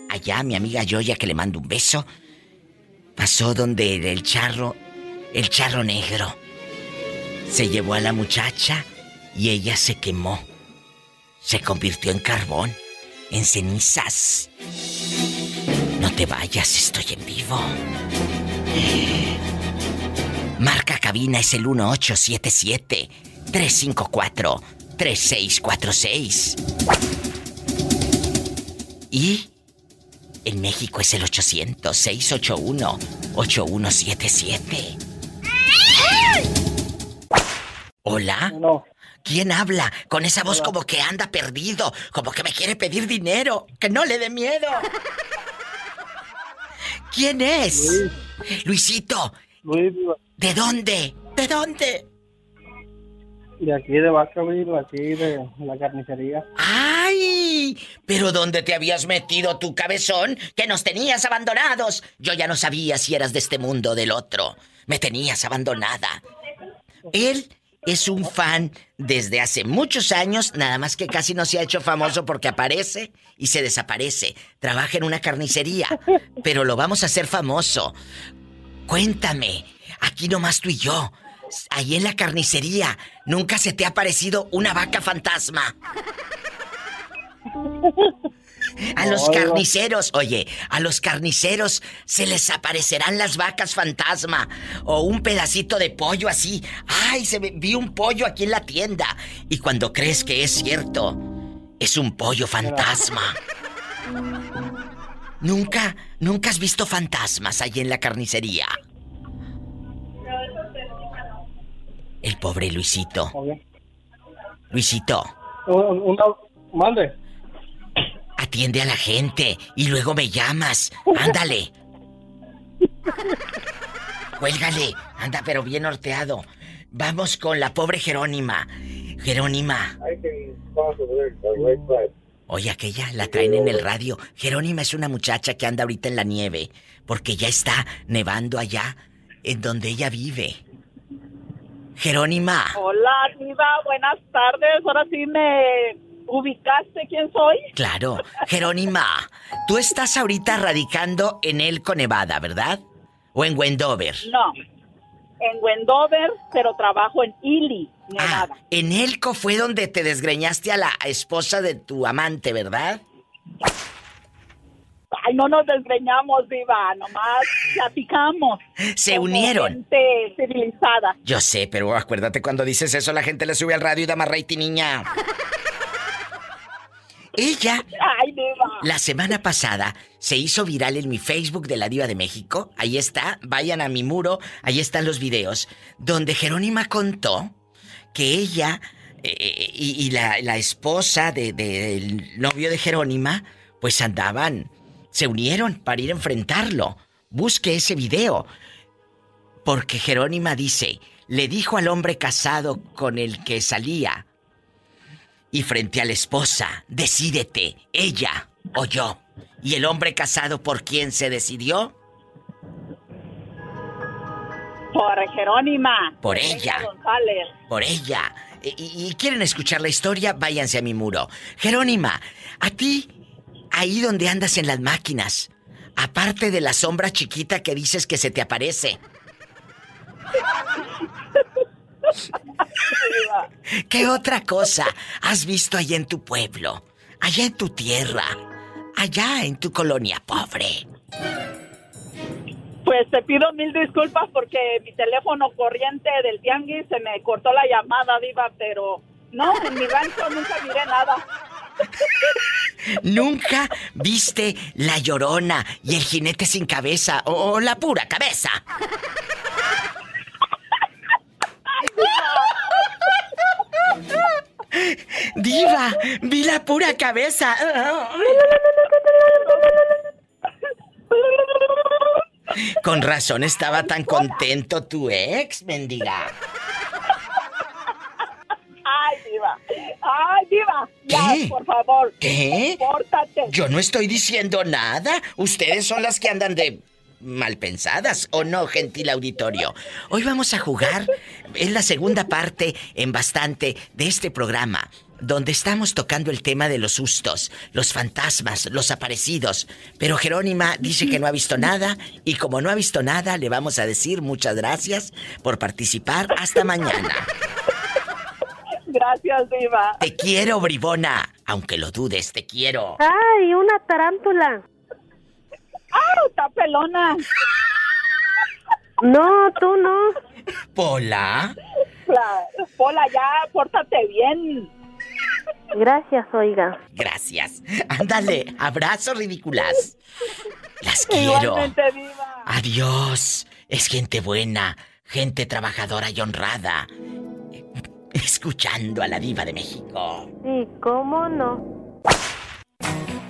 Allá, mi amiga Yoya, que le mando un beso. Pasó donde el charro, el charro negro, se llevó a la muchacha y ella se quemó. Se convirtió en carbón, en cenizas. No te vayas, estoy en vivo. Marca cabina es el 1877-354-3646. Y en México es el 800-681-8177. Hola. No. ¿Quién habla? Con esa voz como que anda perdido, como que me quiere pedir dinero, que no le dé miedo. ¿Quién es? Luisito. ¿De dónde? ¿De dónde? De aquí de Vacaville, aquí de la carnicería. ¡Ay! ¿Pero dónde te habías metido tu cabezón que nos tenías abandonados? Yo ya no sabía si eras de este mundo o del otro. Me tenías abandonada. Él es un fan desde hace muchos años, nada más que casi no se ha hecho famoso porque aparece y se desaparece. Trabaja en una carnicería, pero lo vamos a hacer famoso. Cuéntame, aquí nomás tú y yo, ahí en la carnicería, ¿nunca se te ha aparecido una vaca fantasma? A los carniceros, oye, a los carniceros se les aparecerán las vacas fantasma o un pedacito de pollo así. Ay, se ve- vi un pollo aquí en la tienda. Y cuando crees que es cierto, es un pollo fantasma. Nunca, nunca has visto fantasmas allí en la carnicería. El pobre Luisito. Luisito, Una, mande. Atiende a la gente y luego me llamas. Ándale. Cuélgale. Anda, pero bien norteado. Vamos con la pobre Jerónima. Jerónima. Oye, aquella la traen en el radio. Jerónima es una muchacha que anda ahorita en la nieve, porque ya está nevando allá, en donde ella vive. Jerónima. Hola, Diva, buenas tardes. Ahora sí me ubicaste quién soy. Claro. Jerónima, tú estás ahorita radicando en Elko, Nevada, ¿verdad? ¿O en Wendover? No, en Wendover, pero trabajo en Ely, Nevada. En Elko fue donde te desgreñaste a la esposa de tu amante, ¿verdad? Ay, no nos desgreñamos, Diva, nomás platicamos. Se unieron. Gente civilizada. Yo sé, pero acuérdate cuando dices eso, la gente le sube al radio y da más rating, niña. Ella, Ay, la semana pasada, se hizo viral en mi Facebook de la Diva de México. Ahí está, vayan a mi muro, ahí están los videos, donde Jerónima contó que ella eh, y, y la, la esposa de- del novio de Jerónima, pues andaban se unieron para ir a enfrentarlo. Busque ese video. Porque Jerónima dice, le dijo al hombre casado con el que salía, y frente a la esposa, decídete, ella o yo. ¿Y el hombre casado por quién se decidió? Por Jerónima. Por ella. González. Por ella. Y, y quieren escuchar la historia, váyanse a mi muro. Jerónima, a ti, ahí donde andas en las máquinas, aparte de la sombra chiquita que dices que se te aparece. ¿Qué otra cosa has visto allá en tu pueblo? Allá en tu tierra. Allá en tu colonia pobre. Pues te pido mil disculpas porque mi teléfono corriente del tianguis se me cortó la llamada, Diva, pero no, en mi rancho nunca miré nada. ¿Nunca viste la llorona y el jinete sin cabeza o, o la pura cabeza? Diva, vi la pura cabeza. Con razón estaba tan contento tu ex, mendiga. Ay, Diva. Ay, Diva. Ya, ¿Qué? por favor. ¿Qué? Yo no estoy diciendo nada. Ustedes son las que andan de mal pensadas, ¿o no, gentil auditorio? Hoy vamos a jugar. Es la segunda parte en bastante de este programa, donde estamos tocando el tema de los sustos, los fantasmas, los aparecidos. Pero Jerónima dice que no ha visto nada, y como no ha visto nada, le vamos a decir muchas gracias por participar. Hasta mañana. Gracias, Diva. Te quiero, bribona. Aunque lo dudes, te quiero. ¡Ay, una tarántula! ¡Ah, está pelona! No, tú no. Pola. La- Pola, ya, pórtate bien. Gracias, oiga. Gracias. Ándale, abrazo ridículas. Las quiero. Adiós. Es gente buena, gente trabajadora y honrada. Escuchando a la diva de México. Sí, ¿cómo no?